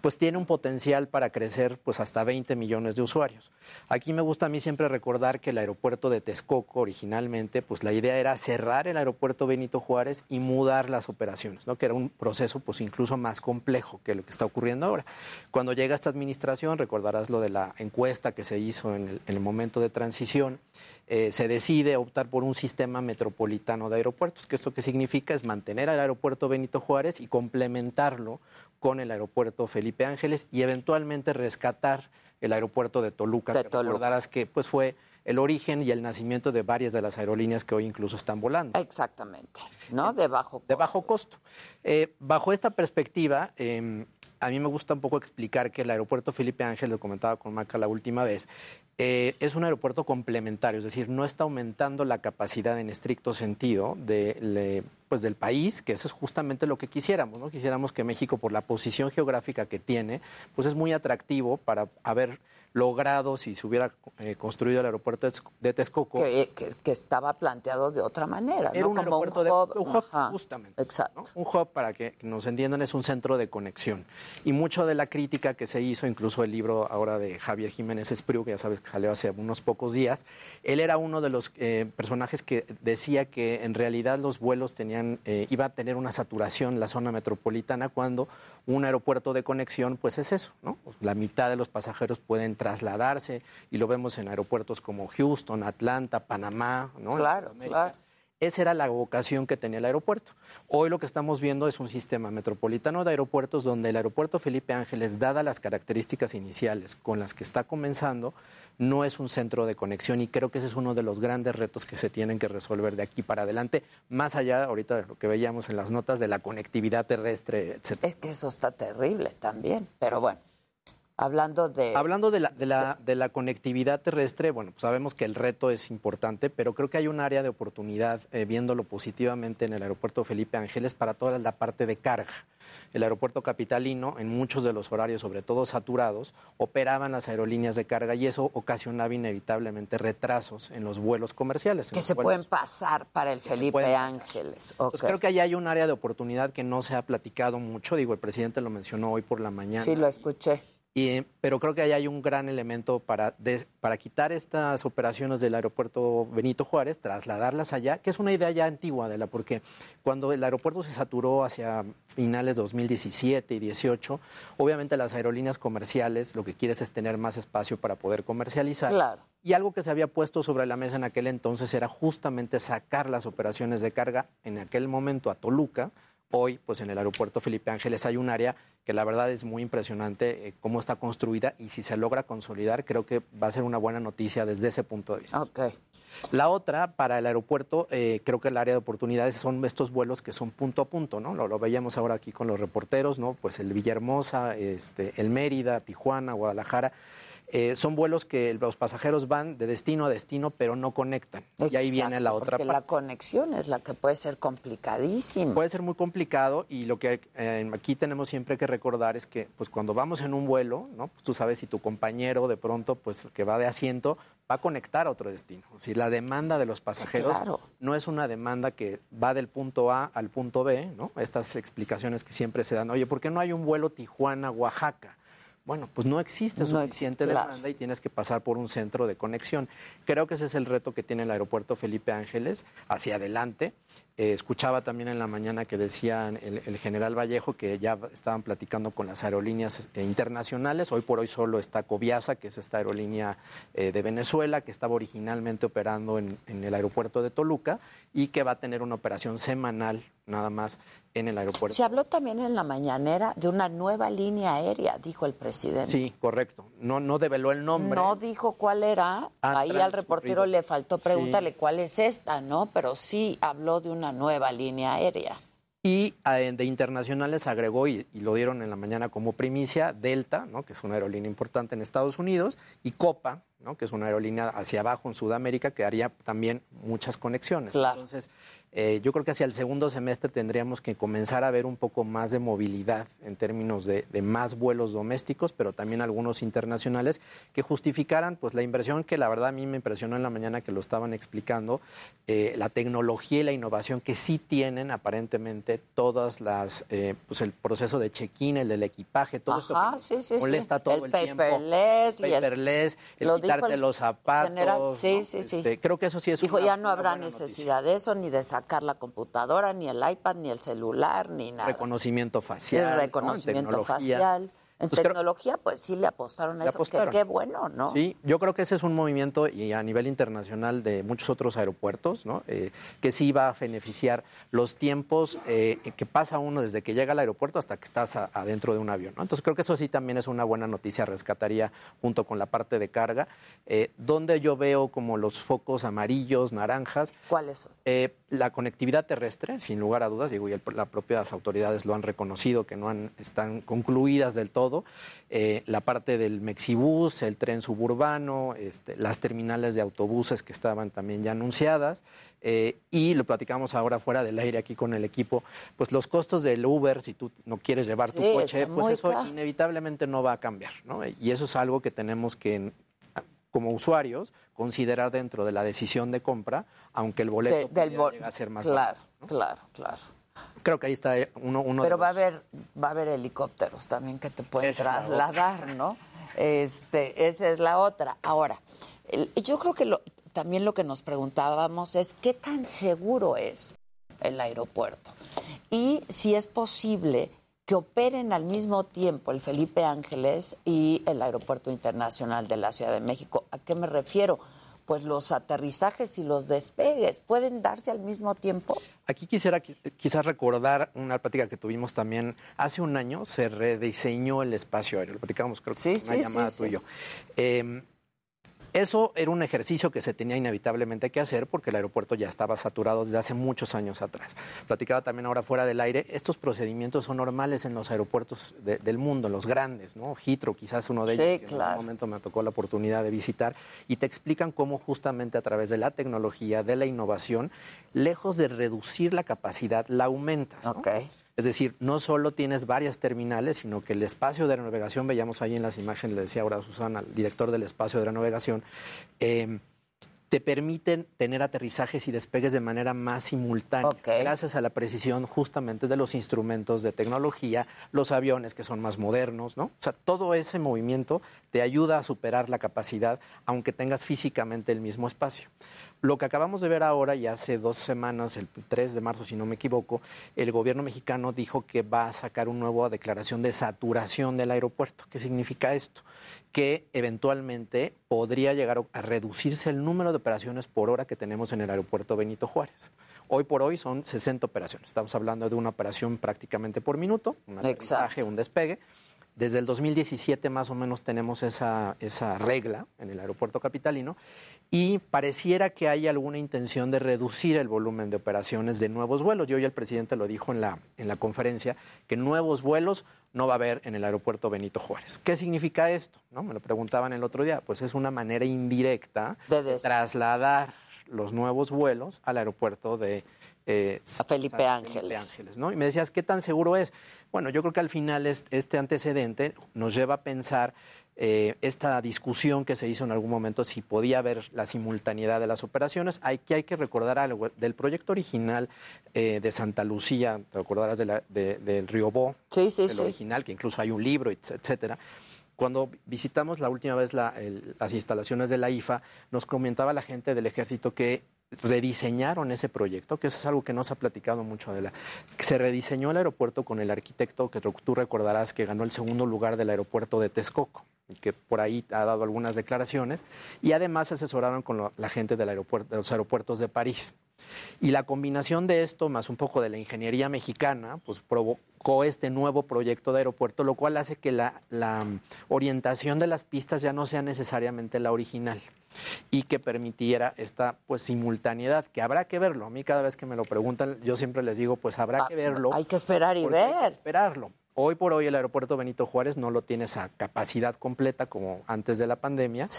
pues tiene un potencial para crecer pues hasta 20 millones de usuarios. Aquí me gusta a mí siempre recordar que el aeropuerto de Texcoco originalmente, pues la idea era cerrar el aeropuerto Benito Juárez y mudar las operaciones, ¿no? que era un proceso pues incluso más complejo que lo que está ocurriendo ahora. Cuando llega esta administración, recordarás lo de la encuesta que se hizo en el, en el momento de transición, eh, se decide optar por un sistema metropolitano de aeropuertos, que esto que significa es mantener al aeropuerto Benito Juárez y complementarlo con el aeropuerto Felipe Ángeles y eventualmente rescatar el aeropuerto de Toluca, que recordarás que pues fue el origen y el nacimiento de varias de las aerolíneas que hoy incluso están volando. Exactamente, ¿no? De bajo De bajo costo. Eh, bajo esta perspectiva, eh, a mí me gusta un poco explicar que el aeropuerto Felipe Ángel, lo comentaba con Maca la última vez, eh, es un aeropuerto complementario, es decir, no está aumentando la capacidad en estricto sentido de, le- pues del país, que eso es justamente lo que quisiéramos, ¿no? Quisiéramos que México, por la posición geográfica que tiene, pues es muy atractivo para haber logrado, si se hubiera eh, construido el aeropuerto de Tex- de Texcoco, Que, que- que estaba planteado de otra manera, Era ¿no? un Como aeropuerto de- hub. un hub, Ajá. justamente. Exacto. Un hub, para que nos entiendan, es un centro de conexión. Y mucho de la crítica que se hizo, incluso el libro ahora de Javier Jiménez Espriu, que ya sabes que salió hace unos pocos días, él era uno de los eh, personajes que decía que en realidad los vuelos tenían, eh, iba a tener una saturación la zona metropolitana cuando un aeropuerto de conexión, pues es eso, ¿no? La mitad de los pasajeros pueden trasladarse y lo vemos en aeropuertos como Houston, Atlanta, Panamá, ¿no? Claro, claro. Esa era la vocación que tenía el aeropuerto. Hoy lo que estamos viendo es un sistema metropolitano de aeropuertos donde el aeropuerto Felipe Ángeles, dadas las características iniciales con las que está comenzando, no es un centro de conexión y creo que ese es uno de los grandes retos que se tienen que resolver de aquí para adelante, más allá ahorita de lo que veíamos en las notas de la conectividad terrestre, etc. Es que eso está terrible también, pero bueno, hablando de... Hablando de la, de, la, de la conectividad terrestre, bueno, pues sabemos que el reto es importante, pero creo que hay un área de oportunidad, eh, viéndolo positivamente en el aeropuerto Felipe Ángeles, para toda la parte de carga. El aeropuerto capitalino, en muchos de los horarios, sobre todo saturados, operaban las aerolíneas de carga y eso ocasionaba inevitablemente retrasos en los vuelos comerciales. que se vuelos- pueden pasar para el Felipe. Ángeles. Creo que ahí hay un área de oportunidad que no se ha platicado mucho. Digo, el presidente lo mencionó hoy por la mañana. Sí, lo escuché. Y, pero creo que ahí hay un gran elemento para, de- para quitar estas operaciones del aeropuerto Benito Juárez, trasladarlas allá, que es una idea ya antigua de la, porque cuando el aeropuerto se saturó hacia finales de 2017 y 18, obviamente las aerolíneas comerciales lo que quieres es tener más espacio para poder comercializar. Claro. Y algo que se había puesto sobre la mesa en aquel entonces era justamente sacar las operaciones de carga en aquel momento a Toluca. Hoy, pues en el aeropuerto Felipe Ángeles hay un área que la verdad es muy impresionante eh, cómo está construida y si se logra consolidar, creo que va a ser una buena noticia desde ese punto de vista. La otra, para el aeropuerto, eh, creo que el área de oportunidades son estos vuelos que son punto a punto, ¿no? Lo, lo veíamos ahora aquí con los reporteros, ¿no? Pues el Villahermosa, este, el Mérida, Tijuana, Guadalajara. Eh, son vuelos que los pasajeros van de destino a destino, pero no conectan. y ahí viene la otra porque parte. la conexión es la que puede ser complicadísima. Puede ser muy complicado y lo que eh, aquí tenemos siempre que recordar es que pues cuando vamos en un vuelo, ¿no? Pues, tú sabes si tu compañero de pronto pues que va de asiento va a conectar a otro destino. Si la demanda de los pasajeros claro. no es una demanda que va del punto A al punto B, ¿no? Estas explicaciones que siempre se dan, oye, ¿por qué no hay un vuelo Tijuana-Oaxaca? Bueno, pues no existe No suficiente existe, claro. demanda y tienes que pasar por un centro de conexión. Creo que ese es el reto que tiene el aeropuerto Felipe Ángeles hacia adelante. Eh, escuchaba también en la mañana que decían el, el general Vallejo que ya estaban platicando con las aerolíneas eh, internacionales. Hoy por hoy solo está Coviasa, que es esta aerolínea eh, de Venezuela, que estaba originalmente operando en, en el aeropuerto de Toluca y que va a tener una operación semanal nada más en el aeropuerto. Se habló también en la mañanera de una nueva línea aérea, dijo el presidente. Sí, correcto. No, no develó el nombre. No dijo cuál era. Ha Ahí al reportero le faltó preguntarle cuál es esta, ¿no? Pero sí habló de una nueva línea aérea. Y eh, de internacionales agregó, y, y lo dieron en la mañana como primicia, Delta, ¿no? que es una aerolínea importante en Estados Unidos, y Copa, ¿no? que es una aerolínea hacia abajo en Sudamérica, que haría también muchas conexiones. Claro. Entonces, eh, yo creo que hacia el segundo semestre tendríamos que comenzar a ver un poco más de movilidad en términos de, de más vuelos domésticos, pero también algunos internacionales que justificaran pues la inversión que la verdad a mí me impresionó en la mañana que lo estaban explicando, eh, la tecnología y la innovación que sí tienen aparentemente todas las, eh, pues el proceso de check-in, el del equipaje, todo esto Ajá, que sí, sí. molesta todo el, El tiempo. paperless el- paperless, el Lo quitarte el los zapatos. general. Sí, ¿no? sí, sí. Este, creo que eso sí es Dijo, una- ya no habrá noticia. necesidad de eso, ni de sacar la computadora, ni el iPad, ni el celular, ni nada. reconocimiento facial. el ¿no? En reconocimiento facial. En Pues creo- tecnología, pues sí le apostaron a Le eso. que apostaron. qué bueno, ¿no? Sí, yo creo que ese es un movimiento y a nivel internacional de muchos otros aeropuertos, ¿no? Eh, que sí va a beneficiar los tiempos eh, que pasa uno desde que llega al aeropuerto hasta que estás a- adentro de un avión. ¿no? Entonces creo que eso sí también es una buena noticia, rescataría junto con la parte de carga, eh, donde yo veo como los focos amarillos, naranjas. ¿Cuáles son? La conectividad terrestre, sin lugar a dudas, digo, y el- las propias autoridades lo han reconocido, que no han, están concluidas del todo. Eh, la parte del Mexibus, el tren suburbano, este, las terminales de autobuses que estaban también ya anunciadas. eh, y lo platicamos ahora fuera del aire aquí con el equipo, pues los costos del Uber, si tú no quieres llevar tu Sí, coche, pues eso inevitablemente no va a cambiar, ¿no? Y eso es algo que tenemos que como usuarios considerar dentro de la decisión de compra, aunque el boleto De- del a ser más Claro, barato. claro, claro. Creo que ahí está eh, uno, uno de Pero los- va a haber, va a haber helicópteros también que te pueden Esa trasladar, ¿no? Este, esa es la otra. Ahora, el- yo creo que lo- también lo que nos preguntábamos es qué tan seguro es el aeropuerto y si es posible que operen al mismo tiempo el Felipe Ángeles y el Aeropuerto Internacional de la Ciudad de México. ¿A qué me refiero? Pues los aterrizajes y los despegues pueden darse al mismo tiempo. Aquí quisiera qui- quizás recordar una plática que tuvimos también hace un año, se rediseñó el espacio aéreo, lo platicábamos creo que Sí, en sí, una sí, llamada sí. tú y yo. Eh, eso era un ejercicio que se tenía inevitablemente que hacer porque el aeropuerto ya estaba saturado desde hace muchos años atrás. Platicaba también ahora fuera del aire, estos procedimientos son normales en los aeropuertos de- del mundo, en los grandes, ¿no? Heathrow quizás uno de Sí, ellos, que en claro. algún momento me tocó la oportunidad de visitar, y te explican cómo justamente a través de la tecnología, de la innovación, lejos de reducir la capacidad, la aumentas. ¿no? Es decir, no solo tienes varias terminales, sino que el espacio de navegación, veíamos ahí en las imágenes, le decía ahora a Susana, al director del espacio de navegación, eh, te permiten tener aterrizajes y despegues de manera más simultánea, gracias a la precisión justamente de los instrumentos de tecnología, los aviones que son más modernos, ¿no? O sea, todo ese movimiento te ayuda a superar la capacidad, aunque tengas físicamente el mismo espacio. Lo que acabamos de ver ahora, y hace dos semanas, el 3 de marzo, si no me equivoco, el gobierno mexicano dijo que va a sacar una nueva declaración de saturación del aeropuerto. ¿Qué significa esto? Que eventualmente podría llegar a reducirse el número de operaciones por hora que tenemos en el aeropuerto Benito Juárez. Hoy por hoy son 60 operaciones. Estamos hablando de una operación prácticamente por minuto, un aterrizaje, un despegue. Desde el 2017 más o menos tenemos esa, esa regla en el aeropuerto capitalino y pareciera que hay alguna intención de reducir el volumen de operaciones de nuevos vuelos. Y hoy el presidente lo dijo en la, en la conferencia, que nuevos vuelos no va a haber en el aeropuerto Benito Juárez. ¿Qué significa esto? ¿No? Me lo preguntaban el otro día. Pues es una manera indirecta de, trasladar los nuevos vuelos al aeropuerto de eh, Felipe Ángeles. ¿no? Y me decías, ¿qué tan seguro es? Bueno, yo creo que al final este antecedente nos lleva a pensar eh, esta discusión que se hizo en algún momento si podía haber la simultaneidad de las operaciones. Hay que, hay que recordar algo del proyecto original eh, de Santa Lucía, te recordarás del Río Bo, sí, sí, el original, que incluso hay un libro, etcétera. Cuando visitamos la última vez las instalaciones de la IFA, nos comentaba la gente del ejército que rediseñaron ese proyecto, que eso es algo que no se ha platicado mucho de la... Se rediseñó el aeropuerto con el arquitecto que tú recordarás que ganó el segundo lugar del aeropuerto de Texcoco, que por ahí ha dado algunas declaraciones, y además se asesoraron con la gente del aeropuerto, de los aeropuertos de París. Y la combinación de esto, más un poco de la ingeniería mexicana, pues provocó este nuevo proyecto de aeropuerto, lo cual hace que la, la orientación de las pistas ya no sea necesariamente la original y que permitiera esta pues simultaneidad, que habrá que verlo. A mí cada vez que me lo preguntan, yo siempre les digo, pues habrá ah, que verlo. Hay que esperar y ver. Hay que esperarlo. Hoy por hoy el aeropuerto Benito Juárez no lo tiene esa capacidad completa como antes de la pandemia,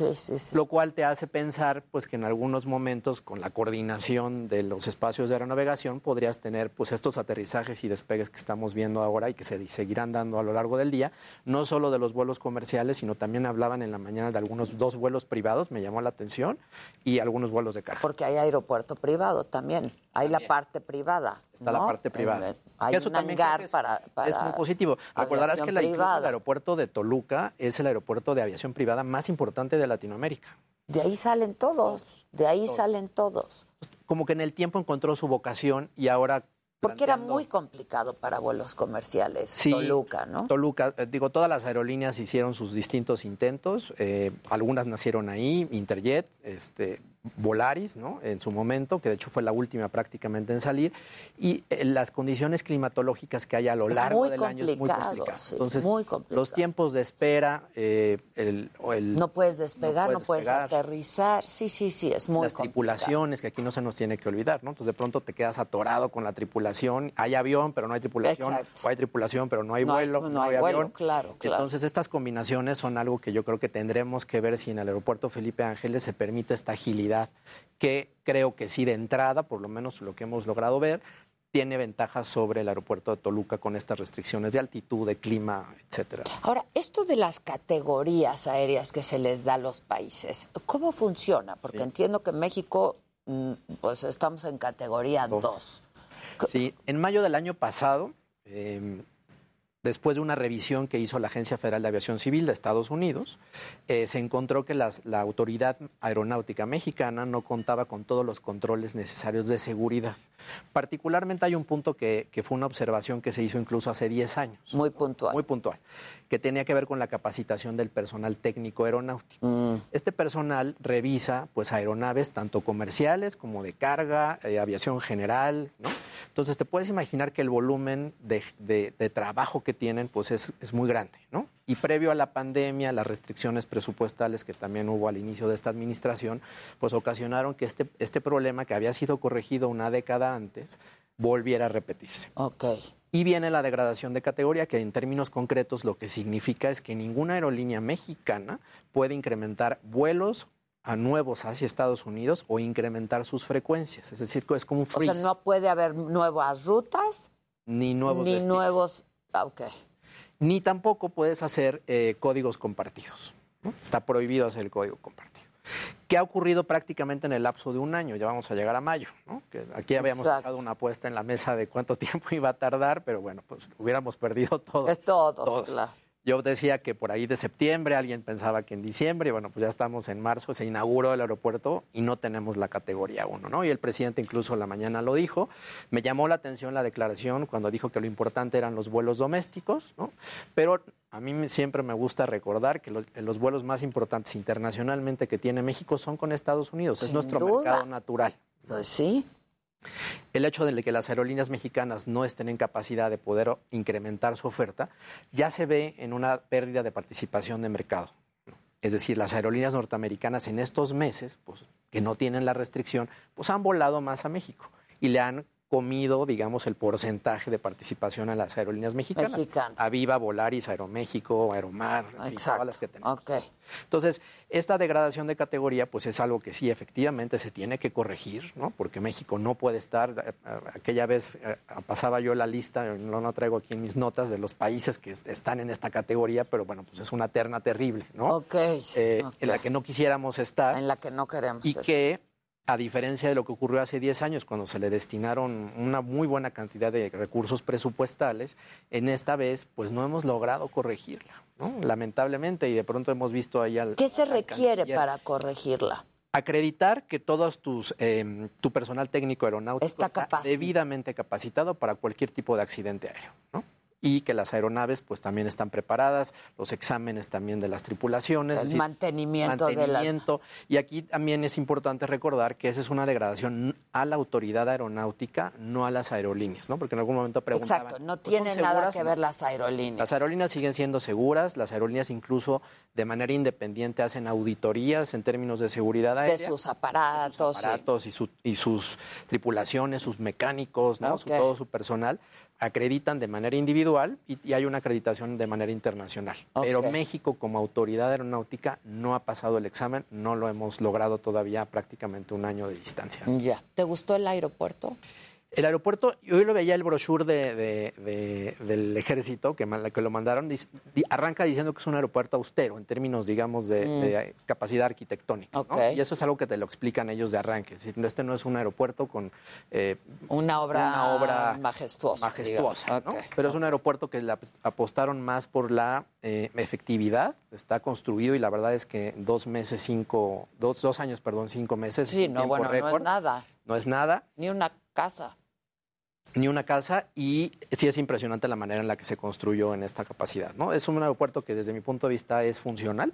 lo cual te hace pensar pues que en algunos momentos con la coordinación de los espacios de aeronavegación podrías tener pues estos aterrizajes y despegues que estamos viendo ahora y que se seguirán dando a lo largo del día, no solo de los vuelos comerciales, sino también hablaban en la mañana de algunos dos vuelos privados, me llamó la atención, y algunos vuelos de carga. Porque hay aeropuerto privado también, hay la parte privada. Está la parte privada. Hay un hangar para, Es muy positivo. Recordarás que la, incluso el aeropuerto de Toluca es el aeropuerto de aviación privada más importante de Latinoamérica. De ahí salen todos, de ahí salen todos. Como que en el tiempo encontró su vocación y ahora porque era muy complicado para vuelos comerciales, Toluca, ¿no? Toluca, eh, digo, todas las aerolíneas hicieron sus distintos intentos, eh, algunas nacieron ahí, Interjet, este, Volaris, ¿no? En su momento, que de hecho fue la última prácticamente en salir, y eh, las condiciones climatológicas que hay a lo largo del año es muy complicado. Entonces, los tiempos de espera, eh, el, no puedes despegar, no puedes, aterrizar, sí, sí, sí, es muy Las tripulaciones, que aquí no se nos tiene que olvidar, ¿no? Entonces de pronto te quedas atorado con la tripulación, hay avión, pero no hay tripulación, o hay tripulación, pero no hay vuelo, no, hay, avión. Claro, claro. Entonces estas combinaciones son algo que yo creo que tendremos que ver si en el aeropuerto Felipe Ángeles se permite esta agilidad que creo que sí de entrada, por lo menos lo que hemos logrado ver, tiene ventajas sobre el aeropuerto de Toluca con estas restricciones de altitud, de clima, etcétera. Ahora, esto de las categorías aéreas que se les da a los países, ¿cómo funciona? Porque entiendo que en México, mm, pues estamos en categoría 2. Sí, en mayo del año pasado, em, después de una revisión que hizo la Agencia Federal de Aviación Civil de Estados Unidos, eh, se encontró que la Autoridad Aeronáutica Mexicana no contaba con todos los controles necesarios de seguridad. Particularmente hay un punto que, fue una observación que se hizo incluso hace 10 años. Muy puntual. Muy puntual, que tenía que ver con la capacitación del personal técnico aeronáutico. Mm. Este personal revisa pues aeronaves tanto comerciales como de carga, eh, aviación general, ¿no? Entonces te puedes imaginar que el volumen de, de trabajo que tienen pues es, es muy grande, ¿no? Y previo a la pandemia, las restricciones presupuestales que también hubo al inicio de esta administración, pues ocasionaron que este, este problema que había sido corregido una década antes volviera a repetirse. Ok. Y viene la degradación de categoría, que en términos concretos lo que significa es que ninguna aerolínea mexicana puede incrementar vuelos a nuevos hacia Estados Unidos o incrementar sus frecuencias. Es decir, es como un freeze. O sea, no puede haber nuevas rutas. Ni nuevos Ni nuevos... Ah, ni tampoco puedes hacer eh, códigos compartidos. Está prohibido hacer el código compartido. que ha ocurrido prácticamente en el lapso de un año. Ya vamos a llegar a mayo, ¿no? Que aquí habíamos Exacto. echado una apuesta en la mesa de cuánto (laughs) tiempo iba a tardar, pero bueno, pues hubiéramos perdido todo. Es todos, Todos. claro. Yo decía que por ahí de septiembre, alguien pensaba que en diciembre, y bueno, pues ya estamos en marzo, se inauguró el aeropuerto y no tenemos la categoría 1, ¿no? Y el presidente incluso la mañana lo dijo. Me llamó la atención la declaración cuando dijo que lo importante eran los vuelos domésticos, ¿no? Pero a mí siempre me gusta recordar que los, los vuelos más importantes internacionalmente que tiene México son con Estados Unidos, es nuestro duda. mercado natural. Pues sí. El hecho de que las aerolíneas mexicanas no estén en capacidad de poder incrementar su oferta ya se ve en una pérdida de participación de mercado. Es decir, las aerolíneas norteamericanas en estos meses, pues, que no tienen la restricción, pues han volado más a México y le han comido, digamos, el porcentaje de participación a las aerolíneas mexicanas. Mexicanas. Aviva, Volaris, Aeroméxico, Aeromar, todas las que tenemos. Entonces, esta degradación de categoría, pues es algo que sí, efectivamente se tiene que corregir, ¿no? Porque México no puede estar. eh, eh, Aquella vez eh, pasaba yo la lista, no la traigo aquí mis notas, de los países que est- están en esta categoría, pero bueno, pues es una terna terrible, ¿no? Ok. Eh, En la que no quisiéramos estar. En la que no queremos Y estar. que, a diferencia de lo que ocurrió hace 10 años, cuando se le destinaron una muy buena cantidad de recursos presupuestales, en esta vez, pues no hemos logrado corregirla, ¿no? Lamentablemente, y de pronto hemos visto ahí al. ¿Qué se al requiere canciller para corregirla? acreditar que todos tus eh, tu personal técnico aeronáutico Está capacitado. debidamente capacitado para cualquier tipo de accidente aéreo, ¿no? Y que las aeronaves pues también están preparadas, los exámenes también de las tripulaciones, El decir, mantenimiento de la- mantenimiento. Y aquí también es importante recordar que esa es una degradación a la autoridad aeronáutica, no a las aerolíneas, ¿no? Porque en algún momento preguntaban. Exacto, no "¿Pues tiene nada seguras?". que ver las aerolíneas. Las aerolíneas siguen siendo seguras, las aerolíneas incluso de manera independiente hacen auditorías en términos de seguridad de sus aparatos. sí. aparatos y, su- y sus tripulaciones, sus mecánicos, ¿no? Su- todo su personal, acreditan de manera individual y, y hay una acreditación de manera internacional. Pero. México como autoridad aeronáutica no ha pasado el examen, no lo hemos logrado todavía a prácticamente un año de distancia. Ya. ¿Te gustó el aeropuerto? El aeropuerto, yo hoy lo veía el brochure de, de- de- del ejército que, lo mandaron, dice- arranca diciendo que es un aeropuerto austero en términos, digamos, de, Mm. de capacidad arquitectónica. Y eso es algo que te lo explican ellos de arranque. Es decir, este no es un aeropuerto con eh, Una obra, una obra majestuosa. majestuosa. Pero es un aeropuerto que le ap- apostaron más por la eh, efectividad. Está construido y la verdad es que dos meses, cinco, dos, dos años, perdón, cinco meses. Sí, no, bueno, no es récord. nada. No es nada. Ni una casa. Ni una casa y sí es impresionante la manera en la que se construyó en esta capacidad, ¿no? Es un aeropuerto que desde mi punto de vista es funcional,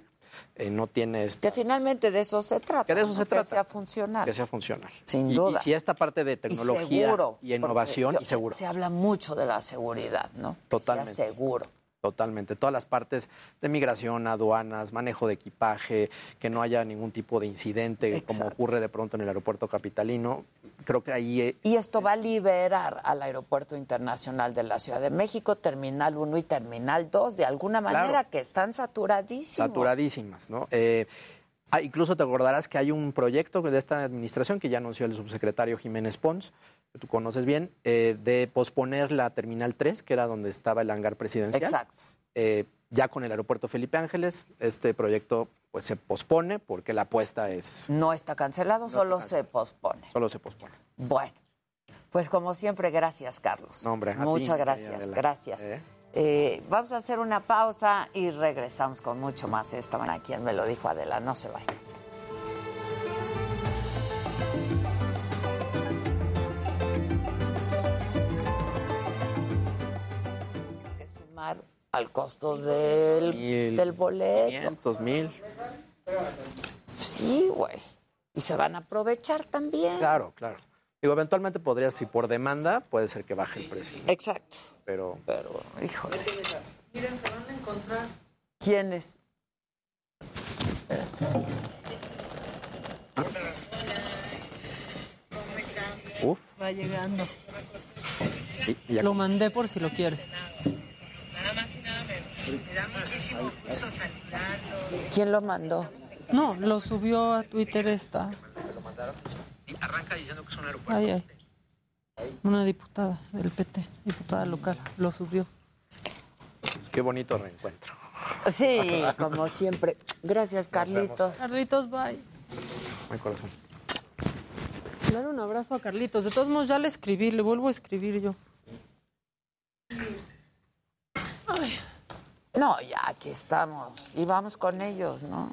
eh, no tiene Que finalmente de eso se trata. Que de eso ¿no? se trata. Que sea funcional. que sea funcional. Sin Y- duda. Y, si esta parte de tecnología y, seguro, y innovación y seguro. Se, habla mucho de la seguridad, ¿no? Que Totalmente. sea seguro. Totalmente. Todas las partes de migración, aduanas, manejo de equipaje, que no haya ningún tipo de incidente como ocurre de pronto en el aeropuerto capitalino. Creo que ahí eh, Y esto va a liberar al Aeropuerto Internacional de la Ciudad de México, Terminal 1 y Terminal 2, de alguna manera Claro. que están saturadísimos. saturadísimas, ¿no? Eh, ah, incluso te acordarás que hay un proyecto de esta administración que ya anunció el subsecretario Jiménez Pons, que tú conoces bien, eh, de posponer la Terminal 3, que era donde estaba el hangar presidencial. Exacto. Eh, ya con el aeropuerto Felipe Ángeles, este proyecto pues se pospone porque la apuesta es No está cancelado, solo se pospone. solo se pospone. Bueno, pues como siempre, gracias, Carlos. No, hombre, ti, Muchas gracias, gracias. Eh. Eh, vamos a hacer una pausa y regresamos con mucho más. Estaban aquí, quien me lo dijo Adela, no se vayan. Al costo del, Mil, del boleto. 500 mil. Sí, güey. Y se van a aprovechar también. Claro, claro. Digo, eventualmente podría, si por demanda, puede ser que baje el precio. Exacto. Pero, pero, híjole. Miren, se van a encontrar. ¿Quiénes? Uf. Va llegando. y- y ya Lo mandé por si lo quieres. Nada más y nada menos. Me da muchísimo gusto saludarlos. ¿Quién lo mandó? No, lo subió a Twitter esta. Arranca diciendo que es un aeropuerto. Ay, ay. Una diputada del PT, diputada local, lo subió. Qué bonito reencuentro. Sí, como siempre. Gracias, Carlitos. Carlitos, bye. Ay, corazón. Dar un abrazo a Carlitos. De todos modos, ya le escribí, le vuelvo a escribir yo. No, ya aquí estamos. Y vamos con ellos, ¿no?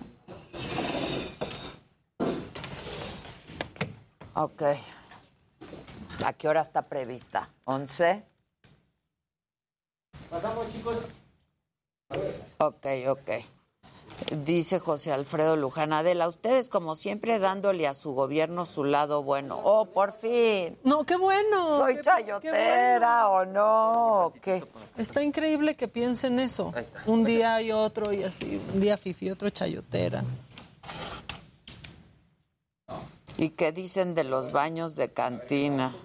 Ok. ¿A qué hora está prevista? ¿11? Pasamos, chicos. Ok, ok. Dice José Alfredo Luján Adela, ustedes como siempre dándole a su gobierno su lado bueno. Oh, por fin. No, qué bueno. Soy qué- chayotera o no, ¿o ¿qué? Está increíble que piensen eso. Un día y otro y así. Un día fifi, otro chayotera. ¿Y qué dicen de los baños de cantina?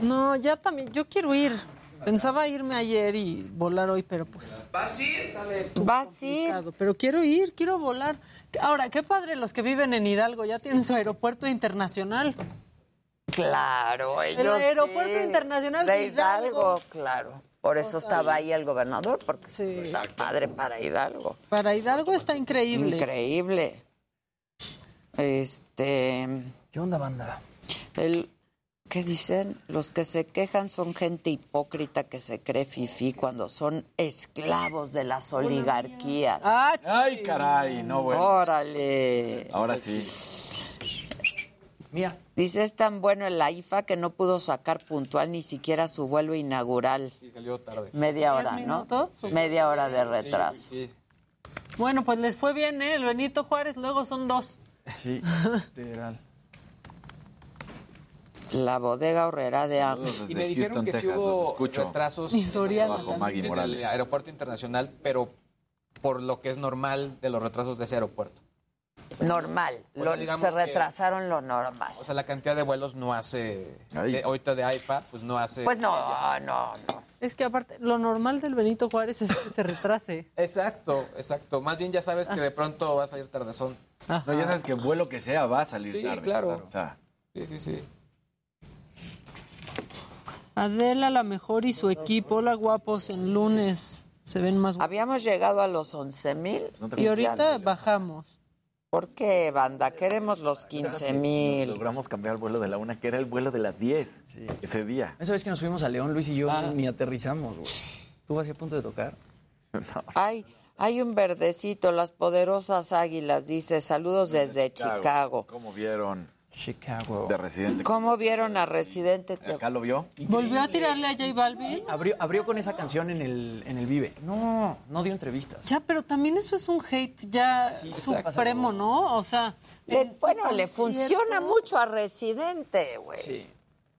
No, ya también. Yo quiero ir. Pensaba irme ayer y volar hoy, pero pues. ¿Vas a ir? ¿Vas a ir? Pero quiero ir, quiero volar. Ahora, qué padre los que viven en Hidalgo, ya tienen su aeropuerto internacional. Claro, El aeropuerto sí. internacional de de Hidalgo. Hidalgo. claro. Por eso O sea, estaba ahí el gobernador, porque Sí. está padre para Hidalgo. Para Hidalgo está increíble. Increíble. Este. ¿Qué onda, banda? El, ¿Qué dicen? Los que se quejan son gente hipócrita que se cree fifí cuando son esclavos de las oligarquías. Ay, caray, no, bueno. Órale. Ahora sí. Mía. Dice, es tan bueno el AIFA que no pudo sacar puntual ni siquiera su vuelo inaugural. Sí, salió tarde. Media ¿Diez hora, ¿no? Media hora de retraso. Sí, Bueno, pues les fue bien, ¿eh? El Benito Juárez, luego son dos. Sí, (laughs) literal. La bodega horrera de Amos. Y me dijeron Houston, que sí Texas, hubo escucho. retrasos Bajo. Maggie en el Morales. aeropuerto internacional, pero por lo que es normal de los retrasos de ese aeropuerto. Normal. O sea, Lo- digamos se que- retrasaron lo normal. O sea, la cantidad de vuelos no hace... De- ahorita de AIFA, pues no hace... Pues no, no, no. Es que aparte, lo normal del Benito Juárez es que se retrase. (laughs) Exacto, exacto. Más bien ya sabes que de pronto vas a ir tardezón. No, ya sabes que vuelo que sea va a salir Sí, tarde. claro. O sea, Sí, sí, sí. Adela, la mejor y su equipo. Hola, guapos, en lunes se ven más guapos. Habíamos llegado a los 11 mil. no Y ahorita bajamos. ¿Por qué, banda? Queremos los 15 mil. logramos cambiar el vuelo de la una, que era el vuelo de las 10 ese día. Esa vez que nos fuimos a León, Luis y yo Ah. ni aterrizamos, güey. Estuvo así a punto de tocar. (laughs) Hay, hay un verdecito, las poderosas águilas, dice, saludos desde Chicago. ¿Cómo vieron Chicago. de Residente? ¿Cómo vieron a Residente? ¿Acá lo vio? ¿Volvió a tirarle a J Balvin? Abrió, abrió con esa canción en el, en el Vive. No, no dio entrevistas. Ya, pero también eso es un hate ya supremo, ¿no? O sea, Les- bueno, le funciona mucho a Residente, güey. Sí.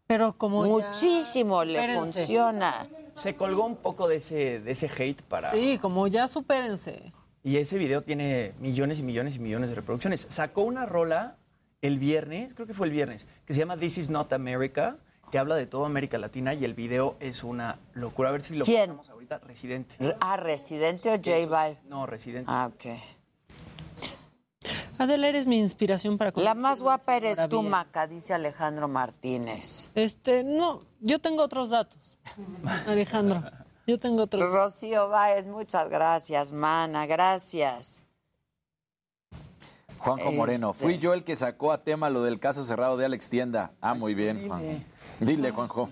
Pero como ya- Muchísimo le Espérense. funciona. Se colgó un poco de ese, de ese hate para... Sí, como ya supérense. Y ese video tiene millones y millones y millones de reproducciones. Sacó una rola el viernes, creo que fue el viernes, que se llama This is not America, que habla de toda América Latina y el video es una locura. A ver si lo ¿Quién? pasamos ahorita. Residente. Re- Ah, Residente o J Balvin. No, Residente. Ah, ok. Adela, eres mi inspiración para... La más guapa eres tú, Maravilla. Maca, dice Alejandro Martínez. Este, no, yo tengo otros datos. (laughs) Alejandro, yo tengo otros Rocío Báez, muchas gracias, mana, gracias. Juanjo Moreno, Este. fui yo el que sacó a tema lo del caso cerrado de Alex Tienda. Ah, muy bien, Juanjo. Dile, Juanjo.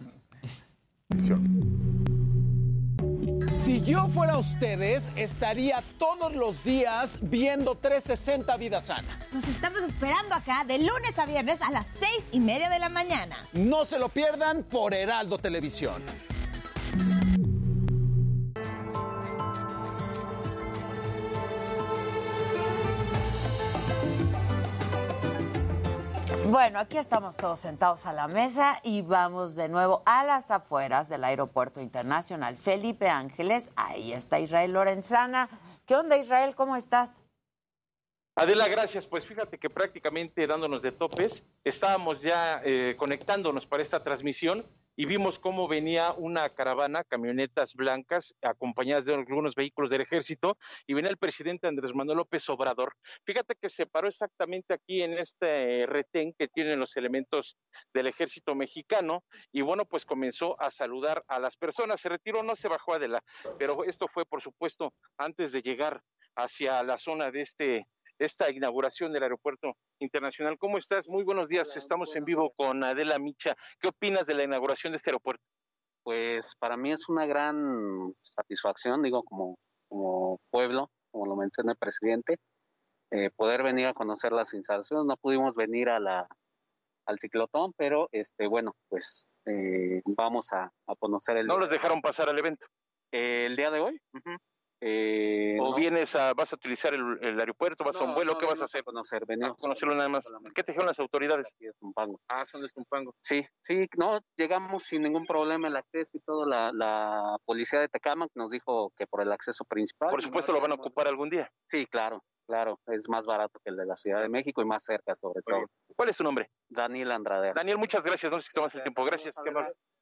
Si yo fuera ustedes, estaría todos los días viendo 360 Vida Sana. Nos estamos esperando acá de lunes a viernes a las seis y media de la mañana. No se lo pierdan por Heraldo Televisión. Bueno, aquí estamos todos sentados a la mesa y vamos de nuevo a las afueras del Aeropuerto Internacional Felipe Ángeles. Ahí está Israel Lorenzana. ¿Qué onda, Israel? ¿Cómo estás? Adela, gracias. Pues fíjate que prácticamente dándonos de topes, estábamos ya eh, conectándonos para esta transmisión y vimos cómo venía una caravana, camionetas blancas, acompañadas de algunos vehículos del ejército, y venía el presidente Andrés Manuel López Obrador. Fíjate que se paró exactamente aquí en este retén que tienen los elementos del ejército mexicano, y bueno, pues comenzó a saludar a las personas. Se retiró, no se bajó Adela, pero esto fue, por supuesto, antes de llegar hacia la zona de este esta inauguración del Aeropuerto Internacional. ¿Cómo estás? Muy buenos días. Estamos en vivo con Adela Micha. ¿Qué opinas de la inauguración de este aeropuerto? Pues para mí es una gran satisfacción, digo, como, como pueblo, como lo menciona el presidente, eh, poder venir a conocer las instalaciones. No pudimos venir a la, al ciclotón, pero este, bueno, pues eh, vamos a, a conocer el... ¿No los dejaron pasar al evento? el día de hoy. Eh, ¿O no. vienes a, vas a utilizar el, el aeropuerto, vas a un vuelo? no, ¿Qué vas a venimos hacer? conocer, A venimos conocerlo nada más. ¿Qué te dijeron las autoridades? Aquí es Tumpango. Ah, son de Tumpango. Sí, sí, no, llegamos sin ningún problema el acceso y todo. La, la policía de Tecámac nos dijo que por el acceso principal. Por supuesto lo van a ocupar algún día. Sí, claro, claro. Es más barato que el de la Ciudad de México y más cerca, sobre todo. ¿Cuál es su nombre? Daniel Andrade. Daniel, muchas gracias. No sé si tomas el tiempo. Gracias. qué.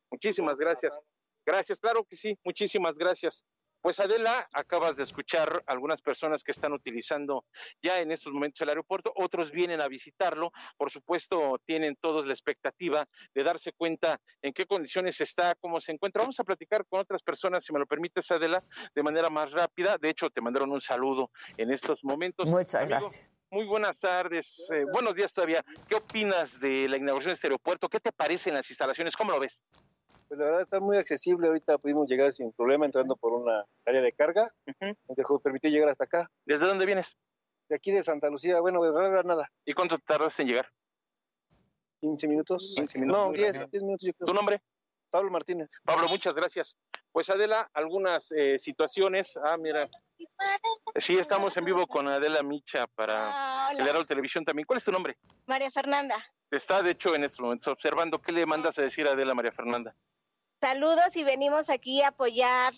Muchísimas gracias. Gracias, claro que sí. Muchísimas gracias. Pues Adela, acabas de escuchar algunas personas que están utilizando ya en estos momentos el aeropuerto, otros vienen a visitarlo, por supuesto tienen todos la expectativa de darse cuenta en qué condiciones está, cómo se encuentra. Vamos a platicar con otras personas, si me lo permites Adela, de manera más rápida. De hecho, te mandaron un saludo en estos momentos. Muchas Amigo, gracias. Muy buenas tardes, eh, buenos días todavía. ¿Qué opinas de la inauguración de este aeropuerto? ¿Qué te parecen las instalaciones? ¿Cómo lo ves? Pues la verdad está muy accesible, ahorita pudimos llegar sin problema entrando por una área de carga, nos dejó, permitió llegar hasta acá. ¿Desde dónde vienes? De aquí de Santa Lucía, bueno, de verdad nada. ¿Y cuánto tardas en llegar? 15 minutos. 15 minutos, No, muy 10, rápido. 10 minutos yo creo. ¿Tu nombre? Pablo Martínez. Pablo, muchas gracias. Pues Adela, algunas eh, situaciones. Ah, mira. Sí, estamos en vivo con Adela Micha para Ah, el Heraldo Televisión también. ¿Cuál es tu nombre? María Fernanda. Está, de hecho, en estos momentos observando. ¿Qué le mandas a decir a Adela María Fernanda? Saludos y venimos aquí a apoyar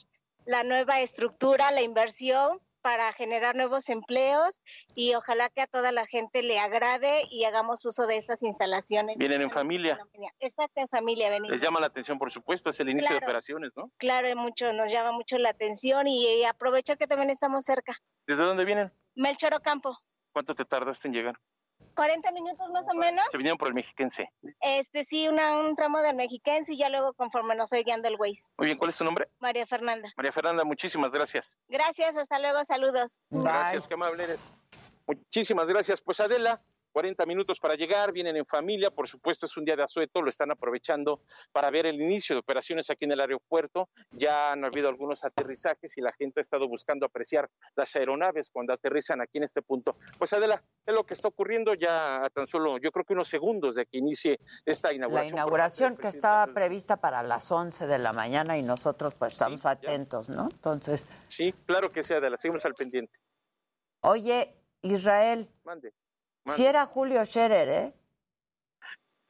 la nueva estructura, la inversión para generar nuevos empleos y ojalá que a toda la gente le agrade y hagamos uso de estas instalaciones. Vienen en familia. Exacto, en familia venimos. Les llama la atención, por supuesto, es el inicio de operaciones, ¿no? Claro, mucho, nos llama mucho la atención y, eh, aprovechar que también estamos cerca. ¿Desde dónde vienen? Melchor Ocampo, ¿Cuánto te tardaste en llegar? 40 minutos más o menos. Se vinieron por el mexiquense. Este sí, una, un tramo del mexiquense y ya luego conforme nos voy guiando el Waze. Muy bien, ¿cuál es tu nombre? María Fernanda. María Fernanda, muchísimas gracias. Gracias, hasta luego, saludos. Gracias, qué amable eres. Muchísimas gracias. Pues Adela, 40 minutos para llegar, vienen en familia, por supuesto es un día de asueto, lo están aprovechando para ver el inicio de operaciones aquí en el aeropuerto. Ya han habido algunos aterrizajes y la gente ha estado buscando apreciar las aeronaves cuando aterrizan aquí en este punto. Pues Adela, es lo que está ocurriendo ya a tan solo, yo creo que unos segundos de que inicie esta La inauguración. inauguración que estaba prevista para las 11 de la mañana y nosotros pues estamos atentos, ¿no? Entonces, Sí, claro que sí, Adela, seguimos al pendiente. oye, Israel, Mande. Si era Julio Scherer, ¿eh?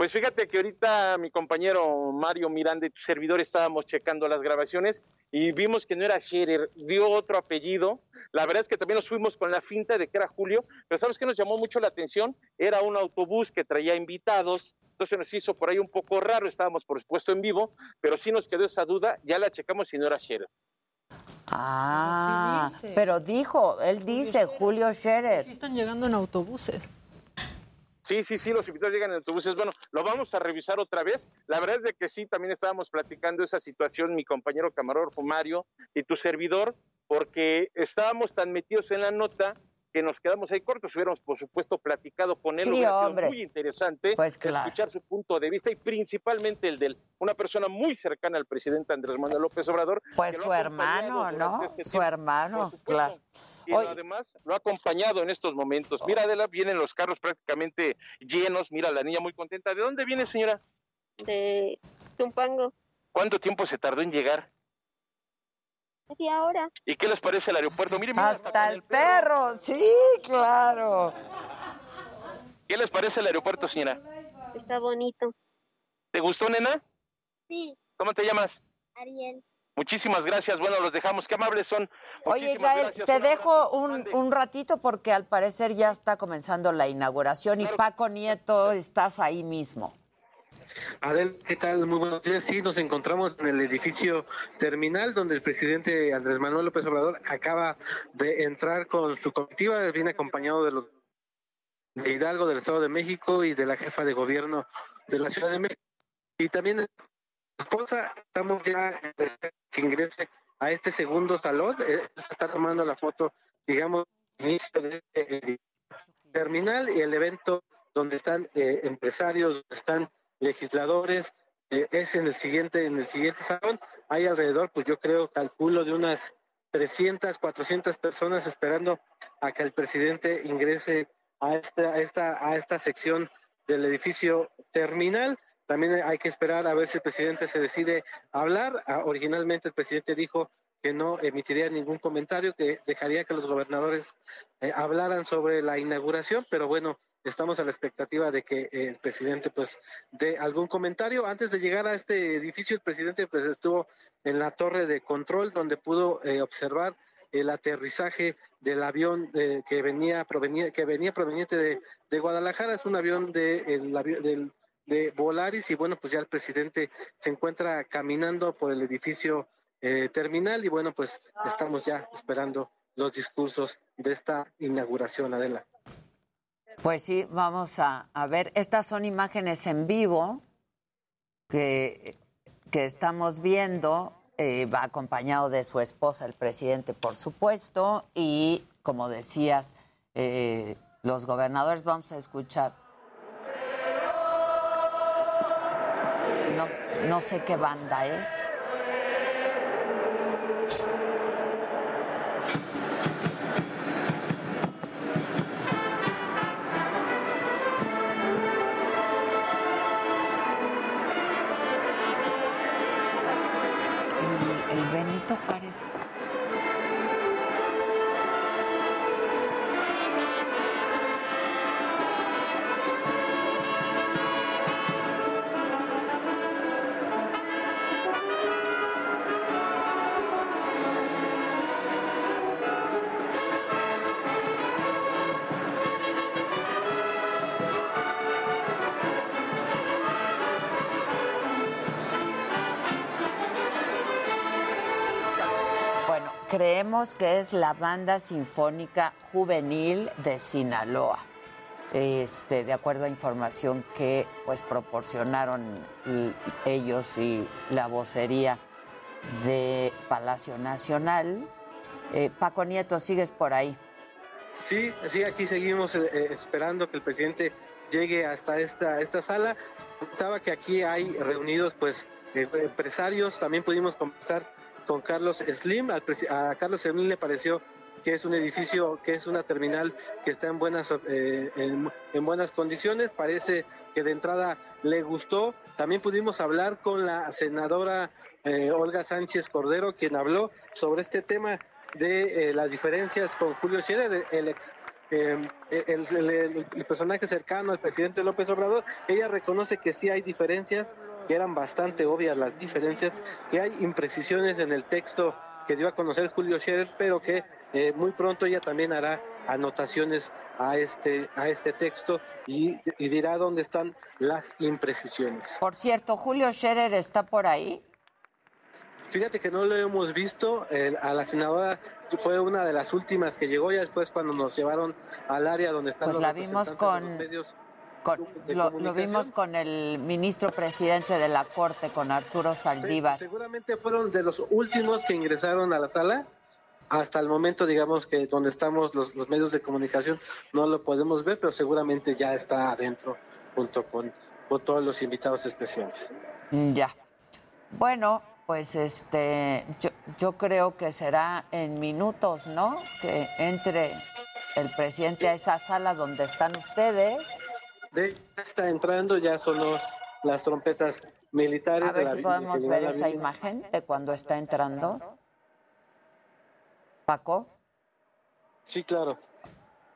Pues fíjate que ahorita mi compañero Mario Miranda y tu servidor estábamos checando las grabaciones y vimos que no era Scherer, dio otro apellido. La verdad es que también nos fuimos con la finta de que era Julio, pero ¿sabes qué nos llamó mucho la atención? Era un autobús que traía invitados, entonces nos hizo por ahí un poco raro, estábamos por supuesto en vivo, pero sí nos quedó esa duda, ya la checamos y no era Scherer. Ah, sí pero dijo, él dice Julio Scherer. Sí están llegando en autobuses. Sí, sí, sí, los invitados llegan en autobuses. Bueno, lo vamos a revisar otra vez. La verdad es de que sí, también estábamos platicando esa situación, mi compañero camarógrafo Mario y tu servidor, porque estábamos tan metidos en la nota que nos quedamos ahí cortos. Hubiéramos, por supuesto, platicado con él. Sí, Hubiera sido hombre. muy interesante Pues claro. escuchar su punto de vista y principalmente el de una persona muy cercana al presidente Andrés Manuel López Obrador. Pues su hermano, ¿no? este Su tiempo. hermano, Por supuesto. claro. Y además lo ha acompañado en estos momentos. Mira, Adela, vienen los carros prácticamente llenos. Mira, la niña muy contenta. ¿De dónde viene, señora? de Tumpango. ¿Cuánto tiempo se tardó en llegar? Media hora. ¿Y qué les parece el aeropuerto? Mire, mira, hasta el perro, sí, claro. ¿Qué les parece el aeropuerto, señora? Está bonito. ¿Te gustó, nena? Sí, ¿Cómo te llamas? Ariel. Muchísimas gracias. Bueno, los dejamos. Qué amables son. Oye, Israel, gracias. te Un dejo un, un ratito porque al parecer ya está comenzando la inauguración y Paco Nieto, estás ahí mismo. Adel, ¿qué tal? Muy buenos días. Sí, nos encontramos en el edificio terminal donde el presidente Andrés Manuel López Obrador acaba de entrar con su comitiva, viene acompañado de los de Hidalgo, del Estado de México y de la jefa de gobierno de la Ciudad de México. Y también su esposa, estamos ya que ingrese a este segundo salón, eh, se está tomando la foto, digamos, inicio de este terminal y el evento donde están eh, empresarios, donde están legisladores, eh, es en el siguiente, en el siguiente salón. Hay alrededor, pues yo creo, calculo de unas 300, 400 personas esperando a que el presidente ingrese a esta, a esta, a esta sección del edificio terminal. También hay que esperar a ver si el presidente se decide hablar. Ah, originalmente el presidente dijo que no emitiría ningún comentario, que dejaría que los gobernadores eh, hablaran sobre la inauguración, pero bueno, estamos a la expectativa de que el presidente pues dé algún comentario. Antes de llegar a este edificio, el presidente pues estuvo en la torre de control donde pudo eh, observar el aterrizaje del avión eh, que venía provenía, que venía proveniente de, Guadalajara, es un avión de el Volaris y bueno, pues ya el presidente se encuentra caminando por el edificio eh, terminal y bueno, pues estamos ya esperando los discursos de esta inauguración, Adela. Pues sí, vamos a, ver. Estas son imágenes en vivo que, que estamos viendo. Eh, va acompañado de su esposa, el presidente, por supuesto, y como decías, eh, los gobernadores vamos a escuchar. No, no sé qué banda es. Creemos que es la banda sinfónica juvenil de Sinaloa. Este, de acuerdo a información que pues proporcionaron ellos y la vocería de Palacio Nacional. Eh, Paco Nieto, sigues por ahí. Sí, sí, aquí seguimos eh, eh, esperando que el presidente llegue hasta esta, esta sala. Contaba que aquí hay reunidos pues empresarios, también pudimos conversar con Carlos Slim. A Carlos Slim le pareció que es un edificio, que es una terminal que está en buenas, eh, en buenas condiciones. Parece que de entrada le gustó. También pudimos hablar con la senadora eh, Olga Sánchez Cordero, quien habló sobre este tema de eh, las diferencias con Julio Scherer, el ex eh, el, el- el- personaje cercano al presidente López Obrador, ella reconoce que sí hay diferencias, que eran bastante obvias las diferencias, que hay imprecisiones en el texto que dio a conocer Julio Scherer, pero que eh, muy pronto ella también hará anotaciones a este, a este texto y, y dirá dónde están las imprecisiones. Por cierto, Julio Scherer está por ahí. Fíjate que no lo hemos visto, el- a la senadora fue una de las últimas que llegó, ya después cuando nos llevaron al área donde están Pues los la vimos de con, los medios con- de lo, vimos con el ministro presidente de la Corte, con Arturo Saldívar. Seguramente fueron de los últimos que ingresaron a la sala. Hasta el momento, digamos que donde estamos los, los medios de comunicación no lo podemos ver, pero seguramente ya está adentro junto con, con todos los invitados especiales. Ya. Bueno, pues este, yo, yo creo que será en minutos, ¿no? Que entre el presidente a esa sala donde están ustedes. De está entrando, ya sonó las trompetas militares. A ver si podemos de ver esa imagen de cuando está entrando. Paco, Sí, claro.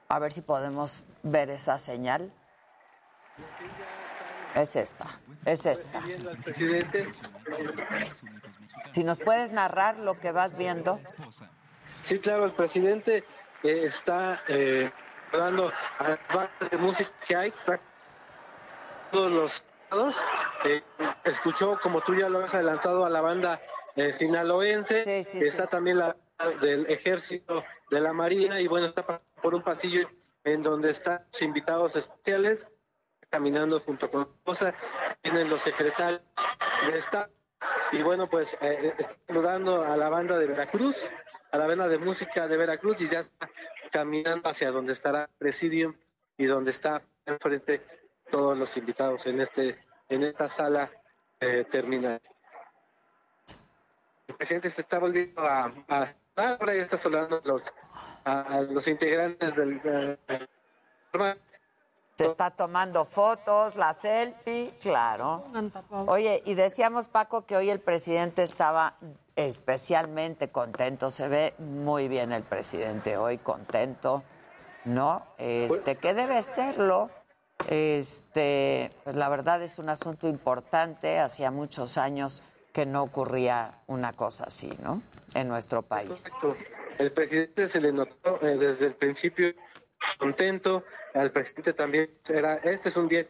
a ver si podemos ver esa señal. Es esta, es esta. Presidente. Si nos puedes narrar lo que vas viendo. Sí, claro, el presidente eh, está eh, dando a bandas de música que hay todos los estados. Eh, escuchó, como tú ya lo has adelantado, a la banda eh, sinaloense. está también la del ejército de la marina y bueno, está por un pasillo en donde están los invitados especiales caminando junto con su esposa. Vienen los secretarios de Estado y bueno, pues eh, está saludando a la banda de Veracruz, a la banda de música de Veracruz y ya está caminando hacia donde estará Presidium y donde está enfrente todos los invitados en este en esta sala eh, terminal. El presidente se está volviendo a, a ahora está saludando a los, a los integrantes del, del- Se está tomando fotos, la selfie, claro. Oye, y decíamos, Paco, que hoy el presidente estaba especialmente contento. Se ve muy bien el presidente hoy, contento, ¿no? Este, que debe serlo. Este, pues la verdad es un asunto importante. Hacía muchos años que no ocurría una cosa así, ¿no? En nuestro país. Correcto. El presidente se le notó eh, desde el principio contento. Al presidente también era, este es un día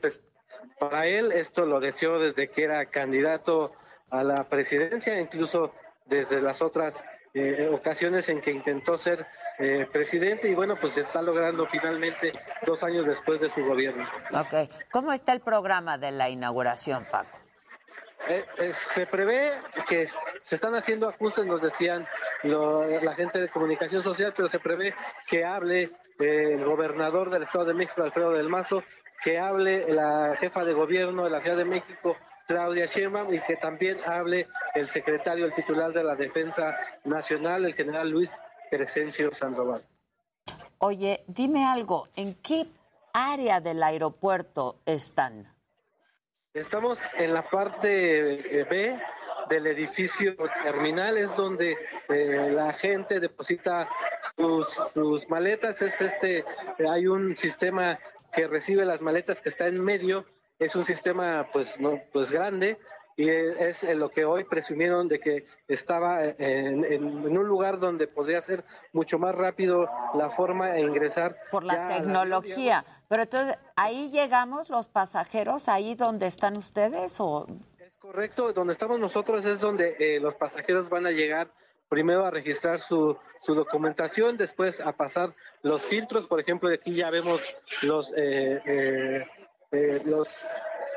para él. Esto lo deseó desde que era candidato a la presidencia, incluso desde las otras eh, ocasiones en que intentó ser eh, presidente. Y bueno, pues se está logrando finalmente dos años después de su gobierno. Ok. ¿Cómo está el programa de la inauguración, Paco? Eh, eh, se prevé que se están haciendo ajustes, nos decían lo- la gente de comunicación social, pero se prevé que hable el gobernador del Estado de México, Alfredo del Mazo, que hable la jefa de gobierno de la Ciudad de México, Claudia Sheinbaum, y que también hable el secretario, el titular de la Defensa Nacional, el general Luis Crescencio Sandoval. Oye, dime algo, ¿en qué área del aeropuerto están? Estamos en la parte eh, B del edificio terminal, es donde eh, la gente deposita sus, sus maletas. Es este, hay un sistema que recibe las maletas que está en medio, es un sistema pues no, pues grande y es lo que hoy presumieron de que estaba eh, en, en- en un lugar donde podría ser mucho más rápido la forma de ingresar Por la tecnología. Pero entonces, ¿ahí llegamos los pasajeros, ahí donde están ustedes? o Correcto, donde estamos nosotros es donde eh, los pasajeros van a llegar primero a registrar su, su documentación, después a pasar los filtros. Por ejemplo, aquí ya vemos los, eh, eh, eh, los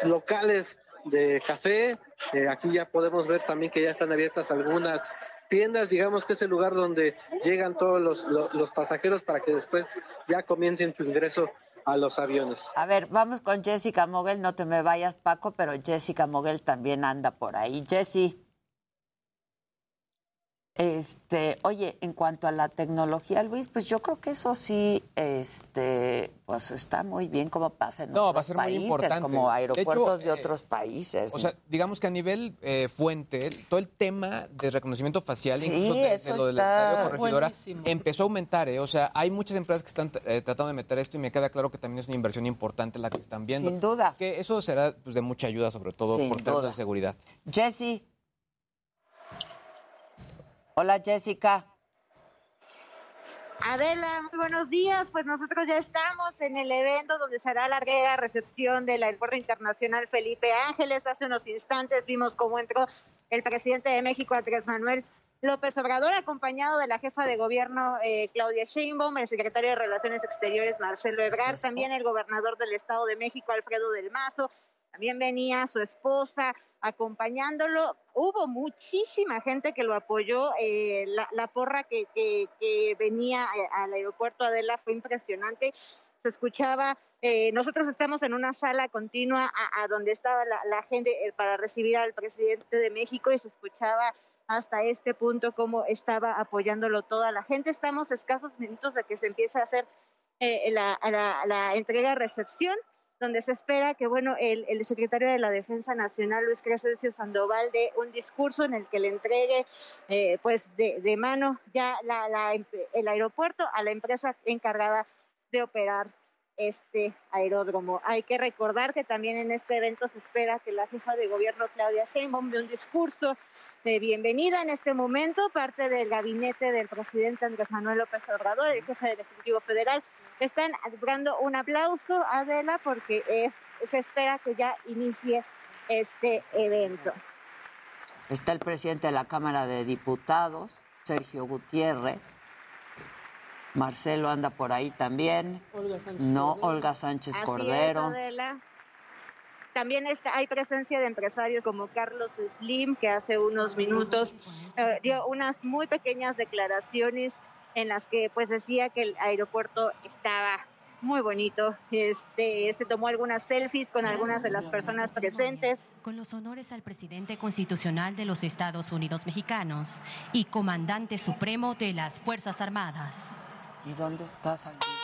locales de café. Eh, aquí ya podemos ver también que ya están abiertas algunas tiendas, digamos que es el lugar donde llegan todos los, los, los pasajeros para que después ya comiencen su ingreso a los aviones. A ver, vamos con Jessica Moguel, no te me vayas, Paco, pero Jessica Moguel también anda por ahí. Jessie. Este, oye, en cuanto a la tecnología, Luis, pues yo creo que eso sí, este, pues está muy bien como pasa en No, otros va a ser muy países, importante. como aeropuertos de, hecho, eh, otros países. O sea, digamos que a nivel eh, fuente, todo el tema de reconocimiento facial, Sí, incluso de, de lo del estadio corregidora, buenísimo. empezó a aumentar. ¿eh? O sea, hay muchas empresas que están eh, tratando de meter esto y me queda claro que también es una inversión importante la que están viendo. Sin duda. Que eso será pues, de mucha ayuda, sobre todo Sin por temas de seguridad. Jessie. Hola, Jessica. Adela, muy buenos días. Pues nosotros ya estamos en el evento donde será la larga recepción del Aeropuerto Internacional Felipe Ángeles. Hace unos instantes vimos cómo entró el presidente de México, Andrés Manuel López Obrador, acompañado de la jefa de gobierno eh, Claudia Sheinbaum, el secretario de Relaciones Exteriores Marcelo Ebrard, también el gobernador del Estado de México Alfredo del Mazo, también venía su esposa acompañándolo. Hubo muchísima gente que lo apoyó. eh, la, porra que, que- que venía eh, al aeropuerto Adela fue impresionante. Se escuchaba, eh, nosotros estamos en una sala continua a, donde estaba la, gente eh, para recibir al presidente de México y se escuchaba hasta este punto cómo estaba apoyándolo toda la gente. Estamos escasos minutos de que se empiece a hacer la, la, la entrega-recepción donde se espera que bueno el, secretario de la Defensa Nacional Luis Crescencio Sandoval dé un discurso en el que le entregue eh, pues de, mano ya la, la el aeropuerto a la empresa encargada de operar este aeródromo. Hay que recordar que también en este evento se espera que la jefa de gobierno Claudia Sheinbaum dé un discurso de bienvenida en este momento, parte del gabinete del presidente Andrés Manuel López Obrador, el jefe del Ejecutivo Federal, están dando un aplauso a Adela porque es, se espera que ya inicie este evento. Está el presidente de la Cámara de Diputados, Sergio Gutiérrez. Marcelo anda por ahí también. Olga Sánchez No, Cordero. Olga Sánchez Así es, Cordero. Adela. También está, hay presencia de empresarios como Carlos Slim, que hace unos minutos eh, dio unas muy pequeñas declaraciones en las que pues decía que el aeropuerto estaba muy bonito. Este, se tomó algunas selfies con algunas de las personas presentes. Con los honores al presidente constitucional de los Estados Unidos mexicanos y comandante supremo de las Fuerzas Armadas. ¿Y dónde estás aquí?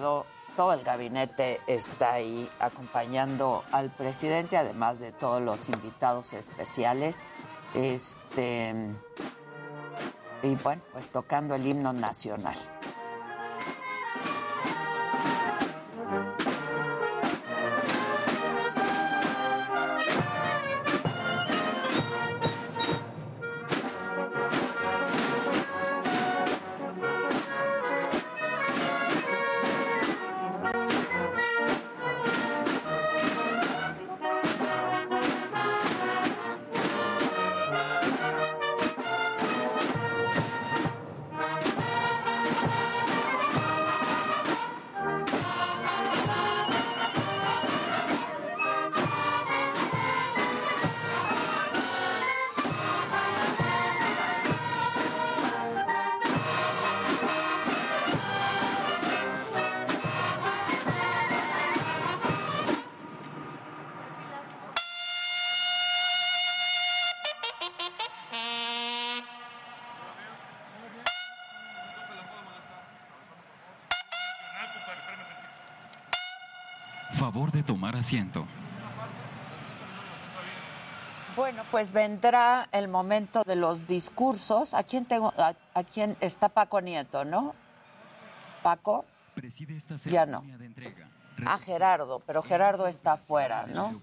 Todo el gabinete está ahí acompañando al presidente, además de todos los invitados especiales. Este y bueno, pues tocando el himno nacional. Pues vendrá el momento de los discursos. ¿A quién tengo? A, a quién está Paco Nieto, no? Paco. Preside esta Ya no. ceremonia de entrega. A Gerardo, pero Gerardo está afuera, ¿no?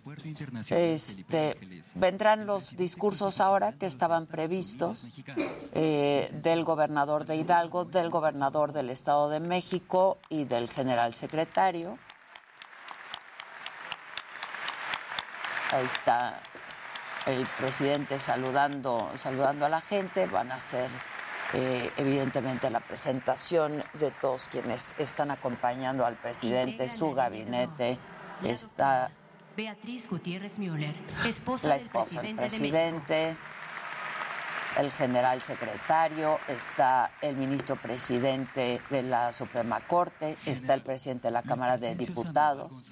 Este, vendrán los discursos ahora que estaban previstos eh, del gobernador de Hidalgo, del gobernador del Estado de México y del general secretario. Ahí está el presidente saludando, saludando a la gente. Van a hacer eh, evidentemente la presentación de todos quienes están acompañando al presidente, su gabinete. Está Beatriz Gutiérrez Müller, esposa la del esposa del presidente presidente, el general secretario, está el ministro presidente de la Suprema Corte, está el presidente de la Cámara de Diputados.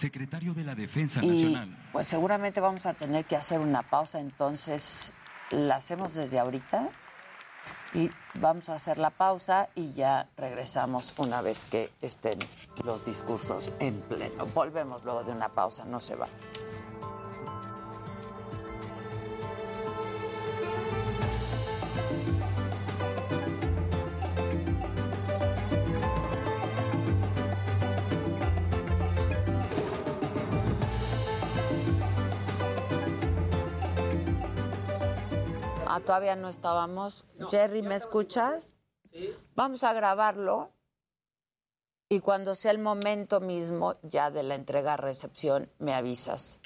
Secretario de la Defensa Y Nacional. pues seguramente vamos a tener que hacer una pausa, entonces la hacemos desde ahorita y vamos a hacer la pausa y ya regresamos una vez que estén los discursos en pleno. Volvemos luego de una pausa, no se va. Todavía no estábamos. Jerry, ¿me escuchas? Vamos a grabarlo y cuando sea el momento mismo ya de la entrega-recepción me avisas,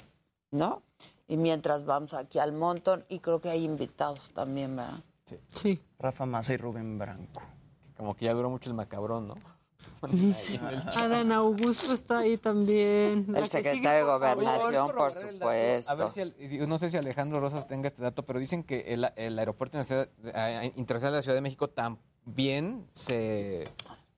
¿no? Y mientras vamos aquí al montón y creo que hay invitados también, ¿verdad? Sí. Rafa Massa y Rubén Branco. Como que ya duró mucho el macabrón, ¿no? (laughs) Adán Augusto está ahí también. La El secretario de. Gobernación, por supuesto. A ver si, no sé si Alejandro Rosas tenga este dato, pero dicen que el, el aeropuerto internacional de la Ciudad de México también se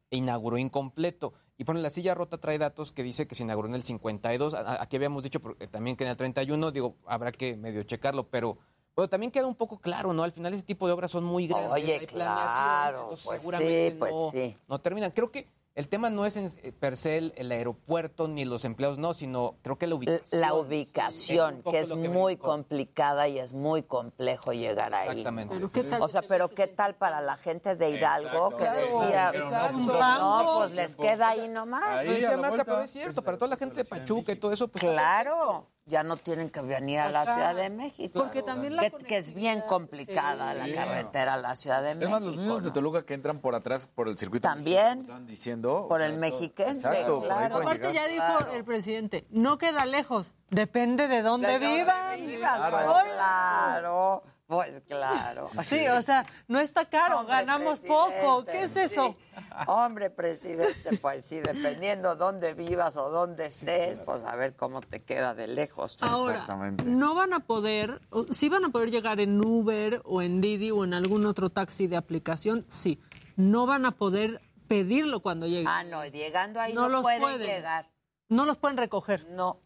inauguró incompleto. Y pone la silla rota trae datos que dice que se inauguró en el 52. A- a- Aquí habíamos dicho también que en el 31, digo, habrá que medio checarlo, pero pero también queda un poco claro, ¿no? Al final ese tipo de obras son muy grandes. Oye, hay claro, entonces pues seguramente sí, pues no, sí. no terminan. Creo que el tema no es en, eh, per se el, el aeropuerto ni los empleados, no, sino creo que la ubicación. La Sí, ubicación, es que es muy complicada y es muy complejo llegar ahí. Exactamente. Pero ¿qué tal O sea, pero ¿qué tal para la gente de Hidalgo que decía, exacto. no, pues les queda ahí nomás? Lo decía Maca, pero es cierto, para toda la gente de Pachuca y todo eso, pues Claro, ya no tienen que venir a la Ajá. Ciudad de México. Porque también la que, que es bien complicada la Sí. carretera a la Ciudad de Es México. más, los mismos de Toluca que entran por atrás por el circuito. También. Estaban diciendo. o Por sea, el mexiquense, Exacto, claro. Aparte llegar. ya dijo el presidente, no queda lejos. Depende de dónde vivan. Pues Hola. claro, pues claro. (laughs) Sí, o sea, no está caro, Hombre, ganamos poco. ¿Qué es eso? sí. Hombre, presidente, pues sí, dependiendo dónde vivas o dónde estés, pues a ver cómo te queda de lejos. Ahora, no van a poder, o- sí van a poder llegar en Uber o en Didi o en algún otro taxi de aplicación, sí. No van a poder pedirlo cuando lleguen. Ah, no, llegando ahí no, No los pueden, pueden. llegar. No los pueden recoger. No.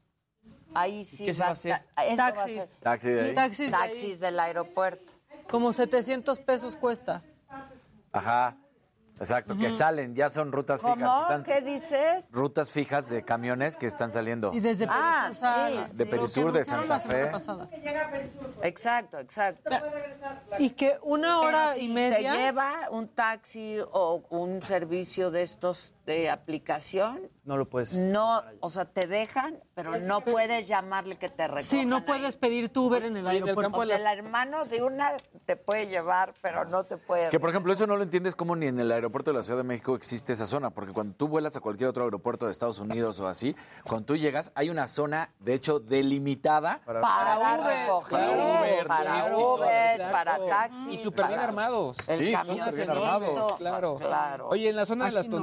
Ahí sí ¿Qué se va a hacer? estar- esto va a Taxis. ser- Taxi de Sí, ahí. taxis de del aeropuerto. Como 700 pesos cuesta. Ajá. Exacto, que salen, ya son rutas fijas. ¿Cómo? que están- ¿Qué dices? Rutas fijas de camiones que están saliendo. Y desde Ah, Perisur salen. sí. De Perisur, de Santa Fe. Exacto, exacto. Y que una Pero hora si y media. te lleva un taxi o un servicio de estos de aplicación, No lo puedes. no, o sea, te dejan, pero no puedes llamarle que te recojan. Sí, no puedes pedir tu Uber en el aeropuerto. O sea, el hermano de una te puede llevar, pero no te puede. Que por ejemplo, eso no lo entiendes como ni en el aeropuerto de la Ciudad de México existe esa zona, porque cuando tú vuelas a cualquier otro aeropuerto de Estados Unidos o así, cuando tú llegas hay una zona, de hecho, delimitada para, Para recoger, Uber, para Lyft, Uber, para taxis. Y súper bien para- armados. El Sí, súper bien armados, pues, Claro. claro. Oye, en la zona de las no.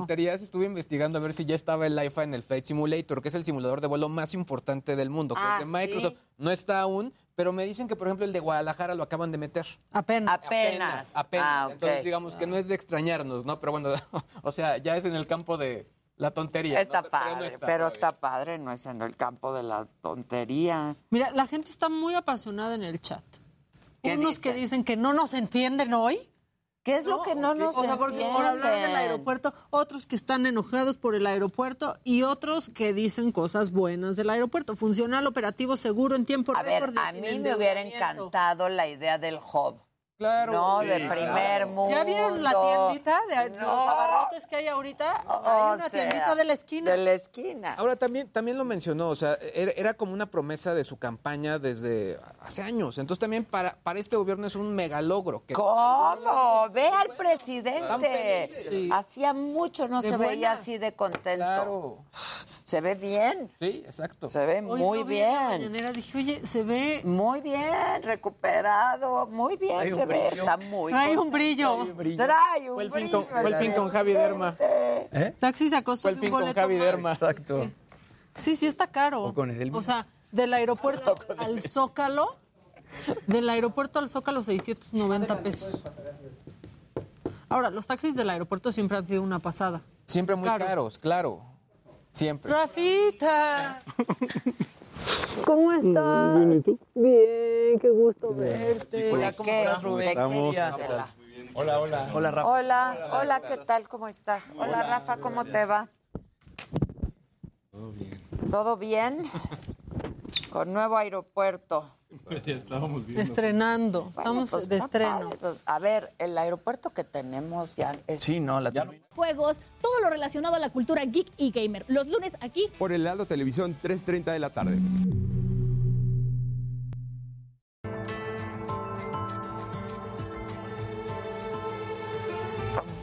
Estuve investigando a ver si ya estaba el IFA en el Flight Simulator, que es el simulador de vuelo más importante del mundo, que Ah, es de Microsoft. ¿sí? No está aún, pero me dicen que, por ejemplo, el de Guadalajara lo acaban de meter. Apenas. Apenas. Apenas. Ah, ok. Entonces, digamos que no es de extrañarnos, ¿no? Pero bueno, (laughs) o sea, ya es en el campo de la tontería. ¿no? Está Pero no padre, está pero está padre, no es en el campo de la tontería. Mira, la gente está muy apasionada en el chat. ¿Qué Unos que dicen que no nos entienden hoy. ¿Qué es lo que no nos O sea, porque por hablar del aeropuerto, otros que están enojados por el aeropuerto y otros que dicen cosas buenas del aeropuerto. Funcional, operativo, seguro, en tiempo A ver, récord. a sin mí me hubiera encantado la idea del hub. Claro. No, Sí, de claro. primer mundo. ¿Ya vieron la tiendita de los abarrotes que hay ahorita? O hay una sea, tiendita de la esquina. De la esquina. Ahora también, también lo mencionó, o sea, era, era como una promesa de su campaña desde hace años. Entonces también para, para este gobierno es un mega logro. Que ¿Cómo? Ve al presidente. Hacía mucho no De se veía así de contento. Claro. Se ve bien. Sí, exacto. Se ve Hoy muy la bien. mañanera, dije, oye, se ve... Muy bien, recuperado. Muy bien Trae un se ve. brillo. Está muy Trae un contento. brillo. Trae un Fue el fin brillo. con- fue el fin con Javi Derma. Taxi se costó Fue el fin con Javi Derma. Exacto. Sí, sí está caro. O con Edelmira. O sea, del aeropuerto al Zócalo, del aeropuerto al Zócalo 690 pesos. Ahora, los taxis del aeropuerto siempre han sido una pasada. Siempre muy Caros. caros, claro. Siempre. Rafita. (laughs) ¿Cómo estás? Bien, ¿y tú? Bien, qué gusto verte. Hola, ¿cómo ¿Qué? estás, Rubén? Hola, hola. Hola, Rafa. Hola, hola, ¿qué tal? ¿Cómo estás? Hola, Rafa, ¿cómo te va? Todo bien. ¿Todo bien? Con nuevo aeropuerto. (laughs) Ya estábamos viendo. Estrenando. Bueno, Estamos pues de estreno. padre, pues, a ver, el aeropuerto que tenemos ya es Sí, no, la terminé. juegos, todo lo relacionado a la cultura geek y gamer. Los lunes aquí Por el Heraldo Televisión, 3.30 de la tarde.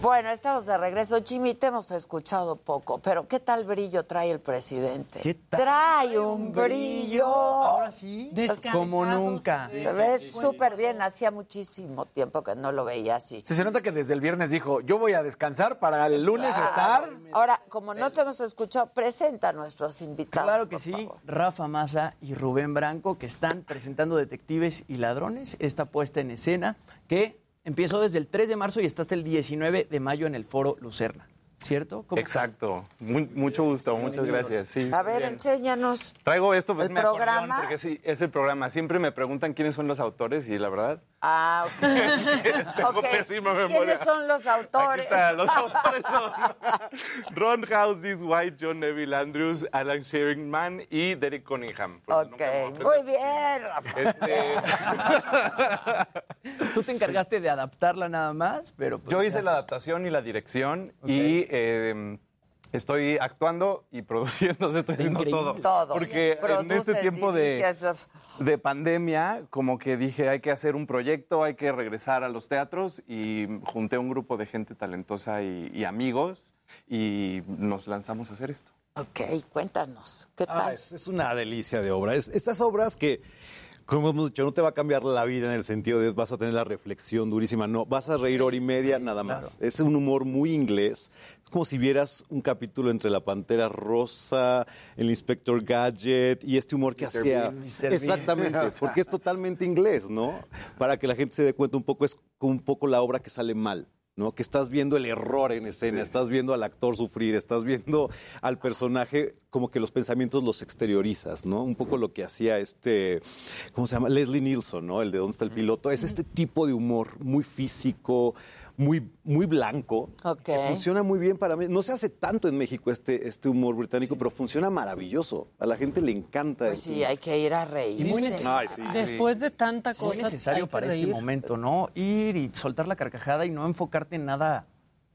Bueno, estamos de regreso. Jimmy, te hemos escuchado poco, pero ¿qué tal brillo trae el presidente? ¿Qué tal? Trae un brillo. Ahora sí. Como nunca. Se ve súper bien. Hacía muchísimo tiempo que no lo veía así. Sí, se nota que desde el viernes dijo, yo voy a descansar para el lunes estar. Ahora, como no te hemos escuchado, presenta a nuestros invitados. Claro que por sí, favor. Rafa Massa y Rubén Branco que están presentando Detectives y Ladrones, esta puesta en escena que empezó desde el 3 de marzo y está hasta el 19 de mayo en el Foro Lucerna, ¿cierto? ¿Cómo Exacto. Mu- mucho gusto, muchas gracias. Sí, A ver, bien. enséñanos. Traigo esto, pues ¿El me programa? porque sí, es el programa. Siempre me preguntan quiénes son los autores y la verdad, Ah, ok. (laughs) tengo Ok. pésima memoria. ¿Quiénes son los Aquí autores? está, los autores son (laughs) Ron Houses, White, John Neville Andrews, Alan Sheringman y Derek Cunningham. Pues, Ok, muy bien. Este, (laughs) Tú te encargaste de adaptarla nada más, pero... pues Yo ya. hice la adaptación y la dirección y eh, estoy actuando y (laughs) produciendo, estoy haciendo todo. Todo. Porque en este tiempo de, de pandemia, como que dije, hay que hacer un proyecto, hay que regresar a los teatros y junté un grupo de gente talentosa y, y amigos y nos lanzamos a hacer esto. Ok, cuéntanos, ¿qué Ah, tal? es, es una delicia de obra. Es- estas obras que, como hemos dicho, no te va a cambiar la vida en el sentido de vas a tener la reflexión durísima. No, vas a reír hora y media nada más. Es un humor muy inglés. Es como si vieras un capítulo entre La Pantera Rosa, El Inspector Gadget y este humor que Mr. hacía. Mr. Exactamente, (laughs) porque es totalmente inglés, ¿no? Para que la gente se dé cuenta un poco, es un poco la obra que sale mal. ¿No? Que estás viendo el error en escena, estás viendo al actor sufrir, estás viendo al personaje como que los pensamientos los exteriorizas, ¿no? Un poco lo que hacía este, ¿cómo se llama? Leslie Nielsen, ¿no? El de ¿Dónde está el piloto? Es este tipo de humor muy físico, muy, muy blanco, que funciona muy bien para mí. No se hace tanto en México este, este humor británico, pero funciona maravilloso. A la gente le encanta. Pues sí, hay que ir a reírse. Ay, sí. Después de tanta cosa. Muy necesario para este momento, ¿no? Ir y soltar la carcajada y no enfocarte en nada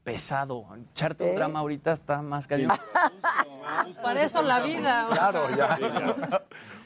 pesado. Echarte un drama ahorita está más cañón. (laughs) Para eso la vida. Claro, ya.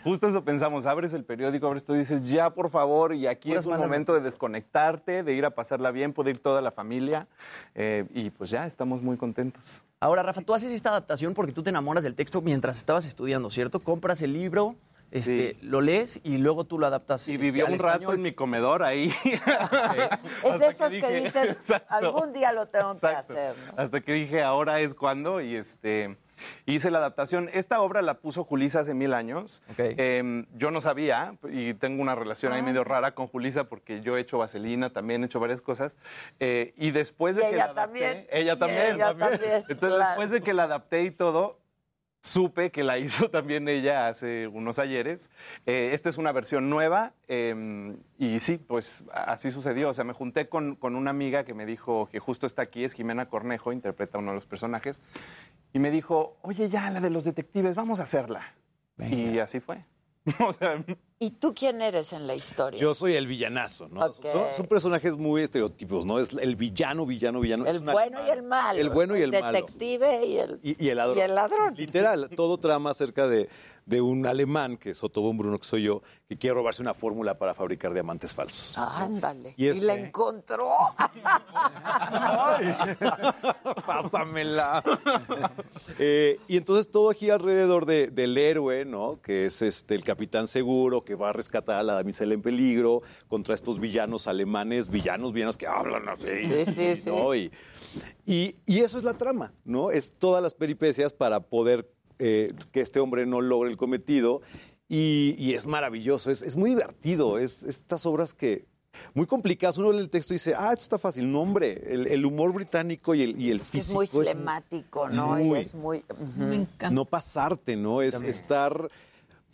Justo eso pensamos, abres el periódico, abres todo y dices, ya por favor, y aquí Puras es un momento de desconectarte, de ir a pasarla bien, puede ir toda la familia, eh, y pues ya, estamos muy contentos. Ahora, Rafa, tú haces esta adaptación porque tú te enamoras del texto mientras estabas estudiando, ¿cierto? Compras el libro, este, lo lees y luego tú lo adaptas. Y vivió un rato en mi comedor ahí. (laughs) Es de esos que, dije- dices, (laughs) Exacto. algún día lo tengo Exacto. que hacer. ¿no? Hasta que dije, ahora es cuando, y este hice la adaptación. Esta obra la puso Julisa hace mil años. Em, yo no sabía, y tengo una relación ahí Ah. medio rara con Julisa porque yo he hecho vaselina, también he hecho varias cosas. Eh, y después de Y que ella la adapté- también. ella Y también. ella también. también, Entonces, claro. después de que la adapté y todo, supe que la hizo (laughs) también ella hace unos ayeres. Eh, esta es una versión nueva eh, y sí, pues así sucedió. O sea, me junté con, con una amiga que me dijo que justo está aquí, es Jimena Cornejo, interpreta uno de los personajes, y me dijo, oye, ya, la de los detectives, vamos a hacerla. Y así fue. (laughs) o sea, ¿Y tú quién eres en la historia? Yo soy el villanazo, ¿no? Son, son personajes muy estereotipos, ¿no? Es el villano, villano, villano. El bueno y el malo. El bueno y el malo. detective y el, Y, y el ladrón. y el ladrón. Literal, todo trama acerca de, de un alemán, que es Otto von Bruno, que soy yo, que quiere robarse una fórmula para fabricar diamantes falsos. Ándale. Y la encontró. (laughs) Pásamela. Eh, y entonces todo gira alrededor de- del héroe, ¿no? Que es este el capitán seguro que va a rescatar a la damisela en peligro contra estos villanos alemanes, villanos, villanos que hablan así. Sí, sí, sí. ¿no? Y, y- y eso es la trama, ¿no? Es todas las peripecias para poder eh, que este hombre no logre el cometido. Y, y es maravilloso, es, es muy divertido. Es estas obras que, muy complicadas. Uno lee el texto y dice, ah, esto está fácil. No, hombre, el, el humor británico y el, y el Es físico. muy es flemático, ¿no? y muy- es muy... Me encanta. no pasarte, ¿no? Es estar,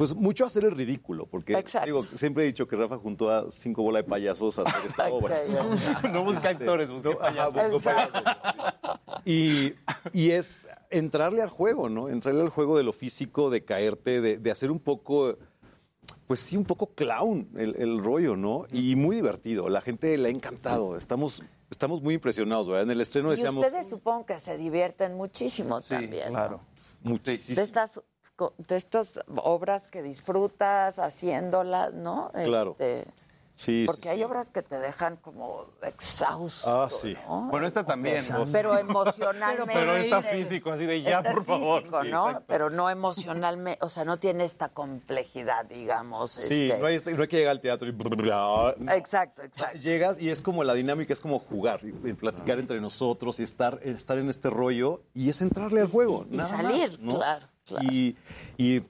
pues mucho hacer el ridículo, porque Exacto. digo, siempre he dicho que Rafa juntó a cinco bolas de payasos a hacer esta (laughs) obra. (laughs) no busca actores, busca No, ajá, buscó payasos. Y, y es entrarle al juego, ¿no? Entrarle al juego de lo físico, de caerte, de, de hacer un poco, pues sí, un poco clown el, el rollo, ¿no? Y muy divertido. La gente le ha encantado. Estamos, estamos muy impresionados, ¿verdad? En el estreno Y decíamos... ustedes supongo que se divierten muchísimo también. ¿no? claro. Muchísimo. De estas, co- de estas obras que disfrutas haciéndolas, ¿no? Claro. Este, Sí, sí, porque sí. hay obras que te dejan como exhausto. Ah, sí. ¿no? Bueno, esta también. Pero emocionalmente. Pero está físico, así de ya, por favor. Pero no emocionalmente, o sea, no tiene esta complejidad, digamos. Sí, este- no, hay, este- no hay que llegar al teatro y... No. Exacto, exacto. Llegas y es como la dinámica, es como jugar, y, platicar entre nosotros y estar, estar en este rollo y es entrarle al juego. y nada salir, más, ¿no? claro, claro. Y, y,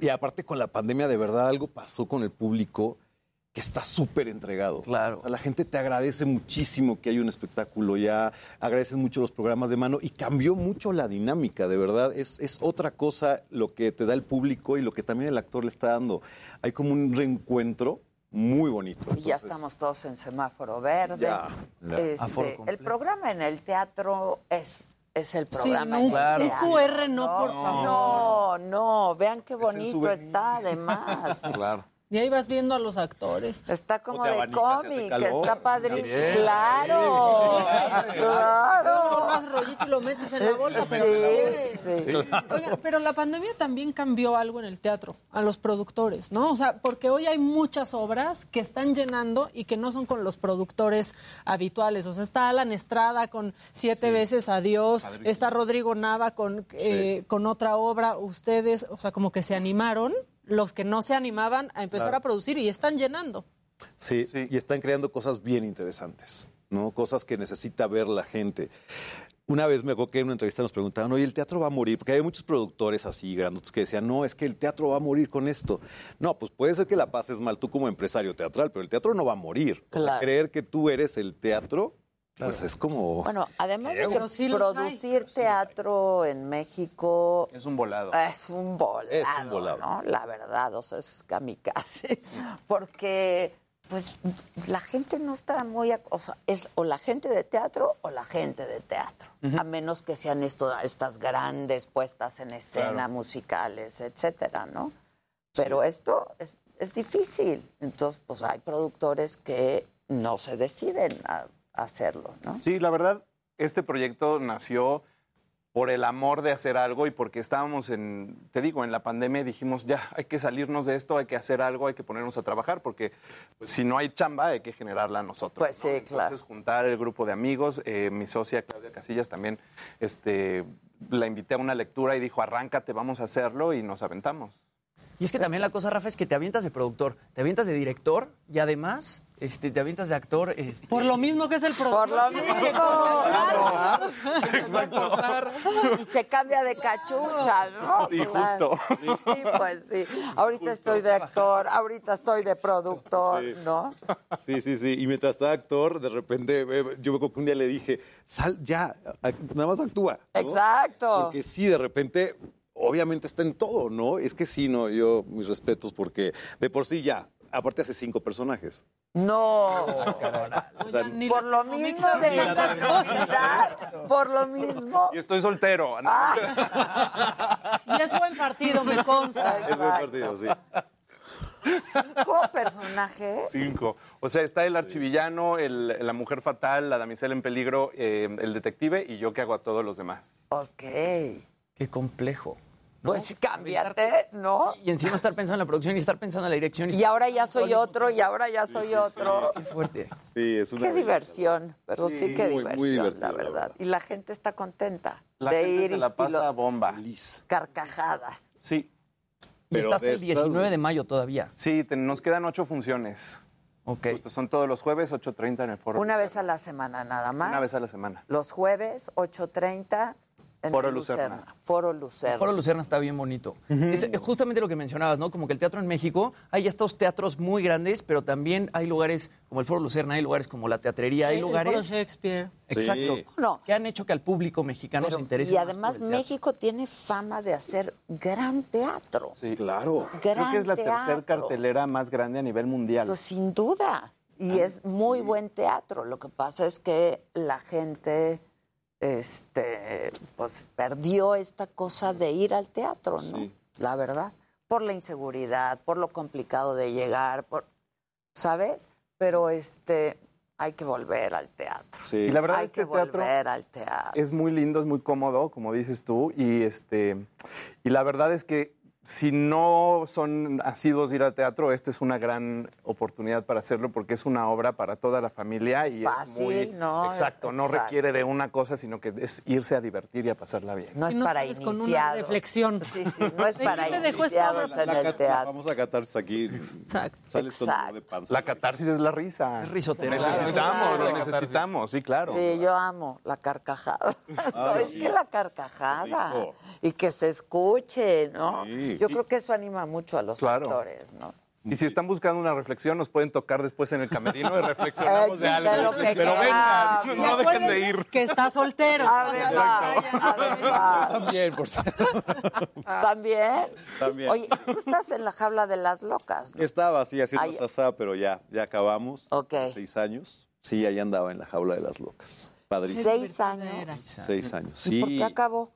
y aparte con la pandemia, de verdad, algo pasó con el público que está súper entregado. Claro. la gente te agradece muchísimo que hay un espectáculo ya, agradecen mucho los programas de mano y cambió mucho la dinámica, de verdad. Es, es otra cosa lo que te da el público y lo que también el actor le está dando. Hay como un reencuentro muy bonito. Y ya Entonces, estamos todos en semáforo verde. Ya, ya. Este, el programa en el teatro es, es el Sí, programa. no, en un, QR no, por favor. No, no, vean qué bonito está además. (laughs) Claro. Y ahí vas viendo a los actores. Está como de cómic, está padrísimo. Claro, claro. más rollito y lo metes en la bolsa, pero Sí, pero la pandemia también cambió algo en el teatro, a los productores, ¿no? O sea, porque hoy hay muchas obras que están llenando y que no son con los productores habituales. O sea, está Alan Estrada con Siete veces Adiós, Padrísimo. está Rodrigo Nava con, eh, con otra obra. Ustedes, o sea, como que se animaron, los que no se animaban a empezar Claro. a producir y están llenando. Sí, y están creando cosas bien interesantes, ¿no? Cosas que necesita ver la gente. Una vez me acuerdo que en una entrevista nos preguntaban, oye, ¿el teatro va a morir? Porque hay muchos productores así, grandotes, que decían, no, es que el teatro va a morir con esto. No, pues puede ser que la pases mal tú como empresario teatral, pero el teatro no va a morir. O sea, Claro. creer que tú eres el teatro, pues es como... Bueno, además de que sí hay. producir teatro en México Es un volado. es un volado, Es un volado. ¿no? La verdad, o sea, es kamikaze. (laughs) Porque, pues, la gente no está muy... O sea, es o la gente de teatro o la gente de teatro. A menos que sean esto, estas grandes puestas en escena, Claro. musicales, etcétera, ¿no? Pero esto es, es difícil. Entonces, pues, hay productores que no se deciden a hacerlo, ¿no? Sí, la verdad, este proyecto nació por el amor de hacer algo y porque estábamos en, te digo, en la pandemia y dijimos, ya, hay que salirnos de esto, hay que hacer algo, hay que ponernos a trabajar, porque pues, si no hay chamba, hay que generarla nosotros. Pues sí, claro. Entonces, juntar el grupo de amigos, eh, mi socia Claudia Casillas también, este, la invité a una lectura y dijo, arráncate, vamos a hacerlo, y nos aventamos. Y es que también la cosa, Rafa, es que te avientas de productor, te avientas de director y además este, te avientas de actor. este, Por lo mismo que es el Por productor. lo tiene que mismo. Y se cambia de cachucha, ¿no? Y Claro. justo. Sí, pues sí. Ahorita estoy de actor, ahorita estoy de productor, Sí. ¿no? Sí, sí, sí. Y mientras estaba actor, de repente, eh, yo me acuerdo que un día le dije, sal ya, nada más actúa. ¿no? Exacto. Porque sí, de repente, obviamente está en todo, ¿no? Es que sí, no, yo, mis respetos, porque de por sí ya, aparte hace cinco personajes. No. O sea, Ni Por lo mismo de tantas cosas. Por lo mismo. Y estoy soltero. ¿no? Y es buen partido, me consta. (laughs) es buen partido, sí. Cinco personajes. Cinco. O sea, está el archivillano, el- la mujer fatal, la damisela en peligro, eh, el detective y yo que hago a todos los demás. Ok. Qué complejo. ¿No? Pues cámbiate, ¿no? Y encima estar pensando en la producción y estar pensando en la dirección. Y ahora ya soy otro, y ahora ya soy otro. Qué fuerte. Sí, es una Qué diversión, pero sí, Sí, qué muy, diversión, la la verdad. Y la gente está contenta La de gente ir se y- la pasa bomba. carcajadas. Sí, Y Pero está hasta de el estas- 19 de mayo todavía. sí, te- nos quedan ocho funciones. Ok. Justo, son todos los jueves, 8.30 en el foro. Una vez a la semana nada más. Una vez a la semana. Los jueves, 8.30 en Foro el Lucerna. Foro Lucerna. El Foro Lucerna está bien bonito. Es justamente lo que mencionabas, ¿no? Como que el teatro en México, hay estos teatros muy grandes, pero también hay lugares como el Foro Lucerna, hay lugares como la teatrería, hay El foro lugares. Shakespeare. Exacto. Sí. No. Que han hecho que al público mexicano Pero- se interese. y más por además el. México tiene fama de hacer gran teatro. Sí. Claro. Gran Creo que es la tercera cartelera más grande a nivel mundial. Pues sin duda. Y es muy buen teatro. Lo que pasa es que la gente este pues perdió esta cosa de ir al teatro, ¿no? Sí. La verdad. Por la inseguridad, por lo complicado de llegar, por ¿sabes? Pero este hay que volver al teatro. Sí. Y la verdad hay es que teatro volver al teatro. es muy lindo, es muy cómodo, como dices tú, y este y la verdad es que si no son asiduos de ir al teatro, esta es una gran oportunidad para hacerlo porque es una obra para toda la familia y fácil, es muy ¿no? exacto, no Exacto. requiere de una cosa, sino que es irse a divertir y a pasarla bien. No es no para sales con una iniciados. reflexión. Sí, sí, no es ¿De para iniciados en La el teatro. Vamos a catarse aquí. Exacto. Sales Exacto. de panza. La catarsis es la risa. Es risotero. Necesitamos, Claro. lo necesitamos, sí, claro. Sí, yo amo la carcajada. No, Ay, (laughs) es sí. que la carcajada Rico. y que se escuche, ¿no? Sí. Yo creo que eso anima mucho a los Claro. actores, ¿no? Y si están buscando una reflexión, nos pueden tocar después en el camerino y reflexionamos (laughs) de de algo. lo que Pero queramos. vengan, Y no dejen de ir. Que está soltero. O sea, verdad, vayan. verdad. También, por cierto. (laughs) ¿También? También. Oye, tú estás en la jaula de las locas, ¿no? Estaba así haciendo Ay. sasá, pero ya, ya acabamos. Ok. Seis años. Sí, ahí andaba en la jaula de las locas. Padrísimo. Seis años. Seis años. ¿Y Sí. por qué acabó?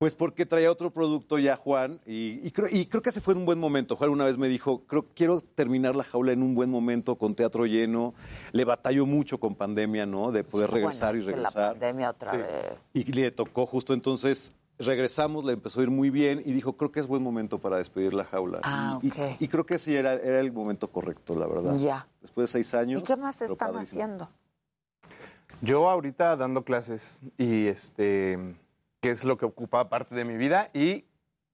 Pues porque traía otro producto ya Juan y, y creo, y creo que ese fue un buen momento. Juan una vez me dijo, creo quiero terminar la jaula en un buen momento con teatro lleno. Le batalló mucho con pandemia, ¿no? De poder Sí, regresar bueno, y es que la regresar. pandemia otra Sí. vez. Y le tocó justo entonces. Regresamos, le empezó a ir muy bien y dijo, creo que es buen momento para despedir la jaula. Ah, y, y- ok. y creo que sí, era, era el momento correcto, la verdad. Ya. Después de seis años. ¿Y qué más están padrísimo. haciendo? Yo ahorita dando clases y este, que es lo que ocupa parte de mi vida y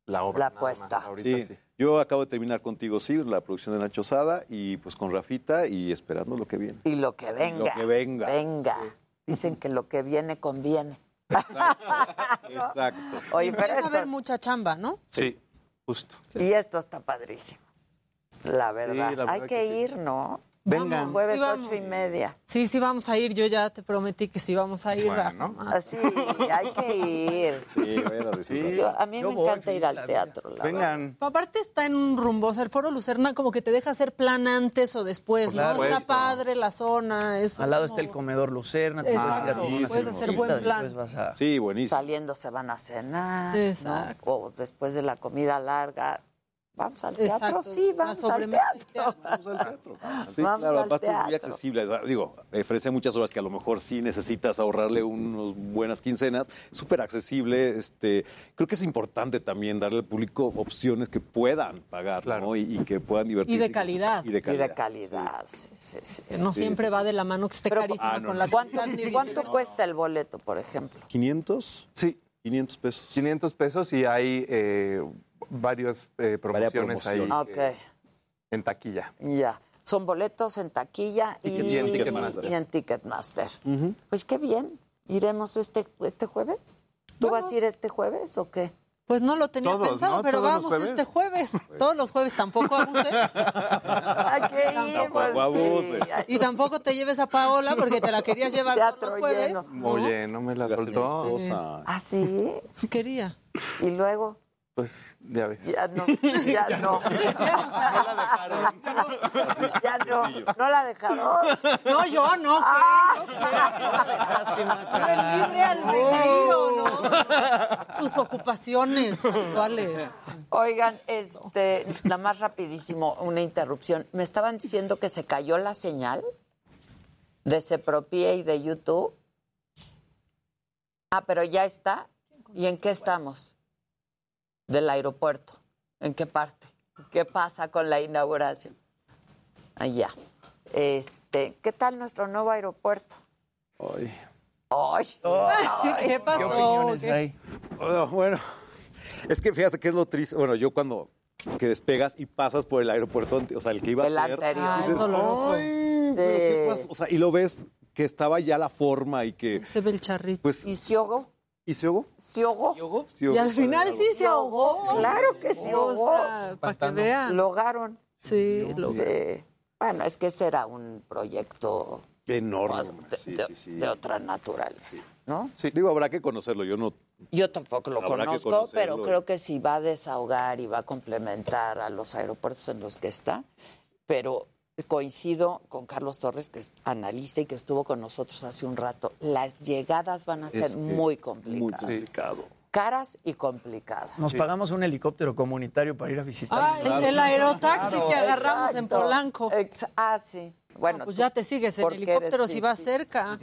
la obra. La apuesta. Ahorita Sí. sí. Yo acabo de terminar contigo, sí, la producción de Nacho Sada y pues con Rafita y esperando lo que viene. Y lo que venga. Lo que venga. Venga. Dicen que lo que viene conviene. Exacto. (laughs) Oye, pero Empieza a esto, haber mucha chamba, ¿no? Sí, justo. y esto está padrísimo. La verdad. la verdad Hay que que, sí. ir, ¿no? Vengan. Jueves Sí, ocho y media. Sí, sí vamos a ir. Yo ya te prometí que sí vamos a ir, Bueno, Rafa. ¿no? Así, hay que ir. Sí, recibir. Yo- a mí Yo me voy, encanta ir al teatro, la verdad. Vengan. Aparte está en un rumbo, o sea, el Foro Lucerna como que te deja hacer plan antes o después, ¿no? Está padre la zona, es Al lado como- está el comedor Lucerna, te puedes ir a Exacto, puedes hacer buen plan. después vas a... Sí, buenísimo. Saliendo se van a cenar. ¿no? Exacto. O después de la comida larga. Vamos al teatro, Exacto, sí, (laughs) vamos al teatro. Vamos al teatro. Sí, Vamos claro, al es muy teatro. accesible. Digo, ofrece muchas horas que a lo mejor sí necesitas ahorrarle unas buenas quincenas. Súper accesible. Este, creo que es importante también darle al público opciones que puedan pagar Claro. ¿no? y, y que puedan divertirse. Y de calidad. Y de Y calidad. de calidad, sí, sí, no Sí, siempre sí, va sí. de la mano que esté Pero, carísima ah, no, con no. la ¿Cuánto, cuánto cuesta el boleto, por ejemplo? ¿500? Sí, 500 pesos. 500 pesos y hay eh, varias eh, promociones ahí promoción. que- Ok, en taquilla. ya. Son boletos en taquilla y, Y en Ticketmaster. y en Ticketmaster. Pues qué bien. ¿Iremos este, este jueves? ¿Tú vas a ir este jueves o qué? Pues no lo tenía Todos, pensado, ¿no? pero ¿Todos vamos jueves? este jueves. Todos los jueves tampoco abuses. Que ir, (laughs) Tampoco sí. abuse. Ay, Y tampoco te lleves a Paola porque te la querías llevar todos Teatro los jueves. lleno. ¿no? Oye, no me la Gracias, soltó. ¿Ah, sí? Pues quería. Y luego, Pues ya ves. ya no, ya no. (laughs) Ya no, (laughs) no la dejaron. No, yo no. Ah, El libre albedrío, ¿no? Sus ocupaciones actuales. Oigan, este, nada más rapidísimo, una interrupción. Me estaban diciendo que se cayó la señal de Sepropie y de YouTube. Ah, pero ya está. ¿Y en qué estamos? Del aeropuerto. ¿En qué parte? ¿Qué pasa con la inauguración? Allá. Este, ¿qué tal nuestro nuevo aeropuerto? Ay. Ay, ¿Qué ¿Qué pasó? opiniones ¿Qué? hay? Oh, bueno, es que fíjate que es lo triste. Bueno, yo cuando que despegas y pasas por el aeropuerto, o sea, el que iba a el ser, anterior. Ah, es dices, doloroso. "Ay, pero ¿qué Sí. pasó?". O sea, y lo ves que estaba ya la forma y que, Se ve el charrito. pues, ¿Y se ahogó? ¿y se ahogó? ¿Se ahogó? Se ahogó Y al final sí se ahogó. Claro que se ahogó. O sea, para que vean. Lo ahogaron. Sí, lo Sí. Bueno, es que ese era un proyecto Enorme. de, sí, de- sí, sí. de otra naturaleza, ¿no? Sí, digo, habrá que conocerlo. Yo no. Yo tampoco lo conozco, pero creo que sí va a desahogar y va a complementar a los aeropuertos en los que está. Pero coincido con Carlos Torres, que es analista y que estuvo con nosotros hace un rato. Las llegadas van a ser Es que muy Muy complicadas. complicado. Caras y complicadas. Nos pagamos un helicóptero comunitario para ir a visitar. Ah, el, el aerotaxi que agarramos en. Polanco. Ah, sí. Bueno, Ah, pues tú- ya te sigues en helicóptero eres- si vas sí, cerca.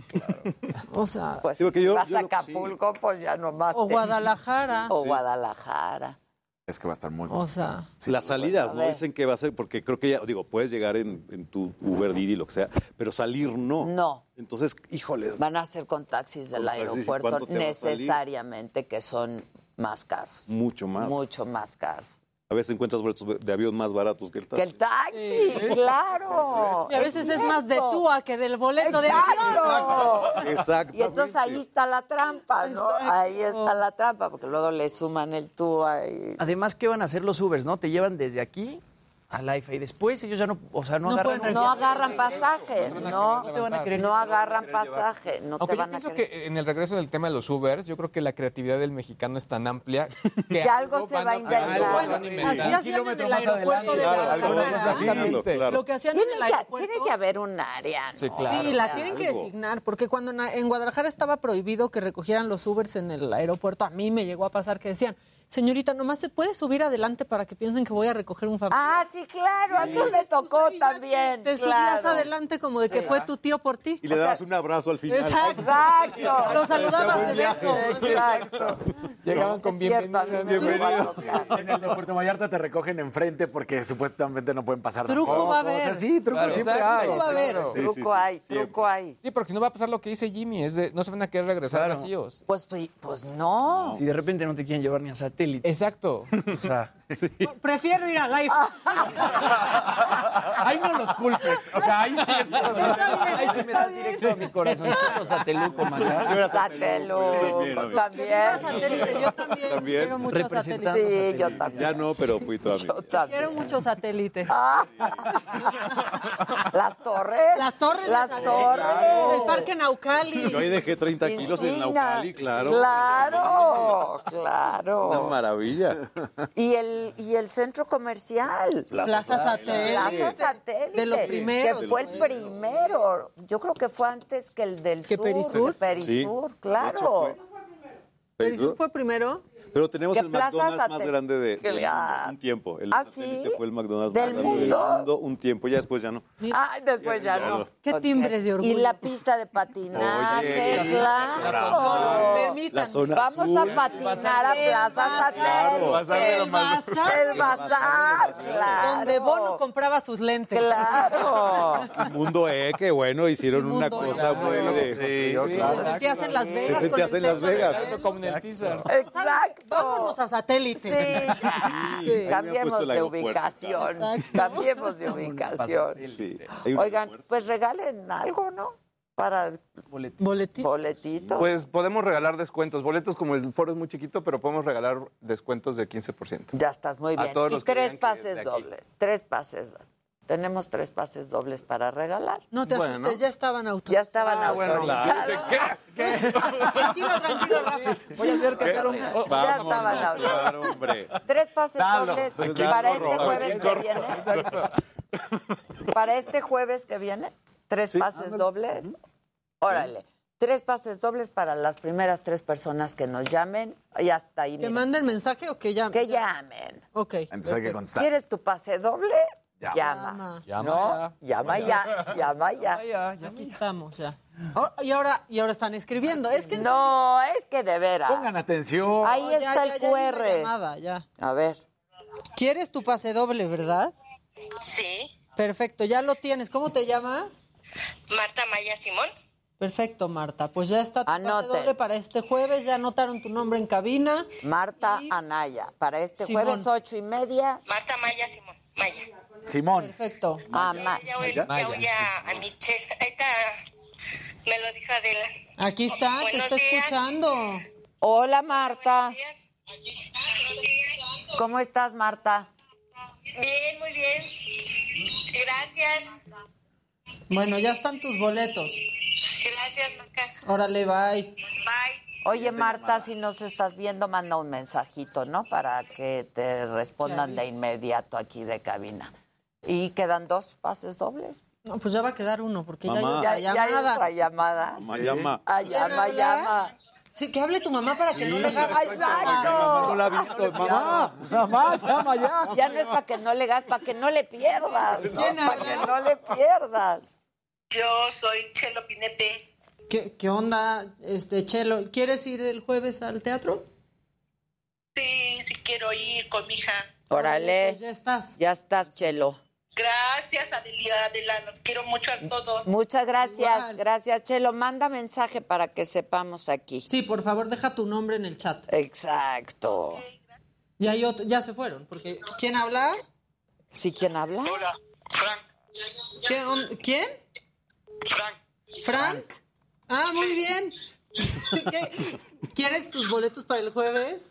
O sea, Pues Sí, porque si yo- vas yo a Acapulco, pues ya nomás. o te- Guadalajara. O Guadalajara. Es que va a estar muy O sea, Las salidas, ¿no? Dicen que va a ser, porque creo que ya, digo, puedes llegar en, en tu Uber Didi, lo que sea, pero salir no. No. Entonces, híjole, Van a ser con taxis del Con taxis, ¿y aeropuerto necesariamente que son más caros. mucho más. Mucho más caros. A veces encuentras boletos de avión más baratos que el Que taxi. el taxi, claro. y a veces es más de túa que del boleto de Exacto. Exactamente. Y entonces ahí está la trampa, ¿no? Ahí está la trampa, porque luego le suman el TUA y... Además, ¿qué van a hacer los Ubers, no? Te llevan desde aquí al AIFA y después ellos ya no, o sea, no, No, agarran pueden- no agarran pasaje, no, te van a querer no agarran pasaje, no te yo van a pienso querer. que en el regreso del tema de los Ubers, yo creo que la creatividad del mexicano es tan amplia que, Que algo se van va a inventar. Bueno, así hacían en el aeropuerto de Guadalajara. Lo que hacían Tiene en el que, aeropuerto. tiene que haber un área, ¿no? Sí, claro. Sí, la tienen que designar, porque cuando en, en Guadalajara estaba prohibido que recogieran los Ubers en el aeropuerto, a mí me llegó a pasar que decían, señorita, nomás se puede subir adelante para que piensen que voy a recoger un familiar. Ah, sí, claro, a mí me tocó también. Te subías claro. adelante como de que Sí. fue tu tío por ti. Y le dabas un abrazo al final. Exacto. Lo saludabas de beso. Exacto. Llegaban con a tocar. En el de Puerto Vallarta te recogen enfrente porque supuestamente no pueden pasar Truco tampoco. va a O sea, haber. sí, truco Claro, siempre exacto, hay. Truco va a haber. claro. Sí, sí, Truco sí, hay, siempre. truco hay. Sí, porque si no va a pasar lo que dice Jimmy, es de no se van a querer regresar Claro. vacíos. Pues, pues, pues no. Si de repente no te quieren llevar ni a satélite. Exacto. (laughs) O sea, Prefiero ir al AIFA. (laughs) Ahí no los culpes. O sea, ahí sí es ahí se me da directo a mi corazoncito sateluco, Maca. Sateluco. También. satélite, yo también, También. quiero mucho satélite. Sí, yo también. Ya no, pero fui tu amigo. Yo también. Quiero mucho satélite. Ah. (laughs) Las torres. Las torres. Las torres. El parque Naucali. Yo ahí dejé 30 kilos en. Naucali, claro. Claro, Una claro. maravilla. Y el, y el centro comercial. Plaza Satélite. Plaza Satélite. De los primeros. Que fue el primero. Yo creo que fue antes que el del ¿Que sur. Perisur? Perisur, Sí. claro. Hecho, ¿Perisur fue primero? Pero tenemos ¿Qué el McDonald's más grande de, un tiempo. El ¿Ah, sí? fue el McDonald's ¿Del más grande mundo? del mundo un tiempo, ya después ya no. Ay, después ya, Ya no. no. Qué timbre de orgullo. Y la pista de patinaje, Oye, claro. Permítanme. La zona Vamos azul. a patinar a Plaza. Satélite. El bazar. El bazar, claro. Donde Bono compraba sus lentes. Claro. Mundo E, que bueno, hicieron una E. cosa muy de... Sí, Te sentías en Las Vegas. Te con sentías el en Las Vegas. Vegas. Como en el Caesars. Exacto. Vámonos a satélite. Sí, Sí. (laughs) cambiemos de ubicación. Exacto. Cambiemos de ubicación. Oigan, pues regalen algo, ¿no? Para el Boletito. boletito. Pues podemos regalar descuentos. Boletos como el foro es muy chiquito, pero podemos regalar descuentos de 15%. Ya estás muy A bien. todos Y tres pases dobles. Tres pases. Tenemos tres pases dobles para regalar. No te Bueno. asustes, ya estaban Ya autorizados. estaban Ah, bueno, autorizados. Tranquilo, tranquilo, Rafa. Voy a hacer que hacer un... Ya Vamos, estaban autorizados. hombre. Tres pases Dalo. dobles Aquí para corro, este jueves que viene. Exacto. Para este jueves que viene, tres pases dobles. Órale. Tres pases dobles para las primeras tres personas que nos llamen. Y hasta ahí. ¿Que manden mensaje o que llamen? Que llamen. Ok. Entonces hay que contestar. ¿Quieres tu pase doble? Llama. Llama. Llama ¿No? Llama ya. Llama ya. Ya, ya, aquí estamos, ya. Ahora- y, ahora, y ahora están escribiendo. Es que No, es que de veras. Pongan atención. Ahí ya, está ya, el ya, ya, QR. llamada, ya. A ver. ¿Quieres tu pase doble, verdad? Sí, Perfecto, ya lo tienes. ¿Cómo te llamas? Marta Maya Simón. Perfecto, Marta. Pues ya está tu pase Anoten. doble para este jueves. Ya anotaron tu nombre en cabina. Marta Anaya. Para este Simón. jueves, ocho y media. Marta Maya Simón. Maya. Simón. Perfecto. Ah, Ma- Ya voy, ya voy a, a Michelle. Ahí está. Me lo dijo Adela. Aquí está, te Buenos está días. escuchando. Hola, Marta. ¿Cómo estás, Marta? Bien, muy bien. Gracias. Bueno, ya están tus boletos. Gracias, Maca. Órale, bye. Bye. Oye, Marta, si nos estás viendo, manda un mensajito, ¿no? Para que te respondan de inmediato aquí de cabina. Y quedan dos pases dobles. No, pues ya va a quedar uno, porque ya hay otra Ya, ya hay llamada. otra llamada. Mamá, llama. Ah, ¿Quién llama, llama. Sí, que hable tu mamá para que no le hagas. Ay, exacto. No la ha visto. Mamá, mamá, llama ya. Ya no es para que no le hagas, para que no le pierdas. ¿no? ¿Quién Para habla? que no le pierdas. Yo soy Chelo Pinete. ¿Qué, qué onda, este Chelo? ¿Quieres ir el jueves al teatro? Sí, sí quiero ir con mi hija. Órale. Pues ya estás. Ya estás, Chelo. Gracias, Adelia, Adela. Los quiero mucho a todos. Muchas gracias. Igual. Gracias, Chelo. Manda mensaje para que sepamos aquí. Sí, por favor, deja tu nombre en el chat. Exacto. Ya, hay otro- ya se fueron, porque ¿quién habla? ¿Sí quién habla? Hola, Frank. ¿Quién? on- ¿Quién? Frank. ¿Frank? Ah, muy bien. (laughs) ¿Qué? ¿Quieres tus boletos para el jueves?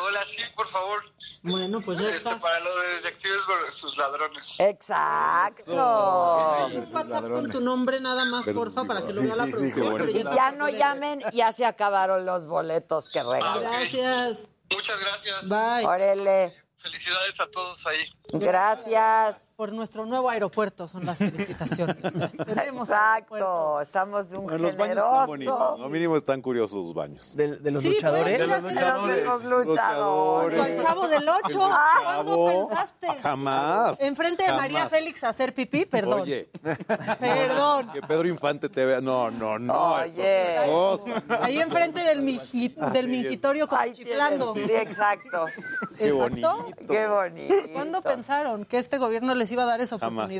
Hola, sí, por favor. Bueno, pues ya Este, está. para lo de detectives versus ladrones. Exacto. Un WhatsApp con tu nombre nada más, porfa, para que lo Sí, vea la sí, producción. bueno. pero Y ya no llamen, ya se acabaron los boletos que regalan. Gracias. Muchas gracias. Bye. Órale. Felicidades a todos ahí. Gracias. Por nuestro nuevo aeropuerto son las felicitaciones. (laughs) Tenemos Exacto, estamos de un Bueno, los baños están bonitos. No mínimo están curiosos los baños. De, de los Sí, luchadores. pueden ser así, De los luchadores. Con el chavo del 8. ¿Cuándo pensaste? Jamás. Enfrente de María. Félix a hacer pipí, perdón. Oye, (laughs) Perdón. que Pedro Infante te vea. No, no, no. Oye. cosa. Ahí enfrente del, miji- del mingitorio como chiflando. Sí, exacto. Qué Exacto. bonito. Qué bonito. ¿Cuándo pensaron que este gobierno les iba a dar esa Jamás.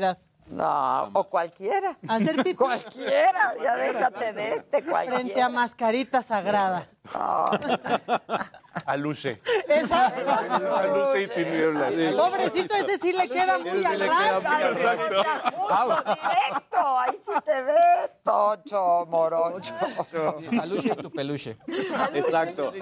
No, o cualquiera. Hacer pipí. (laughs) Cualquiera, ya déjate de este, cualquiera. Frente a mascarita sagrada. (laughs) Aluche. Exacto. Aluche y tinieblas. Pobrecito, ese sí le queda muy al. Justo, directo, ahí sí te ve, tocho, morocho. Aluche y tu peluche. Exacto.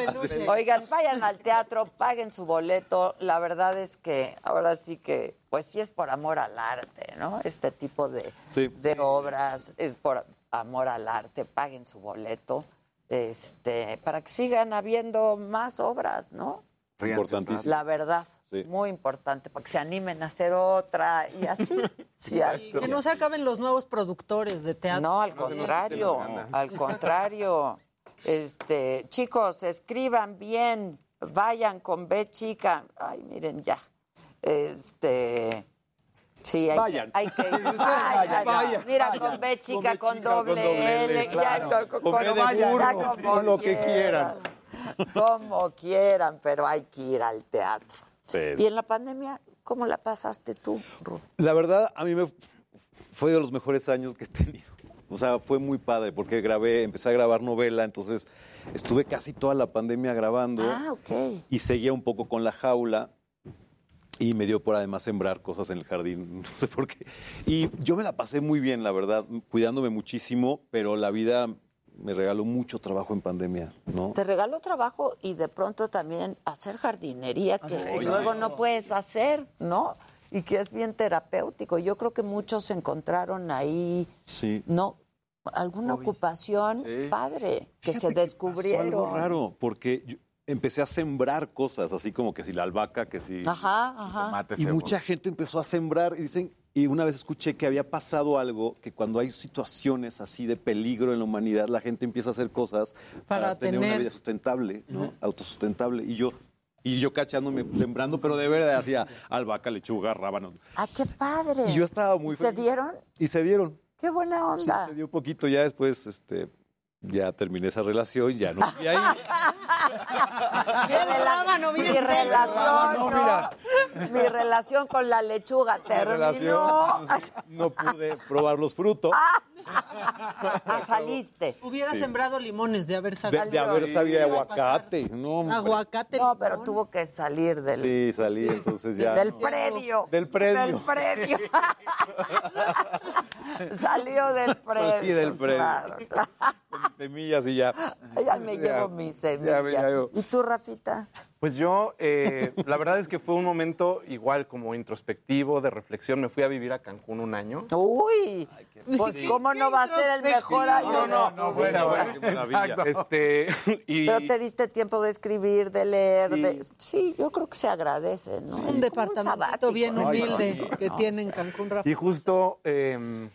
Oigan, vayan al teatro, paguen su boleto. La verdad es que ahora sí que, pues sí es por amor al arte, ¿no? Este tipo de, Sí. de obras es por amor al arte. Paguen su boleto, este, para que sigan habiendo más obras, ¿no? Importantísimo. La verdad, Sí. muy importante, para que se animen a hacer otra y así. (laughs) y así. Que no se acaben los nuevos productores de teatro. No, al contrario, al contrario. Este, chicos, escriban bien, vayan con B chica. Ay, miren ya. Este, sí, hay Vayan. que, hay que Vayan, vayan, vayan, Mira, vayan. con B chica, con chica, con doble doble L, L, ya, claro. con, con- Con B de ya burro, como con lo que quieran. Como quieran, pero hay que ir al teatro. Sí. Y en la pandemia, ¿cómo la pasaste tú? La verdad, a mí me fue de los mejores años que he tenido. O sea, fue muy padre porque grabé, empecé a grabar novela, entonces estuve casi toda la pandemia grabando Ah, ok. y seguía un poco con la jaula y me dio por además sembrar cosas en el jardín, (laughs) no sé por qué. Y yo me la pasé muy bien, la verdad, cuidándome muchísimo, pero la vida me regaló mucho trabajo en pandemia, ¿no? Te regaló trabajo y de pronto también hacer jardinería que luego no puedes hacer, ¿no? Y que es bien terapéutico. Yo creo que muchos encontraron ahí, Sí. ¿no? Alguna ocupación Sí. padre que se Pasó descubrieron. algo raro, porque yo empecé a sembrar cosas, así como que si la albahaca, que si... Ajá, ajá. Y mucha gente empezó a sembrar y dicen, y una vez escuché que había pasado algo, que cuando hay situaciones así de peligro en la humanidad, la gente empieza a hacer cosas para, Para tener, una vida sustentable, ¿no? Autosustentable. Y yo, y yo cachándome, sembrando, pero de verdad hacía albahaca, lechuga, rábano. ¡Ah, qué padre! Y yo estaba muy ¿Y ¿Se feliz. dieron? Y se dieron. ¡Qué buena Sí, onda! se dio poquito. Ya después, este, ya terminé esa relación, ya no. Y ahí, (laughs) mi, relación, No, ¿no? mira. mi relación con la lechuga mi terminó. relación, no pude probar los frutos. Ah, saliste. Hubiera Sí. sembrado limones de haber De, sabido. de haber sabido aguacate. No. Aguacate. No, pero tuvo que salir del, Sí, salí, entonces ya. del no. predio. Del predio. Del predio. (laughs) (laughs) Salió del predio. Salí del predio. Claro, claro. Mis semillas y ya. Ya me Ya, llevo mi ya semilla. me- ya yo. ¿Y tú, Rafita? Pues yo, eh, (laughs) la verdad es que fue un momento igual como introspectivo, de reflexión. Me fui a vivir a Cancún un año. Uy, pues ¿cómo no va a ser el mejor año? No, no, no, bueno, bueno, exacto. Este, (laughs) y, Pero te diste tiempo de escribir, de leer, Sí. de... Sí, yo creo que se agradece, ¿no? Un departamento bien Ay, humilde sí, que ¿no? tiene en Cancún, Rafa. Y justo, eh,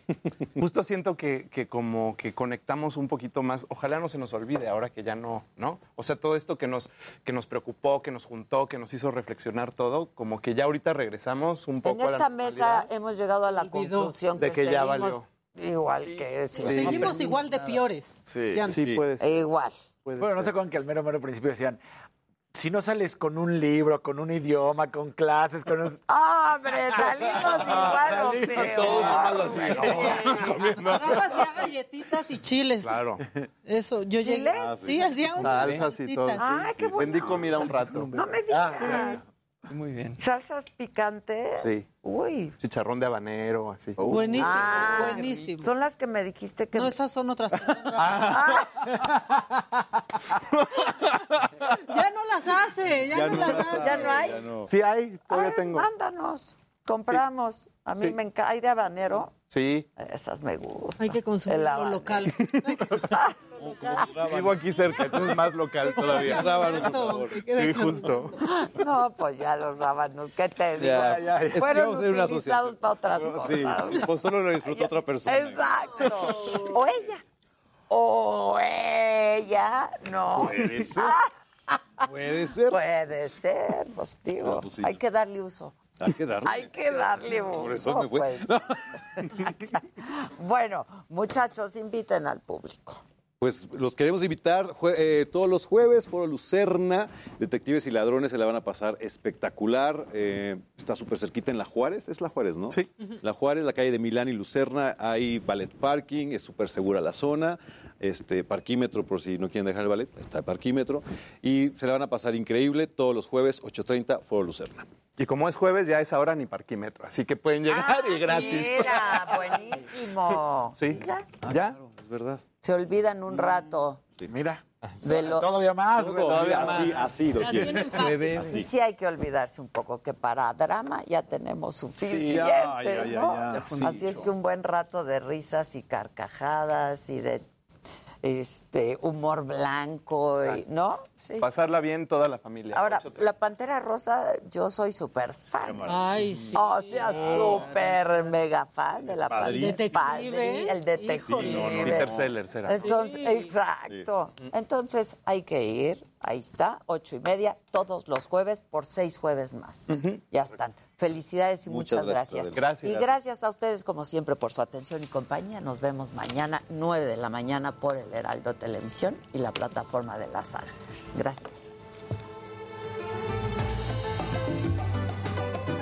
justo siento que, que como que conectamos un poquito más. Ojalá no se nos olvide ahora que ya no, ¿no? O sea, todo esto que nos, que nos preocupó, que nos juntó, que nos hizo reflexionar todo, como que ya ahorita regresamos un En poco a la esta mesa hemos llegado a la Olvidó. conclusión De que ya valió. Igual que sí. Seguimos igual de peores. Sí. que antes. Sí, puede ser. Igual. puede Bueno, no sé con que al mero, mero principio decían, si no sales con un libro, con un idioma, con clases, con... un-". (laughs) ¡Ah, ¡Hombre, salimos igual o Salimos peor! todos nomás así, Rafa hacía galletitas y chiles. Claro. Eso, yo llegué. ¿Chiles? Sí, hacía un Salsas y todo. sí, Ay, sí. qué buena Vendí comida un rato. No me digas. Ah, Muy bien. ¿Salsas picantes? Sí. Uy. Chicharrón de habanero, así. Buenísimo, Ah, buenísimo. Son las que me dijiste que... No, esas son otras. (laughs) Ah. ya no las hace, ya, no, las hace. ¿Ya no hay? Sí hay, todavía Ay, tengo. Mándanos, compramos. A mí Sí. me encanta. ¿Hay de habanero? Sí. Esas me gustan. Hay que consumir El lo local. (laughs) Vivo aquí cerca, entonces es más local todavía. Rábanos, por favor. Sí, justo. No, pues ya los rábanos, ¿qué te digo? Ya, ya, ya. Fueron utilizados para otras Sí, cosas. pues solo lo disfrutó otra persona. Exacto. O ella. O ella. No. Puede ser. (laughs) Puede ser. Puede ser, pues digo. Pues sí. Hay que darle uso. Hay que darle. Hay que darle uso. Por eso me fue. pues. (laughs) (laughs) bueno, muchachos, inviten al público. Pues los queremos invitar eh, todos los jueves, Foro Lucerna, Detectives y Ladrones se la van a pasar espectacular. eh, está súper cerquita en La Juárez, es La Juárez, ¿no? Sí. La Juárez, la calle de Milán y Lucerna, hay ballet parking, es súper segura la zona, este parquímetro por si no quieren dejar el ballet, está el parquímetro. Y se la van a pasar increíble todos los jueves, 8.30, Foro Lucerna. Y como es jueves, ya es ahora ni parquímetro, así que pueden llegar y gratis. Mira, (laughs) buenísimo. Sí. Ya. ¿Ya? Es verdad. Se olvidan un rato. Mira. De lo- Todavía más, güey. Todavía así, más. así lo quieren. Y sí hay que olvidarse un poco que para drama ya tenemos suficiente, ya, ya, ya, ¿no? ya. Sí. Así es que un buen rato de risas y carcajadas y de este humor blanco, y, ¿no? Sí. Pasarla bien toda la familia. Ahora, la Pantera Rosa, yo soy súper fan. Ay, sí. O sea, súper mega fan de la Padrísimo. Pantera. Detective. El detective. Sí, no, no. Peter Sellers era. Entonces, exacto. Entonces hay que ir, ahí está, ocho y media, todos los jueves por seis jueves más. Ya están. Felicidades y muchas, Muchas gracias, gracias. Y gracias a ustedes, como siempre, por su atención y compañía. Nos vemos mañana, nueve de la mañana, por el Heraldo Televisión y la plataforma de la sala. Gracias.